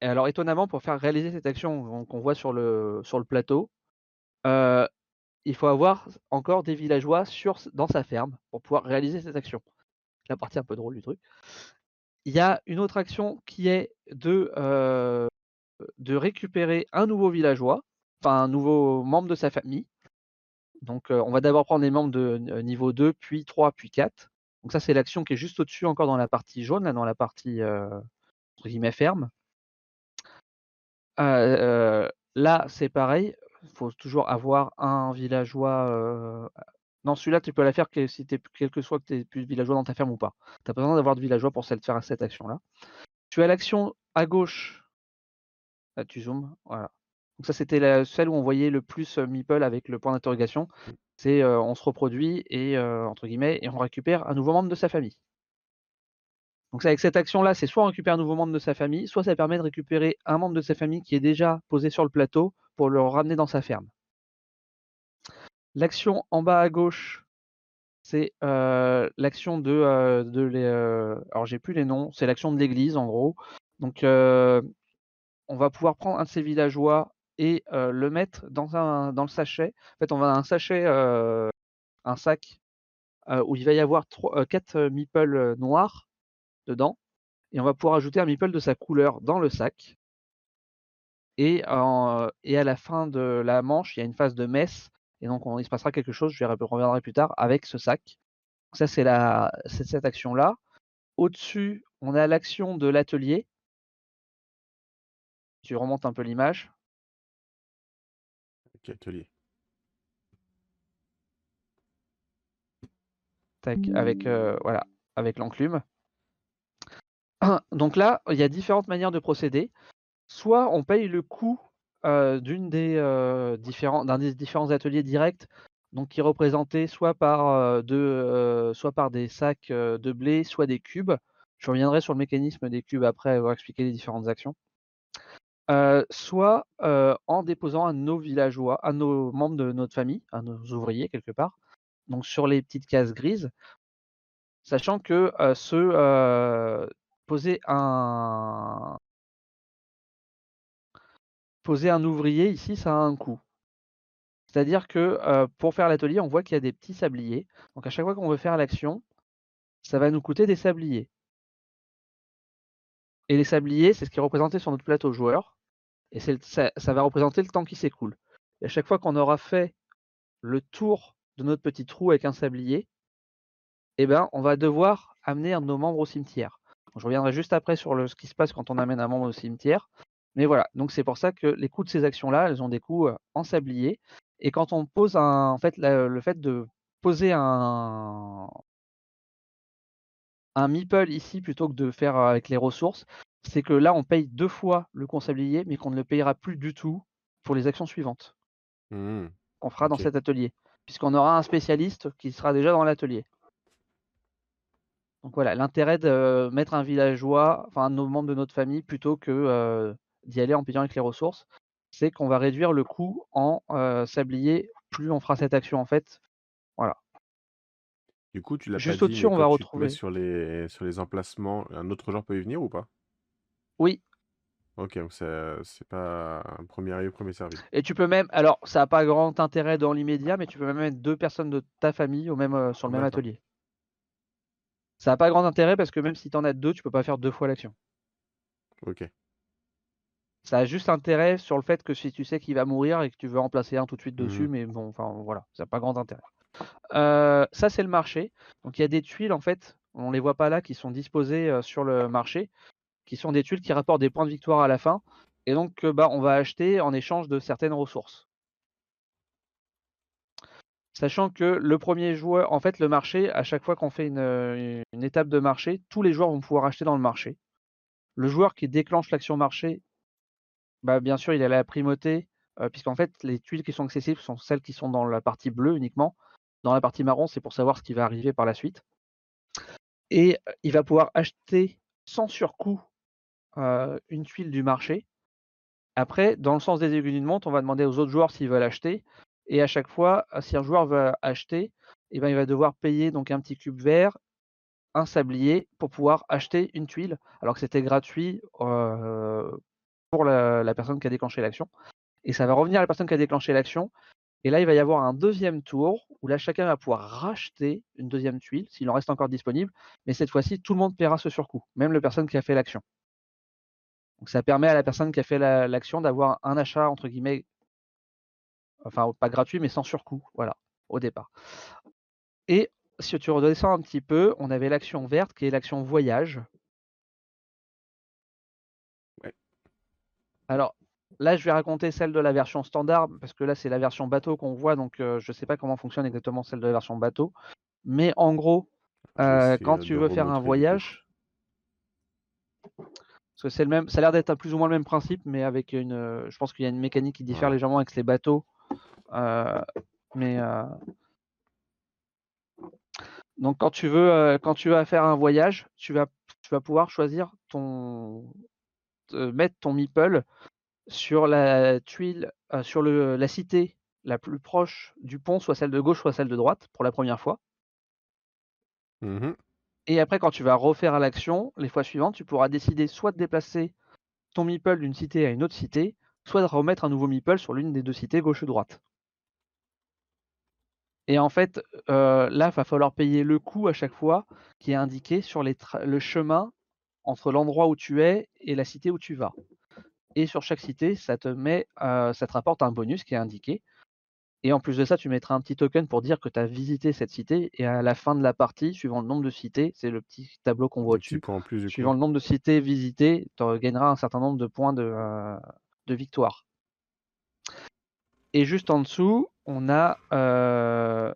Et alors étonnamment, pour faire réaliser cette action qu'on voit sur le, plateau, euh, il faut avoir encore des villageois dans sa ferme pour pouvoir réaliser cette action. La partie un peu drôle du truc. Il y a une autre action qui est de, euh, récupérer un nouveau villageois, enfin un nouveau membre de sa famille. Donc euh, on va d'abord prendre les membres de niveau 2, puis 3, puis 4. Donc ça c'est l'action qui est juste au-dessus encore dans la partie jaune, là dans la partie ferme. Euh, là c'est pareil, il faut toujours avoir un villageois. euh, Non, celui-là tu peux la faire que, si t'es, quel que soit que tu aies plus de villageois dans ta ferme ou pas. Tu n'as pas besoin d'avoir de villageois pour faire cette action-là. Tu as l'action à gauche Là, tu zoomes, voilà. Donc ça, c'était la- celle où on voyait le plus meeple avec le point d'interrogation. C'est euh, on se reproduit et entre guillemets et on récupère un nouveau membre de sa famille. Donc avec cette action-là, c'est soit on récupère un nouveau membre de sa famille, soit ça permet de récupérer un membre de sa famille qui est déjà posé sur le plateau pour le ramener dans sa ferme. L'action en bas à gauche, c'est euh, l'action de, euh, euh, alors j'ai plus les noms, c'est l'action de l'église en gros. Donc on va pouvoir prendre un de ces villageois et le mettre dans un dans le sachet. En fait, on va un sachet, un sac où il va y avoir trois, quatre meeples noirs dedans, et on va pouvoir ajouter un meeple de sa couleur dans le sac. Et, en- et à la fin de la manche, il y a une phase de messe, et donc on- il se passera quelque chose, je reviendrai plus tard, avec ce sac. Donc ça, c'est cette action-là. Au-dessus, on a l'action de l'atelier. Tu remontes un peu l'image.
Atelier.
Tac, avec euh, voilà, avec l'enclume. Donc là, il y a différentes manières de procéder. Soit on paye le coût euh, des euh, d'un des différents ateliers directs, donc qui est représenté soit par euh, de, soit par des sacs de blé, soit des cubes. Je reviendrai sur le mécanisme des cubes après avoir expliqué les différentes actions. Soit en déposant à nos villageois, à nos membres de notre famille, à nos ouvriers quelque part, donc sur les petites cases grises, sachant que ce poser un ouvrier ici, ça a un coût. C'est-à-dire que pour faire l'atelier, on voit qu'il y a des petits sabliers. Donc à chaque fois qu'on veut faire l'action, ça va nous coûter des sabliers. Et les sabliers, c'est ce qui est représenté sur notre plateau joueur. Et ça, va représenter le temps qui s'écoule. Et à chaque fois qu'on aura fait le tour de notre petit trou avec un sablier, eh ben, on va devoir amener nos membres au cimetière. Je reviendrai juste après sur le, ce qui se passe quand on amène un membre au cimetière. Mais voilà, donc c'est pour ça que les coûts de ces actions-là, elles ont des coûts euh, en sablier. Et quand on pose un, en fait, la- le fait de poser un, un meeple ici plutôt que de faire euh, avec les ressources, c'est que là on paye deux fois le consablier, mais qu'on ne le payera plus du tout pour les actions suivantes
Hmm,
qu'on fera dans cet atelier, puisqu'on aura un spécialiste qui sera déjà dans l'atelier. Donc voilà, l'intérêt de mettre un villageois, enfin un membres de notre famille, plutôt que d'y aller en payant avec les ressources, c'est qu'on va réduire le coût en sablier. Plus on fera cette action en fait. Voilà.
Du coup, tu l'as
Juste au-dessus, on va retrouver.
sur les, sur les emplacements, un autre joueur peut y venir ou pas?
Oui,
Ok, donc c'est pas un premier arrivé, premier servi.
et tu peux même, alors ça n'a pas grand intérêt dans l'immédiat, mais tu peux même mettre deux personnes de ta famille au même, sur le même atelier. Ça n'a pas grand intérêt parce que même si tu en as deux, tu peux pas faire deux fois l'action.
Ok.
Ça a juste intérêt sur le fait que si tu sais qu'il va mourir et que tu veux en placer un tout de suite dessus,
Mhm.
mais bon, enfin voilà, ça n'a pas grand intérêt. Euh, ça c'est le marché. Donc il y a des tuiles en fait, on les voit pas là, qui sont disposées euh, sur le marché, qui sont des tuiles qui rapportent des points de victoire à la fin, et donc euh, bah on va acheter en échange de certaines ressources. Sachant que le premier joueur, en fait, le marché, à chaque fois qu'on fait une, euh, une étape de marché, tous les joueurs vont pouvoir acheter dans le marché. Le joueur qui déclenche l'action marché, bah, bien sûr, il a la primauté, euh, puisqu'en fait, les tuiles qui sont accessibles sont celles qui sont dans la partie bleue uniquement. Dans la partie marron, c'est pour savoir ce qui va arriver par la suite. Et euh, il va pouvoir acheter sans surcoût une tuile du marché. Après, dans le sens des aiguilles d'une montre, on va demander aux autres joueurs s'ils veulent acheter. Et à chaque fois, euh, si un joueur veut acheter, eh ben, il va devoir payer donc un petit cube vert, un sablier pour pouvoir acheter une tuile, alors que c'était gratuit pour la, personne qui a déclenché l'action. Et ça va revenir à la personne qui a déclenché l'action. Et là, il va y avoir un deuxième tour où là, chacun va pouvoir racheter une deuxième tuile s'il en reste encore disponible. Mais cette fois-ci, tout le monde paiera ce surcoût, même la personne qui a fait l'action. Donc ça permet à la personne qui a fait la- l'action d'avoir un achat entre guillemets, enfin pas gratuit mais sans surcoût, voilà, au départ. Et si tu redescends un petit peu, on avait l'action verte qui est l'action voyage.
Ouais.
Alors là, je vais raconter celle de la version standard parce que là c'est la version bateau qu'on voit, donc euh, je sais pas comment fonctionne exactement celle de la version bateau. Mais en gros, euh, quand tu veux faire un voyage, parce que c'est le même, ça a l'air d'être un plus ou moins le même principe, mais avec une, euh, je pense qu'il y a une mécanique qui diffère
Ouais.
légèrement avec les bateaux. Euh, mais euh, donc quand tu veux, euh, quand tu vas faire un voyage, tu vas tu vas pouvoir choisir ton mettre ton meeple sur la tuile, sur le la cité la plus proche du pont, soit celle de gauche, soit celle de droite, pour la première fois.
Mmh
Et après, quand tu vas refaire l'action, les fois suivantes, tu pourras décider soit de déplacer ton meeple d'une cité à une autre cité, soit de remettre un nouveau meeple sur l'une des deux cités, gauche ou droite. Et en fait, heu, là, va falloir payer le coût à chaque fois qui est indiqué sur les le chemin entre l'endroit où tu es et la cité où tu vas. Et sur chaque cité, ça te met, heu, ça te rapporte un bonus qui est indiqué. Et en plus de ça, tu mettras un petit token pour dire que tu as visité cette cité et à la fin de la partie, suivant le nombre de cités, c'est le petit tableau qu'on voit au-dessus. Suivant
coup.
le nombre de cités visitées, tu gagneras un certain nombre de points de, de victoire. Et juste en dessous, on a, heu,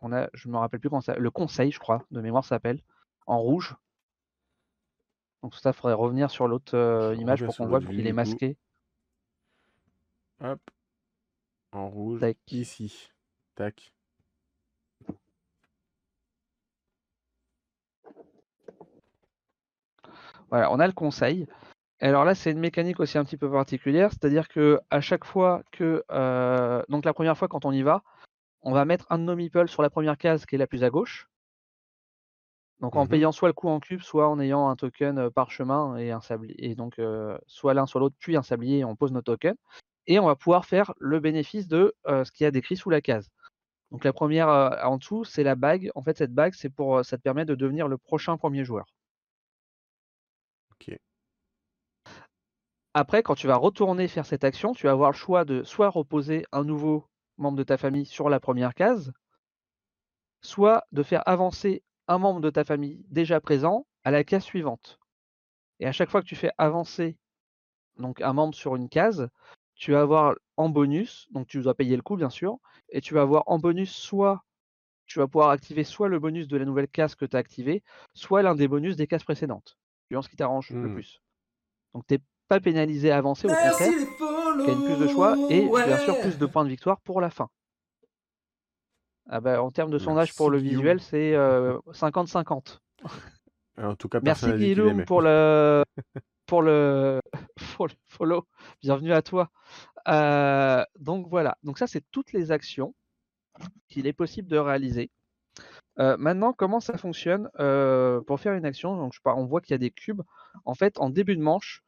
on a je me rappelle plus comment ça le conseil, je crois, de mémoire s'appelle, en rouge. Donc ça, faudrait revenir sur l'autre,
Je
image pour qu'on voit qu'il est masqué.
Hop. En rouge,
Tac.
ici. Tac.
Voilà, on a le conseil. Alors là, c'est une mécanique aussi un petit peu particulière, c'est-à-dire qu'à chaque fois que, heu, donc la première fois quand on y va, on va mettre un de nos meeples sur la première case qui est la plus à gauche. Donc en
Mmh
payant soit le coût en cube, soit en ayant un token, heu, parchemin et un sablier et donc heu, soit l'un soit l'autre, puis un sablier et on pose nos tokens et on va pouvoir faire le bénéfice de, ce qu'il y a décrit sous la case. Donc la première, re en dessous, c'est la bague. En fait, cette bague, c'est pour, ça te permet de devenir le prochain premier joueur.
OK.
Après, quand tu vas retourner faire cette action, tu vas avoir le choix de soit reposer un nouveau membre de ta famille sur la première case soit de faire avancer un membre de ta famille déjà présent à la case suivante. Et à chaque fois que tu fais avancer donc un membre sur une case, tu vas avoir en bonus, donc tu dois payer le coût bien sûr, et tu vas avoir en bonus soit tu vas pouvoir activer soit le bonus de la nouvelle case que tu as activé, soit l'un des bonus des cases précédentes, suivant ce qui t'arrange le
Mmh.
plus. Donc tu pas pénalisé à avancer, au contraire, gagnes plus de choix et bien sûr plus de points de victoire pour la fin. Ah bah, en termes de sondage pour le
Guillaume.
visuel, c'est, heu, 50-50.
En tout cas,
Merci Guillaume pour le pour le pour le follow. Bienvenue à toi. Heu, donc voilà, donc ça, c'est toutes les actions qu'il est possible de réaliser. Maintenant, comment ça fonctionne? Pour faire une action, donc je par on voit qu'il y a des cubes. En fait, en début de manche,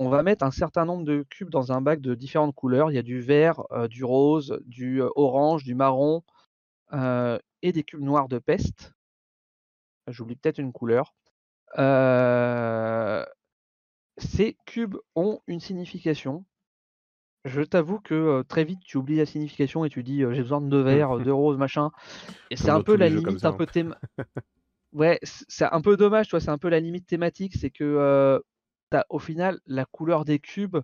on va mettre un certain nombre de cubes dans un bac de différentes couleurs. Il y a du vert, heu, du rose, du, heu, orange, du marron, heu et des cubes noirs de peste. J'oublie peut-être une couleur. Ces cubes ont une signification. Je t'avoue que, très vite, tu oublies la signification et tu dis, «J'ai besoin de 2 verts, 2 roses, machin» et c'est un peu la limite un
hein.
peu thém ouais, c'est un peu dommage, tu vois? C'est un peu la limite thématique, c'est que, au final, la couleur des cubes,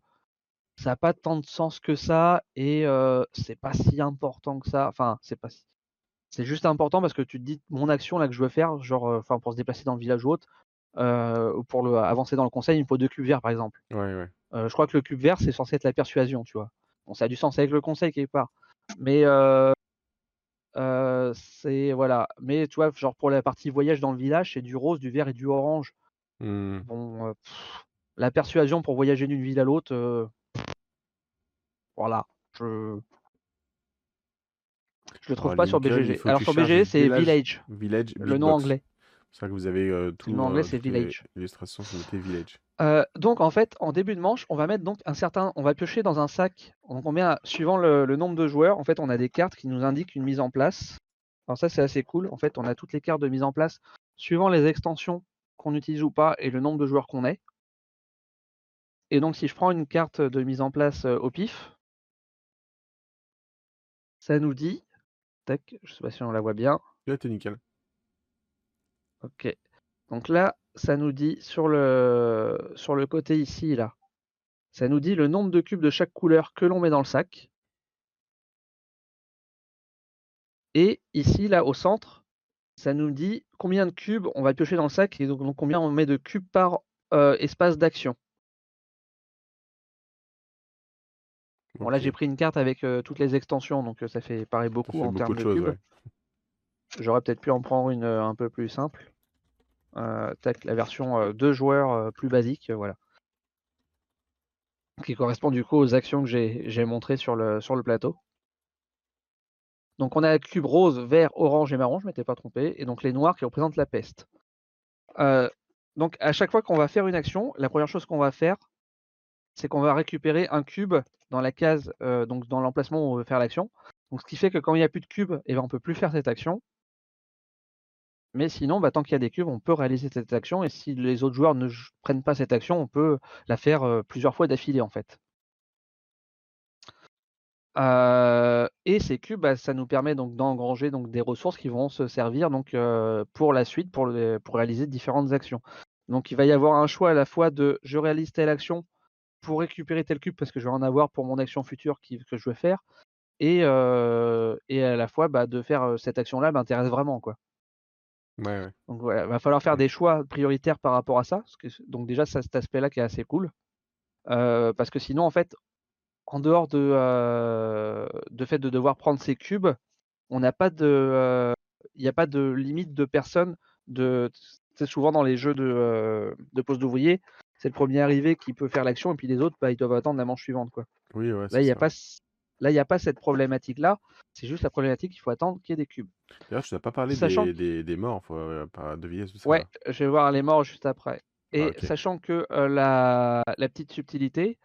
ça a pas tant de sens que ça et c'est pas si important que ça. Enfin, c'est pas si c'est juste important parce que tu te dis: «Mon action là que je veux faire», genre, enfin pour se déplacer dans le village ou autre, ou pour le avancer dans le conseil, il me faut 2 cubes verts, par exemple.
Ouais,
je crois que le cube vert, c'est censé être la persuasion, tu vois? Bon, ça a du sens avec le conseil quelque part, mais c'est voilà, mais tu vois, genre pour la partie voyage dans le village, c'est du rose, du vert et du orange.
Mmh.
Bon, la persuasion pour voyager d'une ville à l'autre, heu voilà, je je le trouve
Alors
pas sur BGG. Alors sur BGG, c'est
Village
Village, le nom anglais.
C'est ça que vous avez,
Le
tout,
nom anglais,
heu,
c'est Village.
illustrations, c'est noté Village.
Donc en fait, en début de manche, on va mettre donc un certain on va piocher dans un sac, donc on met un suivant le le nombre de joueurs, en fait, on a des cartes qui nous indiquent une mise en place. Alors ça, c'est assez cool. En fait, on a toutes les cartes de mise en place suivant les extensions qu'on utilise ou pas et le nombre de joueurs qu'on est. Et donc si je prends une carte de mise en place, au pif ça nous dit tac, je sais pas si on la voit bien.
Là, tu es nickel.
OK. Donc là, ça nous dit sur le sur le côté ici là, ça nous dit le nombre de cubes de chaque couleur que l'on met dans le sac. Et ici, là, au centre, ça nous dit combien de cubes on va piocher dans le sac et donc donc combien on met de cubes par, espace d'action. Bon là, j'ai pris une carte avec, heu, toutes les extensions donc heu, ça fait paraît beaucoup
fait
en
beaucoup
termes
de choses, ouais.
J'aurais peut-être pu en prendre une, heu, un peu plus simple. Euh, tac, la version euh, deux joueurs euh, plus basique, euh, voilà. Qui correspond du coup aux actions que j'ai montrées sur le, sur le plateau. Donc on a cube rose, vert, orange et marron, je m'étais pas trompé, et donc les noirs qui représentent la peste. Euh, donc à chaque fois qu'on va faire une action, la première chose qu'on va faire, c'est qu'on va récupérer un cube dans la case, euh, donc dans l'emplacement où on veut faire l'action. Donc ce qui fait que quand il n'y a plus de cube, eh ben, on peut plus faire cette action. Mais sinon, bah, tant qu'il y a des cubes, on peut réaliser cette action. Et si les autres joueurs ne prennent pas cette action, on peut la faire euh, plusieurs fois d'affilée en fait. Euh, et ces cubes, bah, ça nous permet donc d'engranger donc des ressources qui vont se servir donc pour la suite, pour, pour réaliser différentes actions. Donc il va y avoir un choix à la fois de je réalise telle action pour récupérer tel cube parce que je vais en avoir pour mon action future qui- que je veux faire, et, euh, et à la fois bah, de faire cette action-là m'intéresse vraiment quoi.
Ouais, ouais.
Donc voilà, va falloir faire des choix prioritaires par rapport à ça. parce que- donc déjà, ça, cet aspect-là qui est assez cool. Euh, parce que sinon, en fait, en dehors de, euh, de fait de devoir prendre ces cubes, on n'a pas de, il n'y a pas de limite de personnes. De, c'est souvent dans les jeux de, de poste d'ouvrier, c'est le premier arrivé qui peut faire l'action et puis les autres, bah, ils doivent attendre la manche suivante, quoi.
Oui, ouais,
Là, il n'y a
ça.
pas, là, il a pas cette problématique-là. C'est juste la problématique qu'il faut attendre qu'il y ait des cubes.
D'ailleurs, je t'ai pas parlé
Sachant
des, des, des morts, faut euh, pas deviner ça.
Ouais, je vais voir les morts juste après. Et
Ah,
sachant que euh, la, la petite subtilité,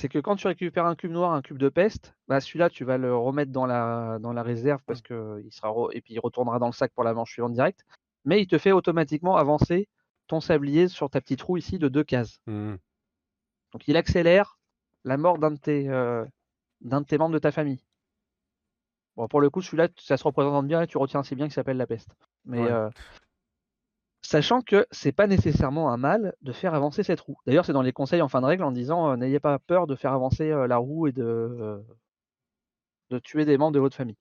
c'est que quand tu récupères un cube noir, un cube de peste, bah celui-là, tu vas le remettre dans la, dans la réserve parce que il sera re- et puis il retournera dans le sac pour la manche suivante direct. Mais il te fait automatiquement avancer ton sablier sur ta petite roue ici de deux cases.
Mhm.
Donc il accélère la mort d'un de tes, euh, d'un de tes membres de ta famille. Bon, pour le coup, celui-là, ça se représente bien et tu retiens assez bien qu'il s'appelle la peste. Mais
Ouais.
euh, sachant que c'est pas nécessairement un mal de faire avancer cette roue. D'ailleurs, c'est dans les conseils en fin de règle en disant euh, n'ayez pas peur de faire avancer la roue et de, de tuer des membres de votre famille.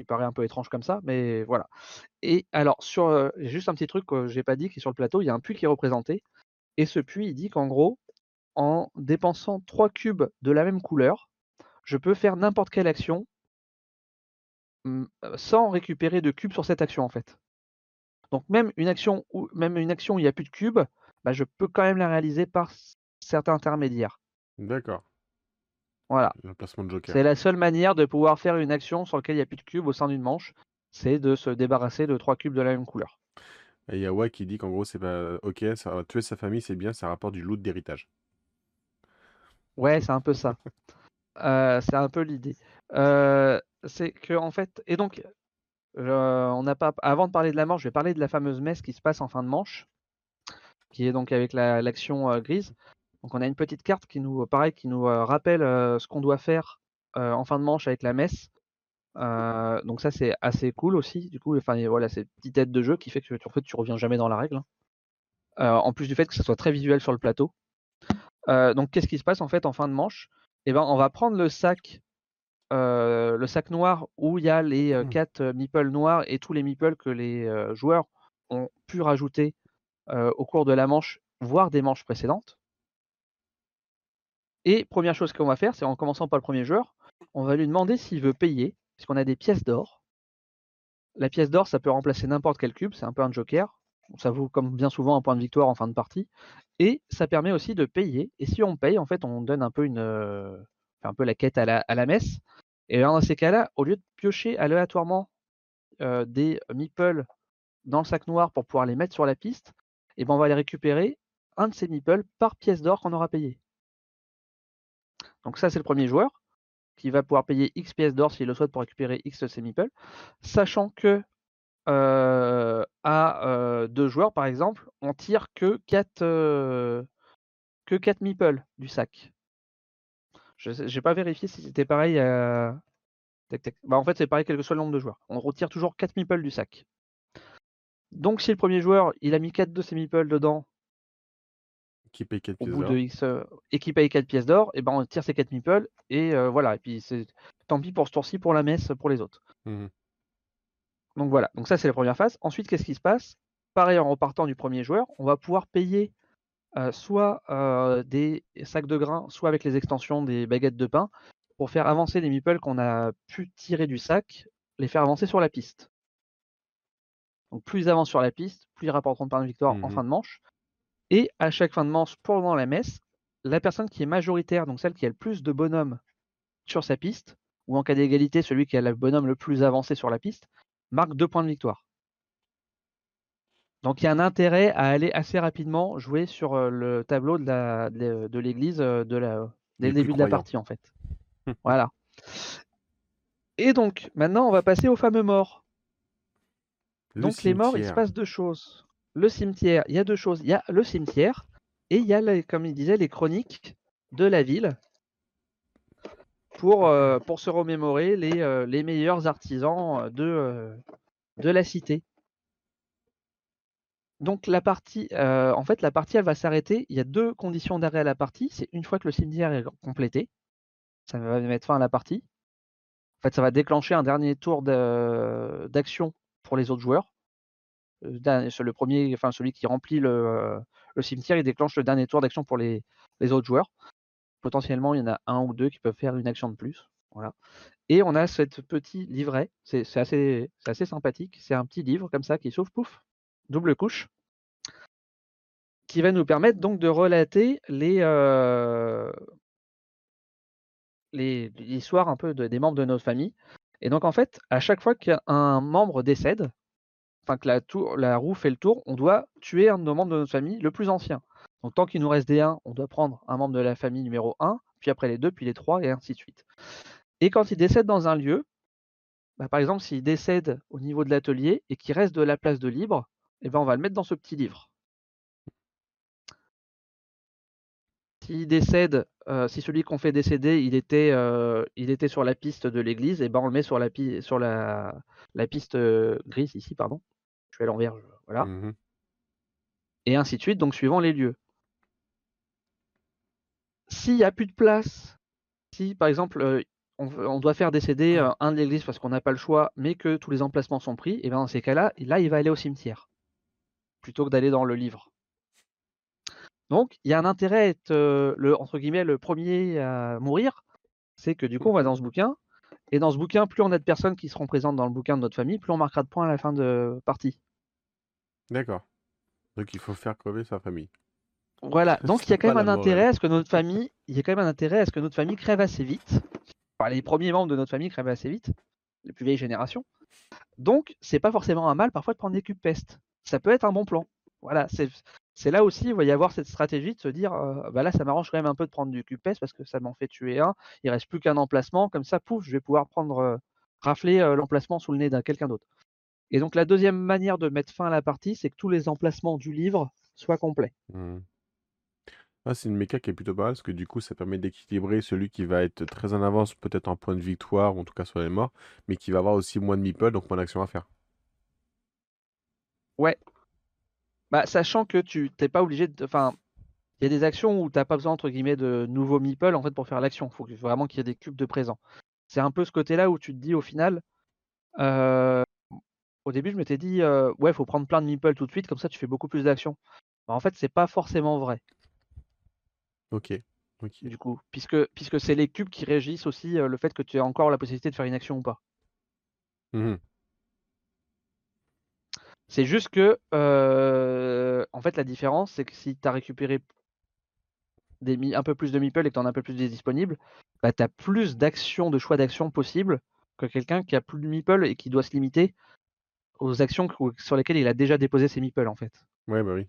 Qui paraît un peu étrange comme ça, mais voilà. Et alors, sur juste un petit truc que j'ai pas dit, qui est sur le plateau, il y a un puits qui est représenté. Et ce puits, il dit qu'en gros, en dépensant trois cubes de la même couleur, je peux faire n'importe quelle action mm, euh, sans récupérer de cubes sur cette action en fait. Donc même une action où même une action où il n'y a plus de cubes, bah, je peux quand même la réaliser par certains intermédiaires.
D'accord.
Voilà.
Le placement de Joker.
C'est la seule manière de pouvoir faire une action sur laquelle il n'y a plus de cubes au sein d'une manche, c'est de se débarrasser de trois cubes de la même couleur.
Et il y a Wack qui dit qu'en gros, c'est pas ok, ça, tuer sa famille, c'est bien, ça rapporte du loot d'héritage.
Ouais, c'est un peu ça. Euh, c'est un peu l'idée. Euh, c'est que en fait, et donc, on n'a pas, avant de parler de la manche, je vais parler de la fameuse messe qui se passe en fin de manche, qui est donc avec la- l'action euh, grise. Donc, on a une petite carte qui nous, pareil, qui nous euh, rappelle ce qu'on doit faire en fin de manche avec la messe. Euh, donc ça, c'est assez cool aussi. Du coup, enfin, voilà, c'est une petite aide de jeu qui fait que tu, en fait, tu reviens jamais dans la règle. hein. En plus du fait que ce soit très visuel sur le plateau. Donc, qu'est-ce qui se passe en fait en fin de manche? Eh ben, on va prendre le sac, euh, le sac noir où il y a les euh, quatre euh, meeples noirs et tous les meeples que les euh, joueurs ont pu rajouter au cours de la manche, voire des manches précédentes. Et première chose qu'on va faire, c'est en commençant par le premier joueur, on va lui demander s'il veut payer, puisqu'on a des pièces d'or. La pièce d'or, ça peut remplacer n'importe quel cube, c'est un peu un joker. Ça vaut comme bien souvent un point de victoire en fin de partie. Et ça permet aussi de payer. Et si on paye, en fait, on donne un peu une, euh, la quête à la, messe. Et dans ces cas-là, au lieu de piocher aléatoirement euh, des meeples dans le sac noir pour pouvoir les mettre sur la piste, et ben on va aller récupérer un de ces meeples par pièce d'or qu'on aura payé. Donc ça, c'est le premier joueur qui va pouvoir payer X pièces d'or s'il le souhaite pour récupérer X meeples, sachant que euh, à euh, deux joueurs, par exemple, on tire que 4 euh, que 4 meeples du sac. Je n'ai pas vérifié si c'était pareil à... Bah, en fait, c'est pareil quel que soit le nombre de joueurs. On retire toujours 4 meeples du sac. Donc si le premier joueur, il a mis 4 de ses meeples dedans
Qui paye 4
au
pièces
bout
d'or.
de X et qui paye 4 pièces d'or, et ben on tire ces 4 meeples et euh, voilà. Et puis c'est tant pis pour ce tour-ci pour la messe pour les autres.
Mhm.
Donc voilà, donc ça c'est la première phase. Ensuite, qu'est-ce qui se passe? Pareil, en repartant du premier joueur, on va pouvoir payer euh, soit euh, des sacs de grains, soit avec les extensions des baguettes de pain, pour faire avancer les meeples qu'on a pu tirer du sac, les faire avancer sur la piste. Donc plus ils avancent sur la piste, plus ils rapporteront de points de victoire en
Mhm.
fin de manche. Et à chaque fin de manche, pendant la messe, la personne qui est majoritaire, donc celle qui a le plus de bonhommes sur sa piste, ou en cas d'égalité, celui qui a le bonhomme le plus avancé sur la piste, marque deux points de victoire. Donc il y a un intérêt à aller assez rapidement jouer sur euh, le tableau de la- de de l'église euh, la, dès
Les
le début de la partie en fait. Voilà. Et donc maintenant on va passer aux fameux morts.
Le
Donc les morts, il se passe deux choses. Le cimetière, il y a deux choses. Il y a le cimetière et il y a, comme il disait, les chroniques de la ville pour, euh, se remémorer les, euh, meilleurs artisans euh, de, de la cité. Donc la partie, en fait, la partie, elle va s'arrêter. Il y a deux conditions d'arrêt à la partie. C'est une fois que le cimetière est complété, ça va mettre fin à la partie. En fait, ça va déclencher un dernier tour d'action pour les autres joueurs. Euh, le premier, enfin celui qui remplit le, cimetière, il déclenche le dernier tour d'action pour les, autres joueurs. Potentiellement, il y en a un ou deux qui peuvent faire une action de plus. Et on a ce petit livret, c'est assez, sympathique. C'est un petit livre comme ça qui s'ouvre, pouf, double couche, qui va nous permettre donc de relater les, euh, l'histoire un peu de- des membres de notre famille. Et donc en fait, à chaque fois qu'un membre décède, enfin que la, roue fait le tour, on doit tuer un de nos membres de notre famille, le plus ancien. Donc tant qu'il nous reste des 1, on doit prendre un membre de la famille numéro 1, puis après les 2, puis les 3, et ainsi de suite. Et quand il décède dans un lieu, bah, par exemple s'il décède au niveau de l'atelier et qu'il reste de la place de libre, eh ben, on va le mettre dans ce petit livre. S'il décède, euh, si celui qu'on fait décéder, il était, euh, il était sur la piste de l'église, et ben on le met sur la, pi- sur la, la piste euh, grise ici, pardon. Je suis à l'envers, voilà.
Mhm.
Et ainsi de suite, donc suivant les lieux. S'il n'y a plus de place, si par exemple on, on doit faire décéder un de l'église parce qu'on n'a pas le choix, mais que tous les emplacements sont pris, et bien dans ces cas-là, là il va aller au cimetière plutôt que d'aller dans le livre. Donc il y a un intérêt à être euh, le entre guillemets le premier à mourir, c'est que du coup on va dans ce bouquin, et dans ce bouquin, plus on a de personnes qui seront présentes dans le bouquin de notre famille, plus on marquera de points à la fin de partie.
D'accord. Donc il faut faire crever sa famille.
Voilà, donc il y a quand même un intérêt à ce que notre famille, il y a quand même un intérêt à ce que notre famille crève assez vite. Enfin, les premiers membres de notre famille crèvent assez vite, les plus vieilles générations. Donc, c'est pas forcément un mal parfois de prendre des cubes peste. Ça peut être un bon plan. Voilà, c'est c'est là aussi, il va y avoir cette stratégie de se dire, euh, bah là, ça m'arrange quand même un peu de prendre du peste parce que ça m'en fait tuer un. Il reste plus qu'un emplacement, comme ça, pouf, je vais pouvoir prendre, euh, rafler euh, l'emplacement sous le nez d'un quelqu'un d'autre. Et donc, la deuxième manière de mettre fin à la partie, c'est que tous les emplacements du livre soient complets.
Mhm. Ah, c'est une méca qui est plutôt pas mal parce que du coup ça permet d'équilibrer celui qui va être très en avance peut-être en point de victoire ou en tout cas sur les morts mais qui va avoir aussi moins de meeple donc moins d'actions à faire.
Ouais. Bah, sachant que tu t'es pas obligé de. Enfin, il y a des actions où t'as pas besoin entre guillemets de nouveaux meeples en fait pour faire l'action. Il faut vraiment qu'il y ait des cubes de présent. C'est un peu ce côté-là où tu te dis au final. euh, Au début, je m'étais dit euh, ouais, faut prendre plein de meeples tout de suite comme ça tu fais beaucoup plus d'actions. Bah, en fait, c'est pas forcément vrai
Ok. Ok.
du coup, puisque puisque c'est les cubes qui régissent aussi euh, le fait que tu aies encore la possibilité de faire une action ou pas.
Mhm.
C'est juste que, euh, en fait, la différence, c'est que si tu as récupéré des mi- un peu plus de meeple et que tu en as un peu plus de disponibles, bah, tu as plus d'actions, de choix d'actions possibles que quelqu'un qui a plus de meeple et qui doit se limiter aux actions sur lesquelles il a déjà déposé ses meeples, en fait.
Ouais bah oui.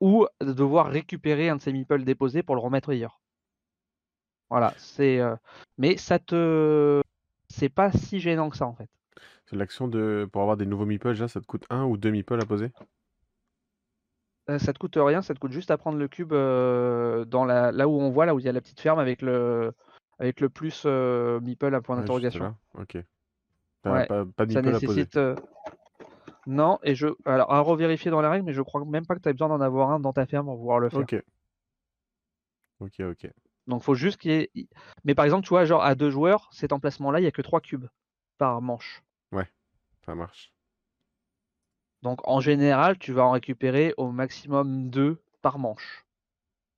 Ou de devoir récupérer un de ses meeples déposés pour le remettre ailleurs. Voilà, c'est. euh, Mais ça te. C'est pas si gênant que ça, en fait.
C'est l'action de pour avoir des nouveaux meeples ça te coûte un ou deux meeples à poser?
Euh, ça te coûte rien, ça te coûte juste à prendre le cube euh, dans la, là où on voit, là où il y a la petite ferme avec le, avec le plus euh, meeple à point
Ouais, juste
d'interrogation.
là. Ok. T'as
Ouais,
pas, pas de
Ça
meeple à poser.
nécessite. euh, Non, et je. Alors, à revérifier dans la règle, mais je crois même pas que tu as besoin d'en avoir un dans ta ferme pour pouvoir le faire.
Ok. Ok ok.
Donc, faut juste qu'il y ait. Mais par exemple, tu vois, genre à deux joueurs, cet emplacement-là, il n'y a que trois cubes par manche.
Ça marche.
Donc, en général, tu vas en récupérer au maximum deux par manche.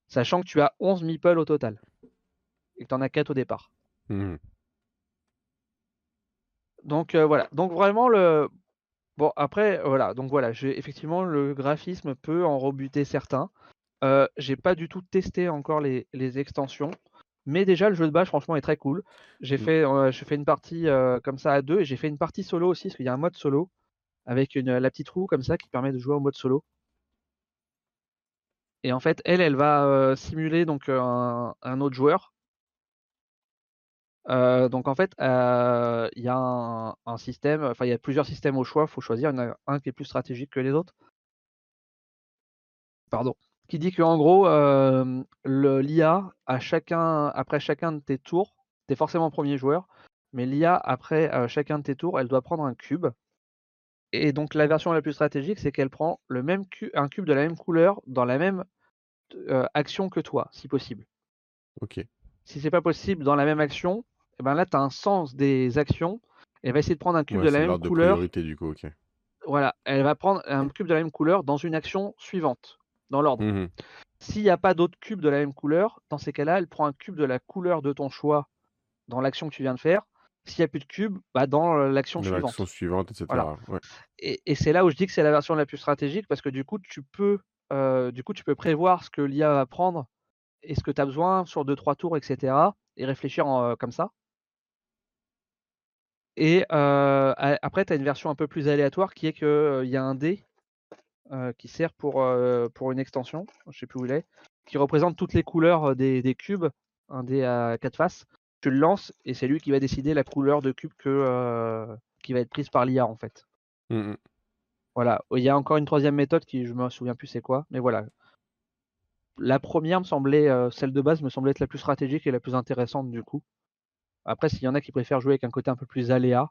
Sachant que tu as 11 meeples au total. Et que tu en as 4 au départ.
Mhm.
Donc euh, voilà. Donc vraiment le Bon, après, voilà, donc voilà, j'ai effectivement le graphisme peut en rebuter certains. Euh, j'ai pas du tout testé encore les, les extensions, mais déjà le jeu de base, franchement, est très cool. J'ai
Mm.
fait, euh, j'ai fait une partie euh, comme ça à deux, et j'ai fait une partie solo aussi, parce qu'il y a un mode solo avec une, la petite roue comme ça qui permet de jouer en mode solo. Et en fait, elle, elle va euh, simuler donc un, un autre joueur. Donc en fait, il y a un, un système, enfin il y a plusieurs systèmes au choix, il faut choisir, il y en a un qui est plus stratégique que les autres. Pardon. Qui dit qu'en gros, euh, l'IA, à chacun, après chacun de tes tours, tu es forcément premier joueur, mais l'IA, après euh, chacun de tes tours, elle doit prendre un cube. Et donc la version la plus stratégique, c'est qu'elle prend le même cu- un cube de la même couleur dans la même euh, action que toi, si possible.
Ok.
Si c'est pas possible dans la même action, et ben là, tu as un sens des actions. Elle va essayer de prendre un cube
Ouais,
de la même
de
couleur.
priorité du coup, ok.
Voilà, elle va prendre un cube de la même couleur dans une action suivante, dans l'ordre.
Mhm.
S'il n'y a pas d'autres cubes de la même couleur, dans ces cas-là, elle prend un cube de la couleur de ton choix dans l'action que tu viens de faire. S'il n'y a plus de cube, bah dans euh, l'action suivante.
l'action suivante, etc.
Voilà.
Ouais.
Et, et c'est là où je dis que c'est la version la plus stratégique parce que du coup, tu peux, euh, du coup, tu peux prévoir ce que l'IA va prendre et ce que tu as besoin sur 2-3 tours, etc. et réfléchir en, euh, comme ça. Et euh, après, tu as une version un peu plus aléatoire qui est qu'il y a un dé euh, qui sert pour, euh, pour une extension, je sais plus où il est, qui représente toutes les couleurs euh, des, des cubes, un dé à quatre faces. Tu le lances et c'est lui qui va décider la couleur de cube que, euh, qui va être prise par l'IA en fait.
Mhm.
Voilà. Il y a encore une troisième méthode qui je me souviens plus c'est quoi, mais voilà. La première me semblait, euh, celle de base me semblait être la plus stratégique et la plus intéressante du coup. Après, s'il y en a qui préfèrent jouer avec un côté un peu plus aléa,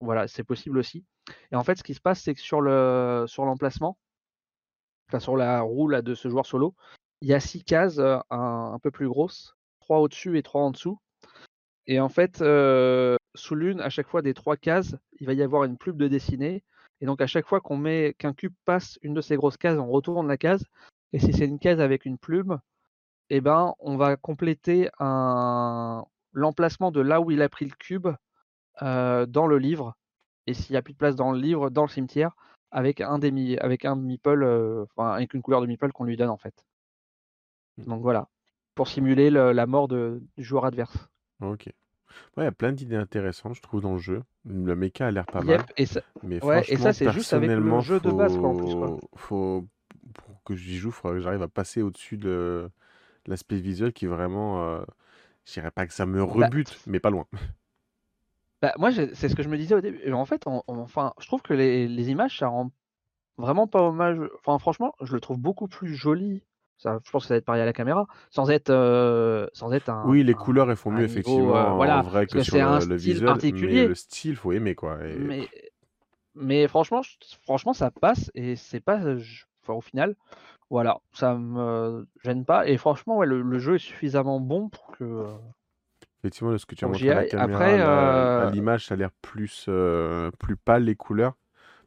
voilà, c'est possible aussi. Et en fait, ce qui se passe, c'est que sur le sur l'emplacement, enfin sur la roue de ce joueur solo, il y a six cases euh, un, peu plus grosses, trois au-dessus et trois en dessous. Et en fait, euh, sous l'une, à chaque fois des trois cases, il va y avoir une plume de dessinée. Et donc à chaque fois qu'on met qu'un cube passe une de ces grosses cases, on retourne la case. Et si c'est une case avec une plume, eh ben on va compléter l'emplacement de là où il a pris le cube euh, dans le livre. Et s'il n'y a plus de place dans le livre, dans le cimetière, avec un des mi- avec un meeple, euh, enfin avec une couleur de meeple qu'on lui donne en fait. Donc voilà, pour simuler le- la mort de- du joueur adverse.
Ok. Ouais, il y a plein d'idées intéressantes, je trouve, dans le jeu. Le mecha a l'air pas
Yep,
mal.
et ça,
Mais
ouais, et ça, c'est juste avec le
personnellement,
jeu de base, quoi, en plus, quoi.
faut... faut... Pour que j'y joue, il faudra que j'arrive à passer au-dessus de l'aspect visuel qui vraiment... euh, Je dirais pas que ça me
Bah,
rebute, mais pas loin.
bah, moi, c'est ce que je me disais au début. En fait, en- en- enfin, je trouve que les, les images, ça rend vraiment pas hommage. Enfin, franchement, je le trouve beaucoup plus joli. Ça, je pense que ça va être pareil à la caméra, sans être, euh, sans être un,
Oui, les
un-
couleurs, elles font mieux,
niveau,
effectivement,
euh,
en
voilà,
vrai
parce
que
que
sur
c'est un
le, visuel, mais
particulier.
le style, faut aimer, quoi. Et...
Mais, mais franchement, je- franchement, ça passe et c'est pas, je- enfin, au final, voilà, ça me gêne pas. Et franchement, ouais, le, le jeu est suffisamment bon pour que, euh,
Effectivement, de ce que tu as montré à la caméra,
Après,
là, à
euh,
l'image, ça a l'air plus, euh, plus pâle, les couleurs.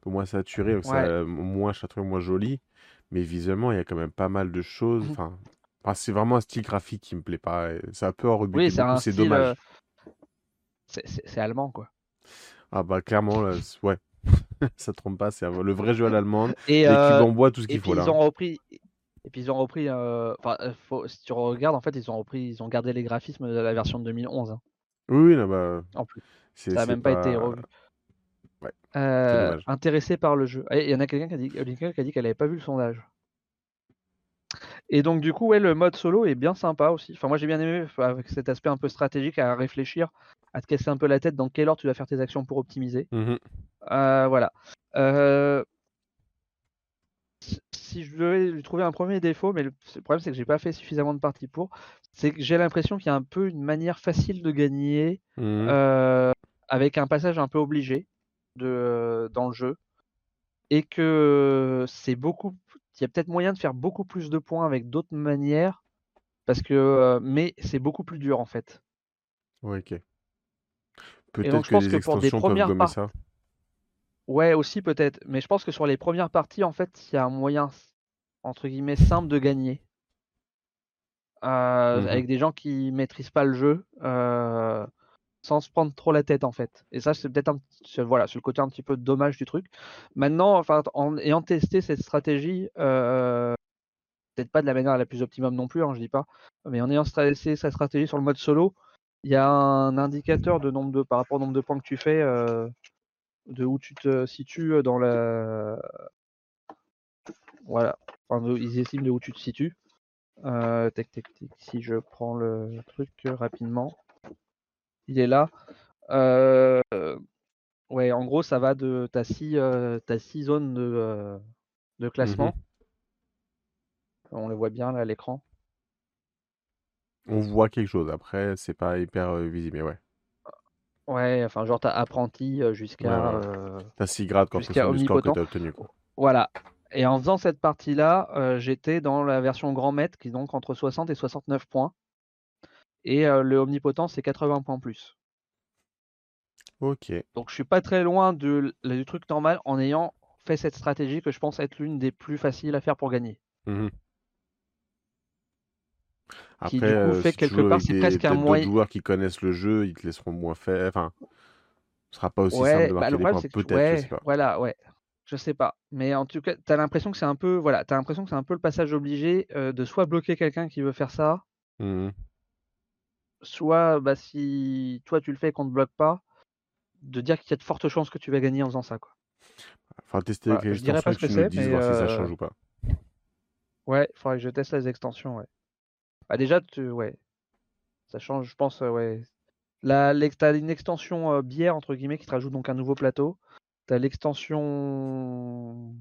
Pour moi, saturé, donc
ouais,
ça, moins, je la trouve moins joli. Mais visuellement, il y a quand même pas mal de choses.
Mhm.
Enfin, enfin, c'est vraiment un style graphique qui me plaît pas. et Ça peut en rebuter
oui, c'est un
c'est dommage.
euh, c'est c'est- c'est allemand, quoi.
Ah bah clairement, là, ouais, ça trompe pas, c'est un- le vrai jeu à l'allemande.
Et, euh,
en bois, tout ce qu'il faut là.
ils ont repris, et puis ils ont repris, euh, enfin, euh, si tu regardes, en fait, ils ont repris, ils ont gardé les graphismes de la version de 2011, hein,
Oui, là, bah,
en plus. Ça a
c'est
même pas été revu.
Ouais,
Euh, intéressé par le jeu. Il y en a quelqu'un qui a dit, qu'elle avait pas vu le sondage. Et donc du coup, ouais, le mode solo est bien sympa aussi. Enfin, moi j'ai bien aimé avec cet aspect un peu stratégique à réfléchir, à te casser un peu la tête dans quel ordre tu vas faire tes actions pour optimiser. Euh, voilà. Euh, si- je devais lui trouver un premier défaut, mais le, le problème c'est que j'ai pas fait suffisamment de parties pour, c'est que j'ai l'impression qu'il y a un peu une manière facile de gagner
Mhm.
euh, avec un passage un peu obligé de, dans le jeu et que c'est beaucoup, il y a peut-être moyen de faire beaucoup plus de points avec d'autres manières parce que, euh, mais c'est beaucoup plus dur en fait.
Ok. Peut-être que
pense
les
que pour des
extensions peuvent
premières
gommer
parties,
ça.
Ouais aussi peut-être, mais je pense que sur les premières parties en fait, il y a un moyen entre guillemets simple de gagner. euh,
Mhm.
avec des gens qui maîtrisent pas le jeu, euh, sans se prendre trop la tête en fait. Et ça, c'est peut-être un, c'est- voilà, le côté un petit peu dommage du truc. Maintenant, enfin, en ayant testé cette stratégie, euh, peut-être pas de la manière la plus optimum non plus, hein, je dis pas, mais en ayant testé sa stratégie sur le mode solo, il y a un indicateur de nombre de par rapport au nombre de points que tu fais, de où tu te situes dans la, voilà, enfin, de- ils estiment de où tu te situes. Euh, tac, tac, tac, si je prends le truc rapidement, il est là. Euh, ouais, en gros, ça va de t'as six, euh, six zones de, de classement. On les voit bien là à l'écran.
On voit quelque chose. Après, c'est pas hyper visible, mais ouais.
Ouais, enfin genre t'as apprenti jusqu'à
Ouais, ouais. T'as 6 grades en
Jusqu'à
du score que t'as obtenu. Quoi.
voilà. Et en faisant cette partie-là, euh, j'étais dans la version grand maître qui est donc entre 60 et 69 points. Et euh, le omnipotent c'est 80 points plus.
Ok.
Donc je suis pas très loin de, du truc normal en ayant fait cette stratégie que je pense être l'une des plus faciles à faire pour gagner.
Mhm.
Qui,
Après,
du coup,
euh,
fait
si tu
quelque part, c'est presque un moyen-
joueurs qui connaissent le jeu, ils te laisseront moins faire. Enfin, ce sera pas aussi simple
Ouais,
de
bah,
marquer
le
des
problème
points.
tu-
Peut-être, je
ouais,
sais pas.
voilà, ouais. Je sais pas. Mais en tout cas, t'as l'impression que c'est un peu, voilà, t'as l'impression que c'est un peu le passage obligé euh, de soit bloquer quelqu'un qui veut faire ça,
Mhm.
soit bah, si toi tu le fais et qu'on te bloque pas, de dire qu'il y a de fortes chances que tu vas gagner en faisant ça, quoi.
Enfin, tester
Voilà,
avec les
je dirais pas
extensions
ce
et
que
tu nous
c'est,
dises
mais
voir si ça
euh,
change ou pas.
Ouais, il faudrait que je teste les extensions, ouais. Bah déjà, tu... ouais. Ça change, je pense, ouais. Là, t'as une extension euh, bière, entre guillemets, qui te rajoute donc un nouveau plateau. T'as l'extension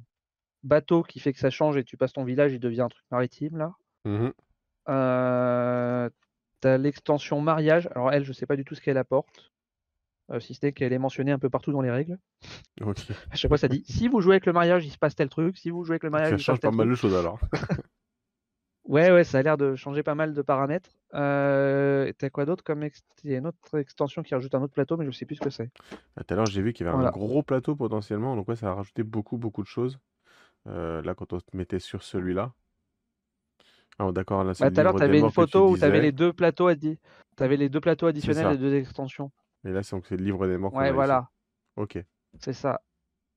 bateau qui fait que ça change et tu passes ton village, il devient un truc maritime, là.
Mhm.
Euh, T'as l'extension mariage. Alors elle, je sais pas du tout ce qu'elle apporte. Euh, si ce n'est qu'elle est mentionnée un peu partout dans les règles.
Ok.
À chaque fois, ça dit si vous jouez avec le mariage, il se passe tel truc. Si vous jouez avec le mariage,
Ça
il se passe
change pas
tel
mal
truc.
de choses alors.
Ouais, ouais, ça a l'air de changer pas mal de paramètres. Euh, T'as quoi d'autre comme ex- Il y a une autre extension qui rajoute un autre plateau, mais je sais plus ce que c'est.
Ah, Tout à l'heure, j'ai vu qu'il y avait un gros plateau potentiellement. Donc, ouais, ça a rajouté beaucoup, beaucoup de choses. Euh, là, quand on se mettait sur celui-là. Ah, d'accord, là, c'est
Bah, tout à l'heure, t'avais
des
une
tu
photo où t'avais
disais.
les deux plateaux addi... les deux plateaux additionnels et deux extensions.
Et là, c'est donc c'est le livre des morts
Ouais,
ici.
voilà,
Ok.
c'est ça.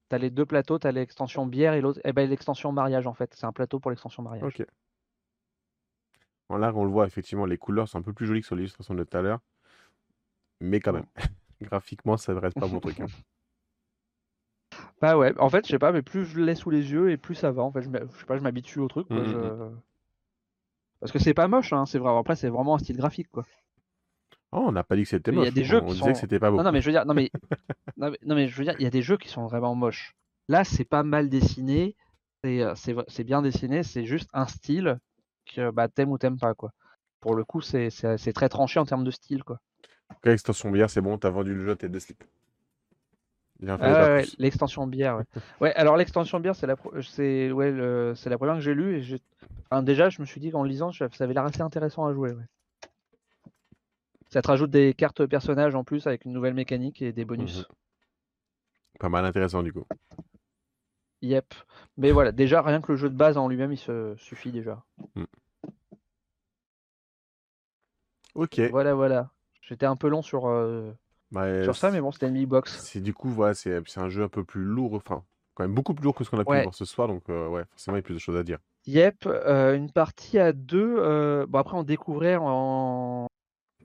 T'as les deux plateaux, t'as l'extension bière et l'autre, eh ben l'extension mariage en fait. C'est un plateau pour l'extension mariage.
Ok. Bon, là, on le voit, effectivement, les couleurs sont un peu plus jolies que sur l'illustration de tout à l'heure. Mais quand même, graphiquement, ça ne reste pas mon truc. hein.
Bah ouais, en fait, je sais pas, mais plus je l'ai sous les yeux et plus ça va. En fait, je, sais pas, je m'habitue au truc. quoi,
Mm, mm,
je- Parce que c'est pas moche, hein, c'est vraiment. Après, c'est vraiment un style graphique, quoi.
Oh, on n'a pas dit que c'était
Il y a
moche.
des jeux
on
qui
disait que
sont-
c'était pas beau.
Non, non, mais je veux dire, non, mais, non, mais, non, mais je veux dire, il y a des jeux qui sont vraiment moches. Là, c'est pas mal dessiné, c'est, euh, bien dessiné, c'est juste un style que bah, t'aimes ou t'aimes pas, quoi. Pour le coup, c'est, très tranché en termes de style, quoi.
Ok, extension bière, c'est bon, t'as vendu le jeu, t'es deux slips.
Ah ouais, l'extension bière, ouais. Ouais, alors l'extension bière, c'est la, pro- c'est, ouais, le- la première que j'ai lue et enfin, déjà, je me suis dit qu'en lisant, ça avait l'air assez intéressant à jouer, ouais. Ça te rajoute des cartes personnages en plus avec une nouvelle mécanique et des bonus.
Mhm. Pas mal intéressant du coup.
Yep. Mais voilà, déjà, rien que le jeu de base en lui-même, il se suffit déjà.
Ok.
Voilà, voilà. J'étais un peu long sur, euh,
Bah,
sur ça, mais bon, c'était une box.
C'est du coup, voilà, c'est un jeu un peu plus lourd, enfin, quand même beaucoup plus lourd que ce qu'on a pu
Ouais.
voir ce soir, donc euh, ouais, forcément, il y a plus de choses à dire.
Yep, euh, une partie à deux. euh, Bon, après, on découvrait en,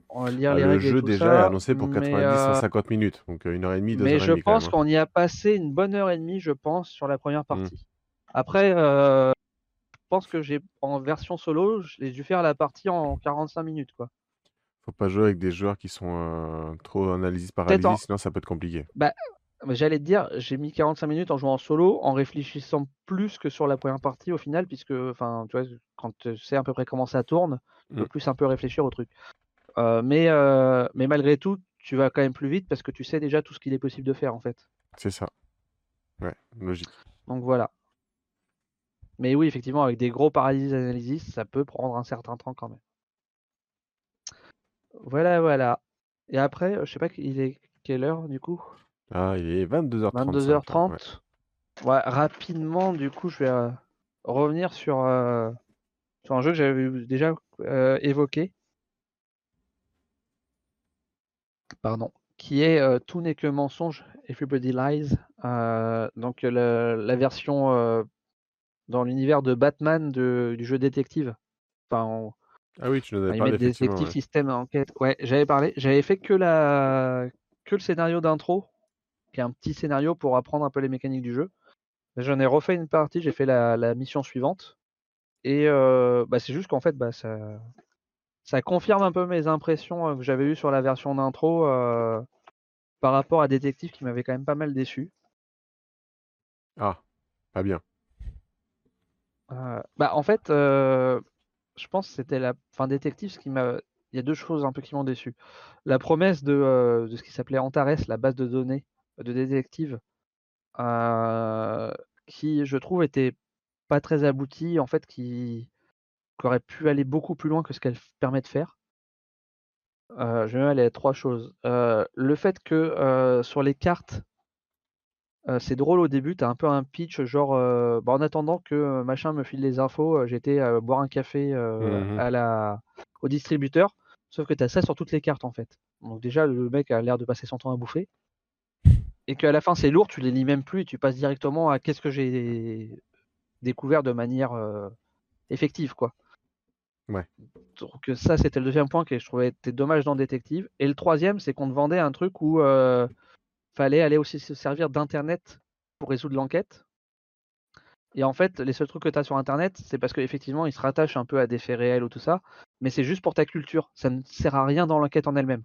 en lire
Ah,
les
le
règles et
jeu
tout
déjà
ça,
est annoncé pour
mais,
90-150
euh,
minutes, donc euh, une heure et demie, deux
mais
heures et
je
demie
pense
hein.
qu'on y a passé une bonne heure et demie, je pense, sur la première
Mm.
partie. Après, euh, je pense que j'ai en version solo, j'ai dû faire la partie en 45 minutes, quoi.
Faut pas jouer avec des joueurs qui sont euh, trop analysis paralysis,
en-
sinon ça peut être compliqué.
Mais J'allais te dire, j'ai mis 45 minutes en jouant en solo, en réfléchissant plus que sur la première partie au final, puisque enfin, tu vois, quand tu sais à peu près comment ça tourne, tu peux
Mm.
plus un peu réfléchir au truc. Euh, mais, euh, mais malgré tout, tu vas quand même plus vite parce que tu sais déjà tout ce qu'il est possible de faire en fait.
C'est ça. Ouais, logique.
Donc voilà. Mais oui, effectivement, avec des gros paralysis analysis, ça peut prendre un certain temps quand même. Voilà, voilà. Et après, euh, je sais pas, il est quelle heure du coup?
Ah, il est 22h35. là,
22h30.
ouais.
Ouais, rapidement, du coup, je vais euh, revenir sur, euh, sur un jeu que j'avais déjà euh, évoqué. pardon, qui est Tout n'est que mensonge, Everybody Lies. Donc la version dans l'univers de Batman de- du jeu détective. Enfin, on-
Ah oui, tu nous avais parlé,
mettent
effectivement.
détective
ouais.
système enquête. Ouais, j'avais parlé. J'avais fait que la que le scénario d'intro, qui est un petit scénario pour apprendre un peu les mécaniques du jeu. J'en ai refait une partie, j'ai fait la, la mission suivante. Et euh, bah, c'est juste qu'en fait, bah, ça, ça confirme un peu mes impressions euh, que j'avais eues sur la version d'intro euh, par rapport à Détective qui m'avait quand même pas mal déçu.
Ah, pas bien.
Bah, en fait, je pense que c'était la fin Détective ce qui m'a. Il y a deux choses un peu qui m'ont déçu. La promesse de, euh, ce qui s'appelait Antares, la base de données de Détective, euh, qui, je trouve, était pas très aboutie, en fait, qui, aurait pu aller beaucoup plus loin que ce qu'elle permet de faire. Euh, je vais aller à trois choses. Le fait que sur les cartes, euh, c'est drôle au début, tu as un peu un pitch genre euh, bah, en attendant que machin me file les infos, j'étais euh, boire un café à la, au distributeur, sauf que tu as ça sur toutes les cartes en fait. Donc déjà le mec a l'air de passer son temps à bouffer. Et qu'à la fin c'est lourd, tu les lis même plus et tu passes directement à qu'est-ce que j'ai découvert de manière effective quoi.
Ouais.
Donc ça, c'était le deuxième point que je trouvais était dommage dans Détective. Et le troisième, c'est qu'on te vendait un truc où fallait aller aussi se servir d'Internet pour résoudre l'enquête. Et en fait, les seuls trucs que tu as sur Internet, c'est parce qu'effectivement, ils se rattachent un peu à des faits réels ou tout ça, mais c'est juste pour ta culture. Ça ne sert à rien dans l'enquête en elle-même.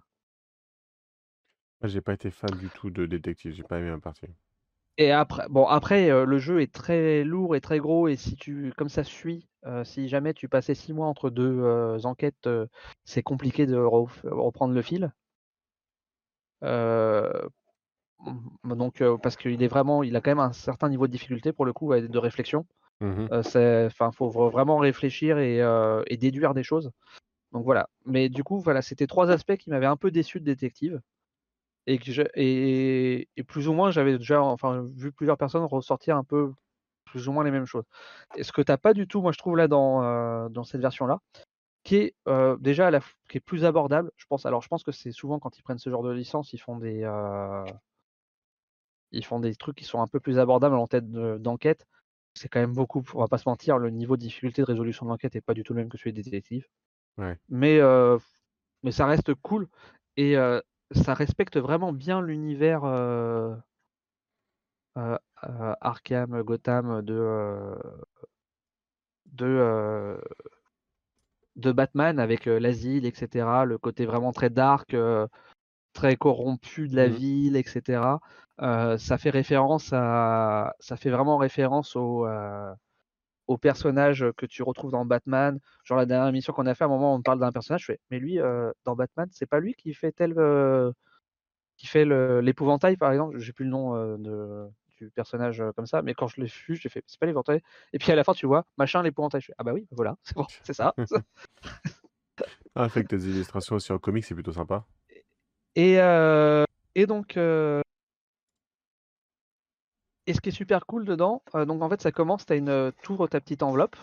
Moi, j'ai pas été fan du tout de détective, j'ai pas aimé la partie.
Et après, bon, après, euh, le jeu est très lourd et très gros, et si tu, comme ça suit, euh, si jamais tu passais six mois entre deux euh, enquêtes, c'est compliqué de reprendre le fil. Euh, mm, donc, euh, parce qu'il est vraiment, il a quand même un certain niveau de difficulté pour le coup, de réflexion.
Mhm.
Euh, enfin, faut vra- vraiment réfléchir et, euh, et déduire des choses. Donc voilà. Mais du coup, voilà, c'était trois aspects qui m'avaient un peu déçu de détective. Et, que je- et, et plus ou moins, j'avais déjà enfin, vu plusieurs personnes ressortir un peu plus ou moins les mêmes choses. Et ce que t'as pas du tout, moi je trouve là dans, euh, dans cette version-là, qui est euh, déjà à la qui est plus abordable. Je pense. Alors je pense que c'est souvent quand ils prennent ce genre de licence, ils font des euh, ils font des trucs qui sont un peu plus abordables en tête de- d'enquête. C'est quand même beaucoup, on va pas se mentir, le niveau de difficulté de résolution de l'enquête est pas du tout le même que celui des détectives.
Ouais.
Mais, euh, mais ça reste cool et euh, ça respecte vraiment bien l'univers euh, Arkham, Gotham de, de, de Batman avec l'asile, etc. Le côté vraiment très dark, très corrompu de la
Mhm.
ville, etc. Euh, ça fait référence à, ça fait vraiment référence au, euh, au personnage que tu retrouves dans Batman. Genre la dernière émission qu'on a fait, à un moment on parle d'un personnage, je fais, mais lui euh, dans Batman, c'est pas lui qui fait tel, qui fait l'épouvantail par exemple? J'ai plus le nom de, du personnage comme ça, mais quand je l'ai vu, j'ai fait, c'est pas l'épouvantail. Et puis à la fin, tu vois, machin l'épouvantail. Je fais, ah bah oui, voilà, c'est bon, c'est ça.
Ah, fait que tes illustrations aussi en comics, c'est plutôt sympa.
Et, euh, et donc, euh, et ce qui est super cool dedans, euh, donc en fait, ça commence, tu as une tour ta petite enveloppe.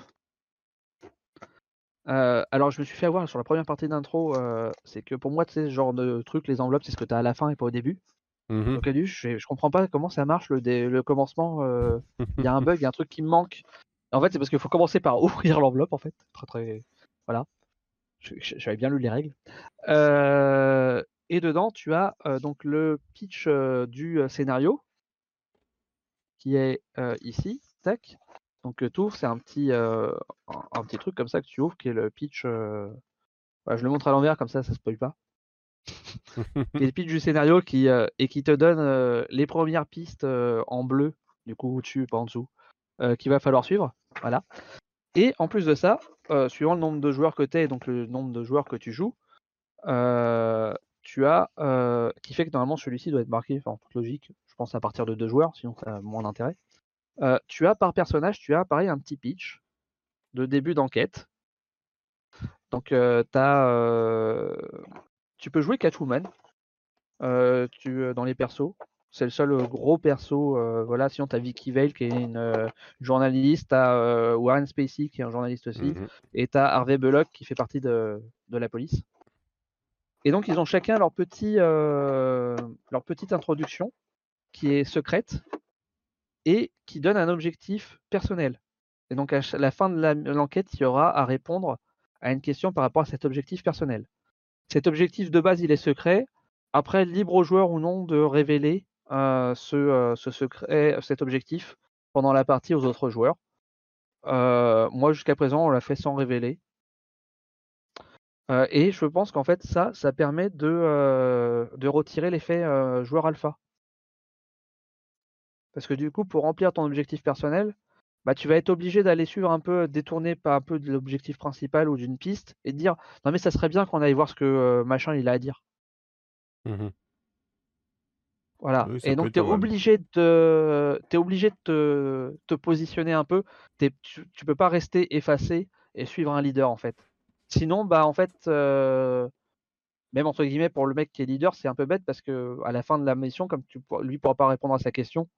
Euh, alors, je me suis fait avoir sur la première partie d'intro, euh, c'est que pour moi, tu sais, ce genre de truc, les enveloppes, c'est ce que tu as à la fin et pas au début.
Mhm.
Donc, je, je comprends pas comment ça marche le, dé- le commencement. euh, Il y a un bug, il y a un truc qui me manque. En fait, c'est parce qu'il faut commencer par ouvrir l'enveloppe, en fait. Très, très. Voilà. Je- je- J'avais bien lu les règles. Et dedans, tu as euh, donc le pitch euh, du euh, scénario qui est ici. Tac. Donc, tu ouvres, c'est un petit, un, un petit truc comme ça que tu ouvres qui est le pitch. voilà, je le montre à l'envers, comme ça, ça spoil pas. Est le pitch du scénario qui, euh, et qui te donne euh, les premières pistes euh, en bleu, du coup, au-dessus, pas en dessous, qu'il va falloir suivre. Voilà. Et en plus de ça, suivant le nombre de joueurs que tu es, donc le nombre de joueurs que tu joues, tu as, euh, qui fait que normalement celui-ci doit être marqué, enfin, en toute logique, je pense à partir de deux joueurs, sinon ça a moins d'intérêt. Euh, tu as par personnage, tu as pareil un petit pitch de début d'enquête. Donc euh, t'as, euh, tu peux jouer Catwoman tu, dans les persos. C'est le seul gros perso. voilà. Sinon, tu as Vicky Vale qui est une journaliste, tu as Warren Spacey qui est un journaliste aussi,
Mhm.
et tu as Harvey Bullock qui fait partie de, de la police. Et donc, ils ont chacun leur, petit, euh, leur petite introduction qui est secrète et qui donne un objectif personnel. Et donc, à la fin de l'enquête, il y aura à répondre à une question par rapport à cet objectif personnel. Cet objectif de base, il est secret. Après, libre au joueur ou non de révéler euh, euh, ce secret, cet objectif pendant la partie aux autres joueurs. Euh, moi, jusqu'à présent, on l'a fait sans révéler. Euh, et je pense qu'en fait, ça, ça permet de, euh, de retirer l'effet euh, joueur alpha. Parce que du coup, pour remplir ton objectif personnel, bah, tu vas être obligé d'aller suivre un peu, détourner pas un peu de l'objectif principal ou d'une piste et te dire non mais ça serait bien qu'on aille voir ce que machin il a à dire.
Mhm.
Voilà.
Oui,
et donc tu es obligé de t'es obligé de te, te positionner un peu. T'es- tu, tu peux pas rester effacé et suivre un leader en fait. Sinon, bah en fait, euh, même entre guillemets pour le mec qui est leader, c'est un peu bête parce que à la fin de la mission, comme tu lui pourra pas répondre à sa question,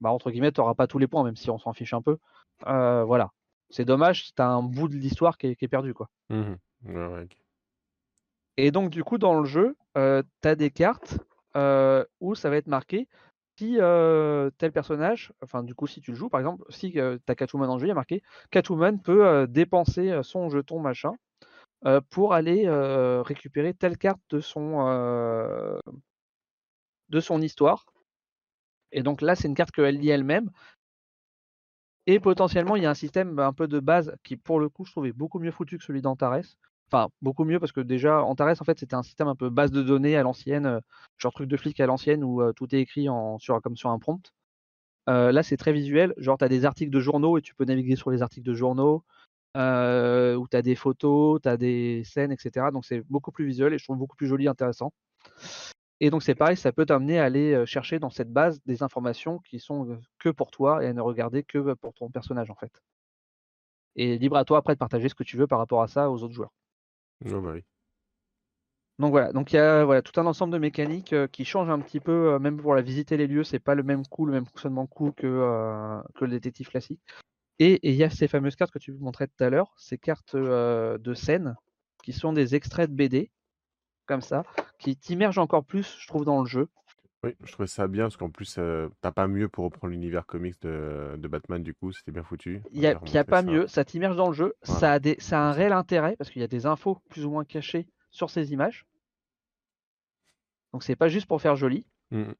bah entre guillemets, tu n'auras pas tous les points, même si on s'en fiche un peu. Euh, voilà. C'est dommage, as un bout de l'histoire qui, est- qui est perdu quoi.
Ouais, ouais, ok.
Et donc, du coup, dans le jeu, tu as des cartes euh, où ça va être marqué si euh, tel personnage, enfin, du coup, si tu le joues, par exemple, si tu as Catwoman en jeu, il y a marqué Catwoman peut euh, dépenser euh, son jeton machin euh, pour aller euh, récupérer telle carte de son, euh, de son histoire. Et donc là, c'est une carte qu'elle lit elle-même. Et potentiellement, il y a un système un peu de base qui, pour le coup, je trouvais beaucoup mieux foutu que celui d'Antares. Enfin, beaucoup mieux parce que déjà, Antares, en fait, c'était un système un peu base de données à l'ancienne, genre truc de flic à l'ancienne où tout est écrit en, sur, comme sur un prompt. Là, c'est très visuel. Genre, tu as des articles de journaux et tu peux naviguer sur les articles de journaux. Euh, où tu as des photos, tu as des scènes, etc. Donc, c'est beaucoup plus visuel et je trouve beaucoup plus joli et intéressant. Et donc, c'est pareil, ça peut t'amener à aller euh, chercher dans cette base des informations qui sont euh, que pour toi et à ne regarder que euh, pour ton personnage, en fait. Et libre à toi après de partager ce que tu veux par rapport à ça aux autres joueurs.
Ouais, bah.
Donc voilà, donc il y a voilà, tout un ensemble de mécaniques euh, qui changent un petit peu, euh, même pour la visiter les lieux, c'est pas le même coup, le même fonctionnement coup que, euh, que le détective classique. Et il y a ces fameuses cartes que tu montrais tout à l'heure, ces cartes euh, de scène, qui sont des extraits de BD, comme ça, qui t'immergent encore plus, je trouve, dans le jeu.
Oui, je trouvais ça bien parce qu'en plus, euh, t'as pas mieux pour reprendre l'univers comics de, de Batman, du coup, c'était bien foutu.
Il n'y a, y pas
ça.
mieux, ça t'immerge dans le jeu,
Voilà.
ça, a des, ça a un réel intérêt, parce qu'il y a des infos plus ou moins cachées sur ces images. Donc c'est pas juste pour faire joli.
Mhm.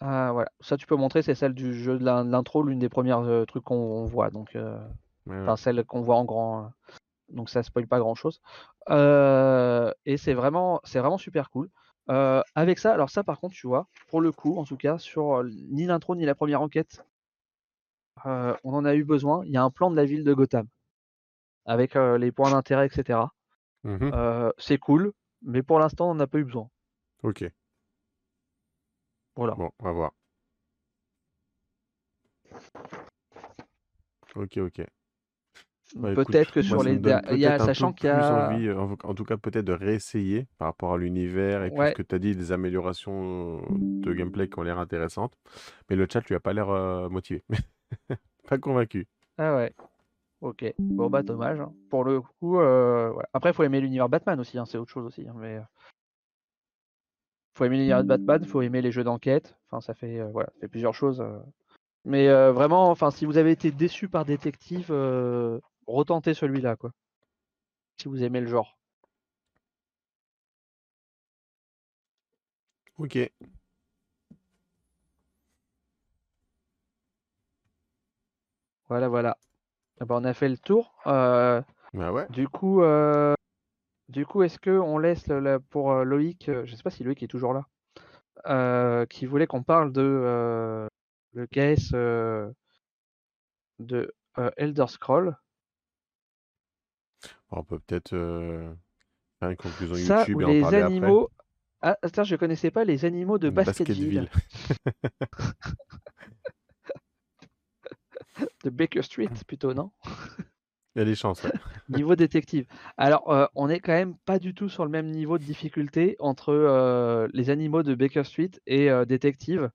Ah, voilà, ça tu peux montrer, c'est celle du jeu de l'in- de l'intro, l'une des premières euh, trucs qu'on on voit, donc euh,
Ouais, ouais.
enfin celle qu'on voit en grand, euh, donc ça spoil pas grand chose. Euh, et c'est vraiment, c'est vraiment super cool. Avec ça, alors ça par contre, tu vois, pour le coup, en tout cas, sur ni l'intro ni la première enquête, on en a eu besoin. Il y a un plan de la ville de Gotham avec les points d'intérêt, etc. Euh, c'est cool, mais pour l'instant, on n'a pas eu besoin.
Ok,
Voilà.
bon, on va voir. Ok, ok. Bah,
Peut-être que sur les,
me donne
der- il y a,
peut-être un peu
sachant qu'il y a,
envie, euh, en, tout cas peut-être de réessayer par rapport à l'univers et puis ce
ouais,
que tu as dit, des améliorations de gameplay qui ont l'air intéressantes. Mais le chat lui a pas l'air euh, motivé. Pas convaincu.
ah ouais. Ok, bon bah dommage. hein. Pour le coup, euh, après il faut aimer l'univers Batman aussi, hein, c'est autre chose aussi. hein, mais faut aimer l'univers de Batman, faut aimer les jeux d'enquête. Enfin, ça fait euh, voilà, ça fait plusieurs choses. euh. Mais euh, vraiment, enfin, si vous avez été déçu par Détective, euh, retentez celui-là, quoi. Si vous aimez le genre.
Ok.
Voilà, voilà. Ah bah, on a fait le tour.
Bah ouais.
du coup, du coup, est-ce que on laisse le- le- pour euh, Loïc, euh, je sais pas si Loïc est toujours là, euh, qui voulait qu'on parle de euh, le euh, de Elder Scroll?
On peut peut-être faire une conclusion
Ça
YouTube
ou
et en
les
parler après.
animaux. Ah, attends, je connaissais pas les animaux de Basketville,
Basketville.
de Baker Street plutôt, non?
Il y a des chances, ouais.
Niveau détective. Alors, euh, on est quand même pas du tout sur le même niveau de difficulté entre euh, les animaux de Baker Street et euh, détective.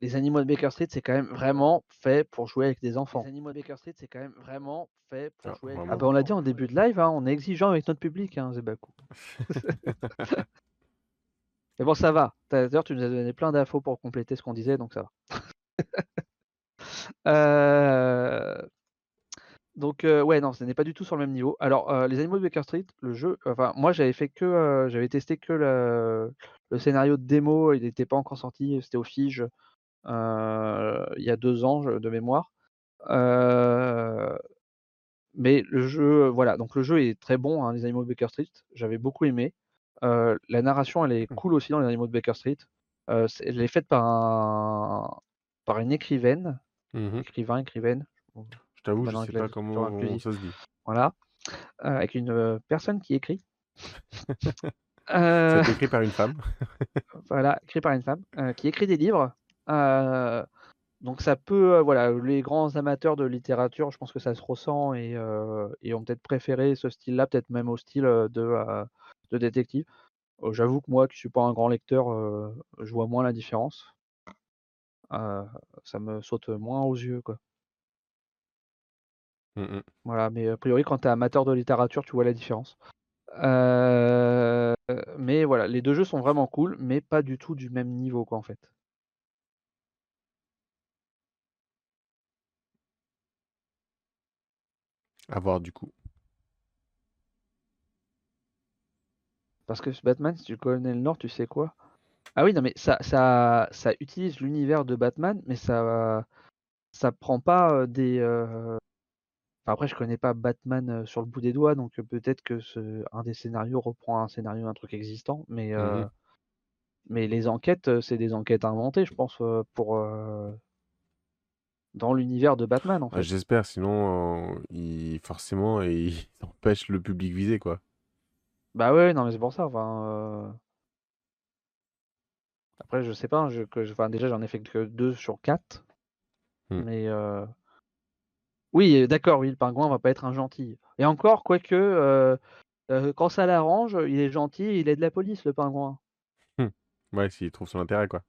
Les animaux de Baker Street, c'est quand même vraiment fait pour jouer avec des enfants. Les animaux de Baker Street, c'est quand même vraiment fait pour
Ah,
jouer avec Ah bah on l'a dit en début de live, hein, on est exigeant avec notre public, hein, Zebaku. Mais bon, ça va. D'ailleurs, tu nous as donné plein d'infos pour compléter ce qu'on disait, donc ça va. Euh, Donc euh, ouais, non, ce n'est pas du tout sur le même niveau. Alors, euh, les animaux de Baker Street, le jeu, enfin moi j'avais fait que, euh, j'avais testé que le, le scénario de démo, il n'était pas encore sorti, c'était au Fige il y a deux ans de mémoire. Mais le jeu, voilà, donc le jeu est très bon, hein, les animaux de Baker Street, j'avais beaucoup aimé. La narration, elle est
Hmm.
cool aussi dans les animaux de Baker Street. Elle est faite par un, par une écrivaine,
Mhm.
écrivain, écrivaine.
Je t'avoue, je
en
sais pas
c'est
comment
inclusif.
ça se dit.
Voilà. Euh, avec une euh, personne qui écrit.
Ça
Euh,
écrit par une femme.
voilà, écrit par une femme, euh, qui écrit des livres. Donc ça peut, voilà, les grands amateurs de littérature, je pense que ça se ressent et, et ont peut-être préféré ce style-là, peut-être même au style de, de détective. J'avoue que moi, qui suis pas un grand lecteur, je vois moins la différence. Euh, ça me saute moins aux yeux, quoi.
Mhm.
Voilà, mais a priori, quand tu es amateur de littérature, tu vois la différence. Euh, mais voilà, les deux jeux sont vraiment cool, mais pas du tout du même niveau, quoi, en fait.
À voir du coup.
Parce que ce Batman, si tu connais le Nord, tu sais quoi? Ah oui, non, mais ça, ça, ça utilise l'univers de Batman, mais ça, ça prend pas des. euh, enfin, après, je connais pas Batman sur le bout des doigts, donc peut-être que ce, un des scénarios reprend un scénario, un truc existant, mais, euh,
Mhm.
mais les enquêtes, c'est des enquêtes inventées, je pense, pour euh, dans l'univers de Batman, en
Ah,
fait.
J'espère, sinon, il... forcément, il empêche le public visé, quoi.
Bah ouais, non, mais c'est pour ça. Enfin, Après, je sais pas, je, que, je- enfin, déjà, j'en ai fait que 2 sur 4.
Hmm.
Mais euh, oui, d'accord, oui, le pingouin va pas être un gentil. Et encore, quoique, euh, euh, quand ça l'arrange, il est gentil, il aide la police, le pingouin.
Ouais, s'il trouve son intérêt, quoi.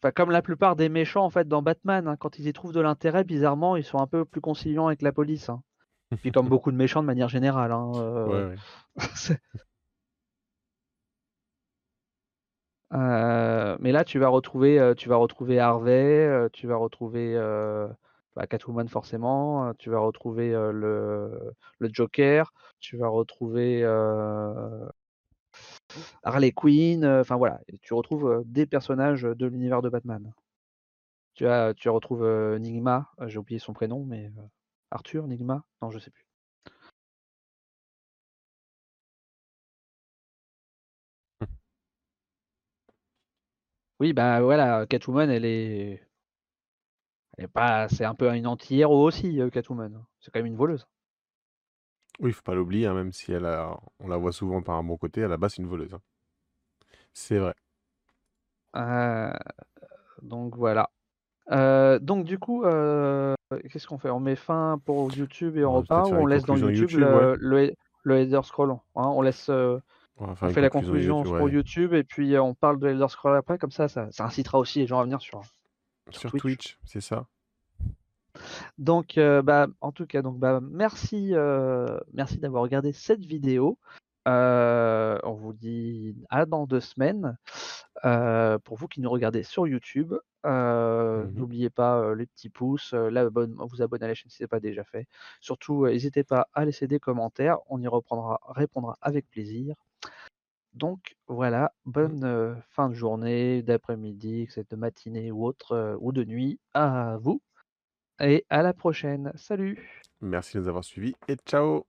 Enfin, comme la plupart des méchants, en fait, dans Batman, hein, quand ils y trouvent de l'intérêt, bizarrement, ils sont un peu plus conciliants avec la police. hein. Puis comme beaucoup de méchants de manière générale. hein, euh,
Ouais, ouais.
Euh, mais là, tu vas retrouver, euh, tu vas retrouver Harvey, euh, tu vas retrouver bah, Catwoman forcément, tu vas retrouver le, Joker, tu vas retrouver Harley Quinn, enfin voilà, tu retrouves des personnages de l'univers de Batman. Tu as, tu retrouves Nigma, j'ai oublié son prénom, mais Arthur, Nigma, non, je sais plus. Oui, bah voilà, Catwoman, elle est, elle est pas, c'est un peu une anti-héros aussi, euh, Catwoman. C'est quand même une voleuse.
Oui, faut pas l'oublier, hein, même si elle a... on la voit souvent par un bon côté, à la base, c'est une voleuse. hein. C'est vrai.
Euh, donc voilà. Euh, donc du coup, euh, qu'est-ce qu'on fait? On met fin pour YouTube et on repart ou on laisse dans YouTube,
YouTube,
le, le, le header scroll hein? On laisse,
On
fait la
conclusion
conclusion
YouTube,
pour
ouais.
YouTube et puis euh, on parle de header scroll après, comme ça, ça, ça incitera aussi les gens à venir sur.
Sur
Twitch.
Twitch, c'est ça.
Donc, euh, bah, en tout cas, donc, bah, merci, euh, merci d'avoir regardé cette vidéo. Euh, on vous dit à dans deux semaines. Pour vous qui nous regardez sur YouTube,
Mhm.
n'oubliez pas les petits pouces, vous abonner à la chaîne si ce n'est pas déjà fait. Surtout, n'hésitez pas à laisser des commentaires. On y reprendra, répondra avec plaisir. Donc voilà, bonne euh, fin de journée, d'après-midi, de matinée ou autre, euh, ou de nuit à vous. Et à la prochaine. Salut
Merci de nous avoir suivis et ciao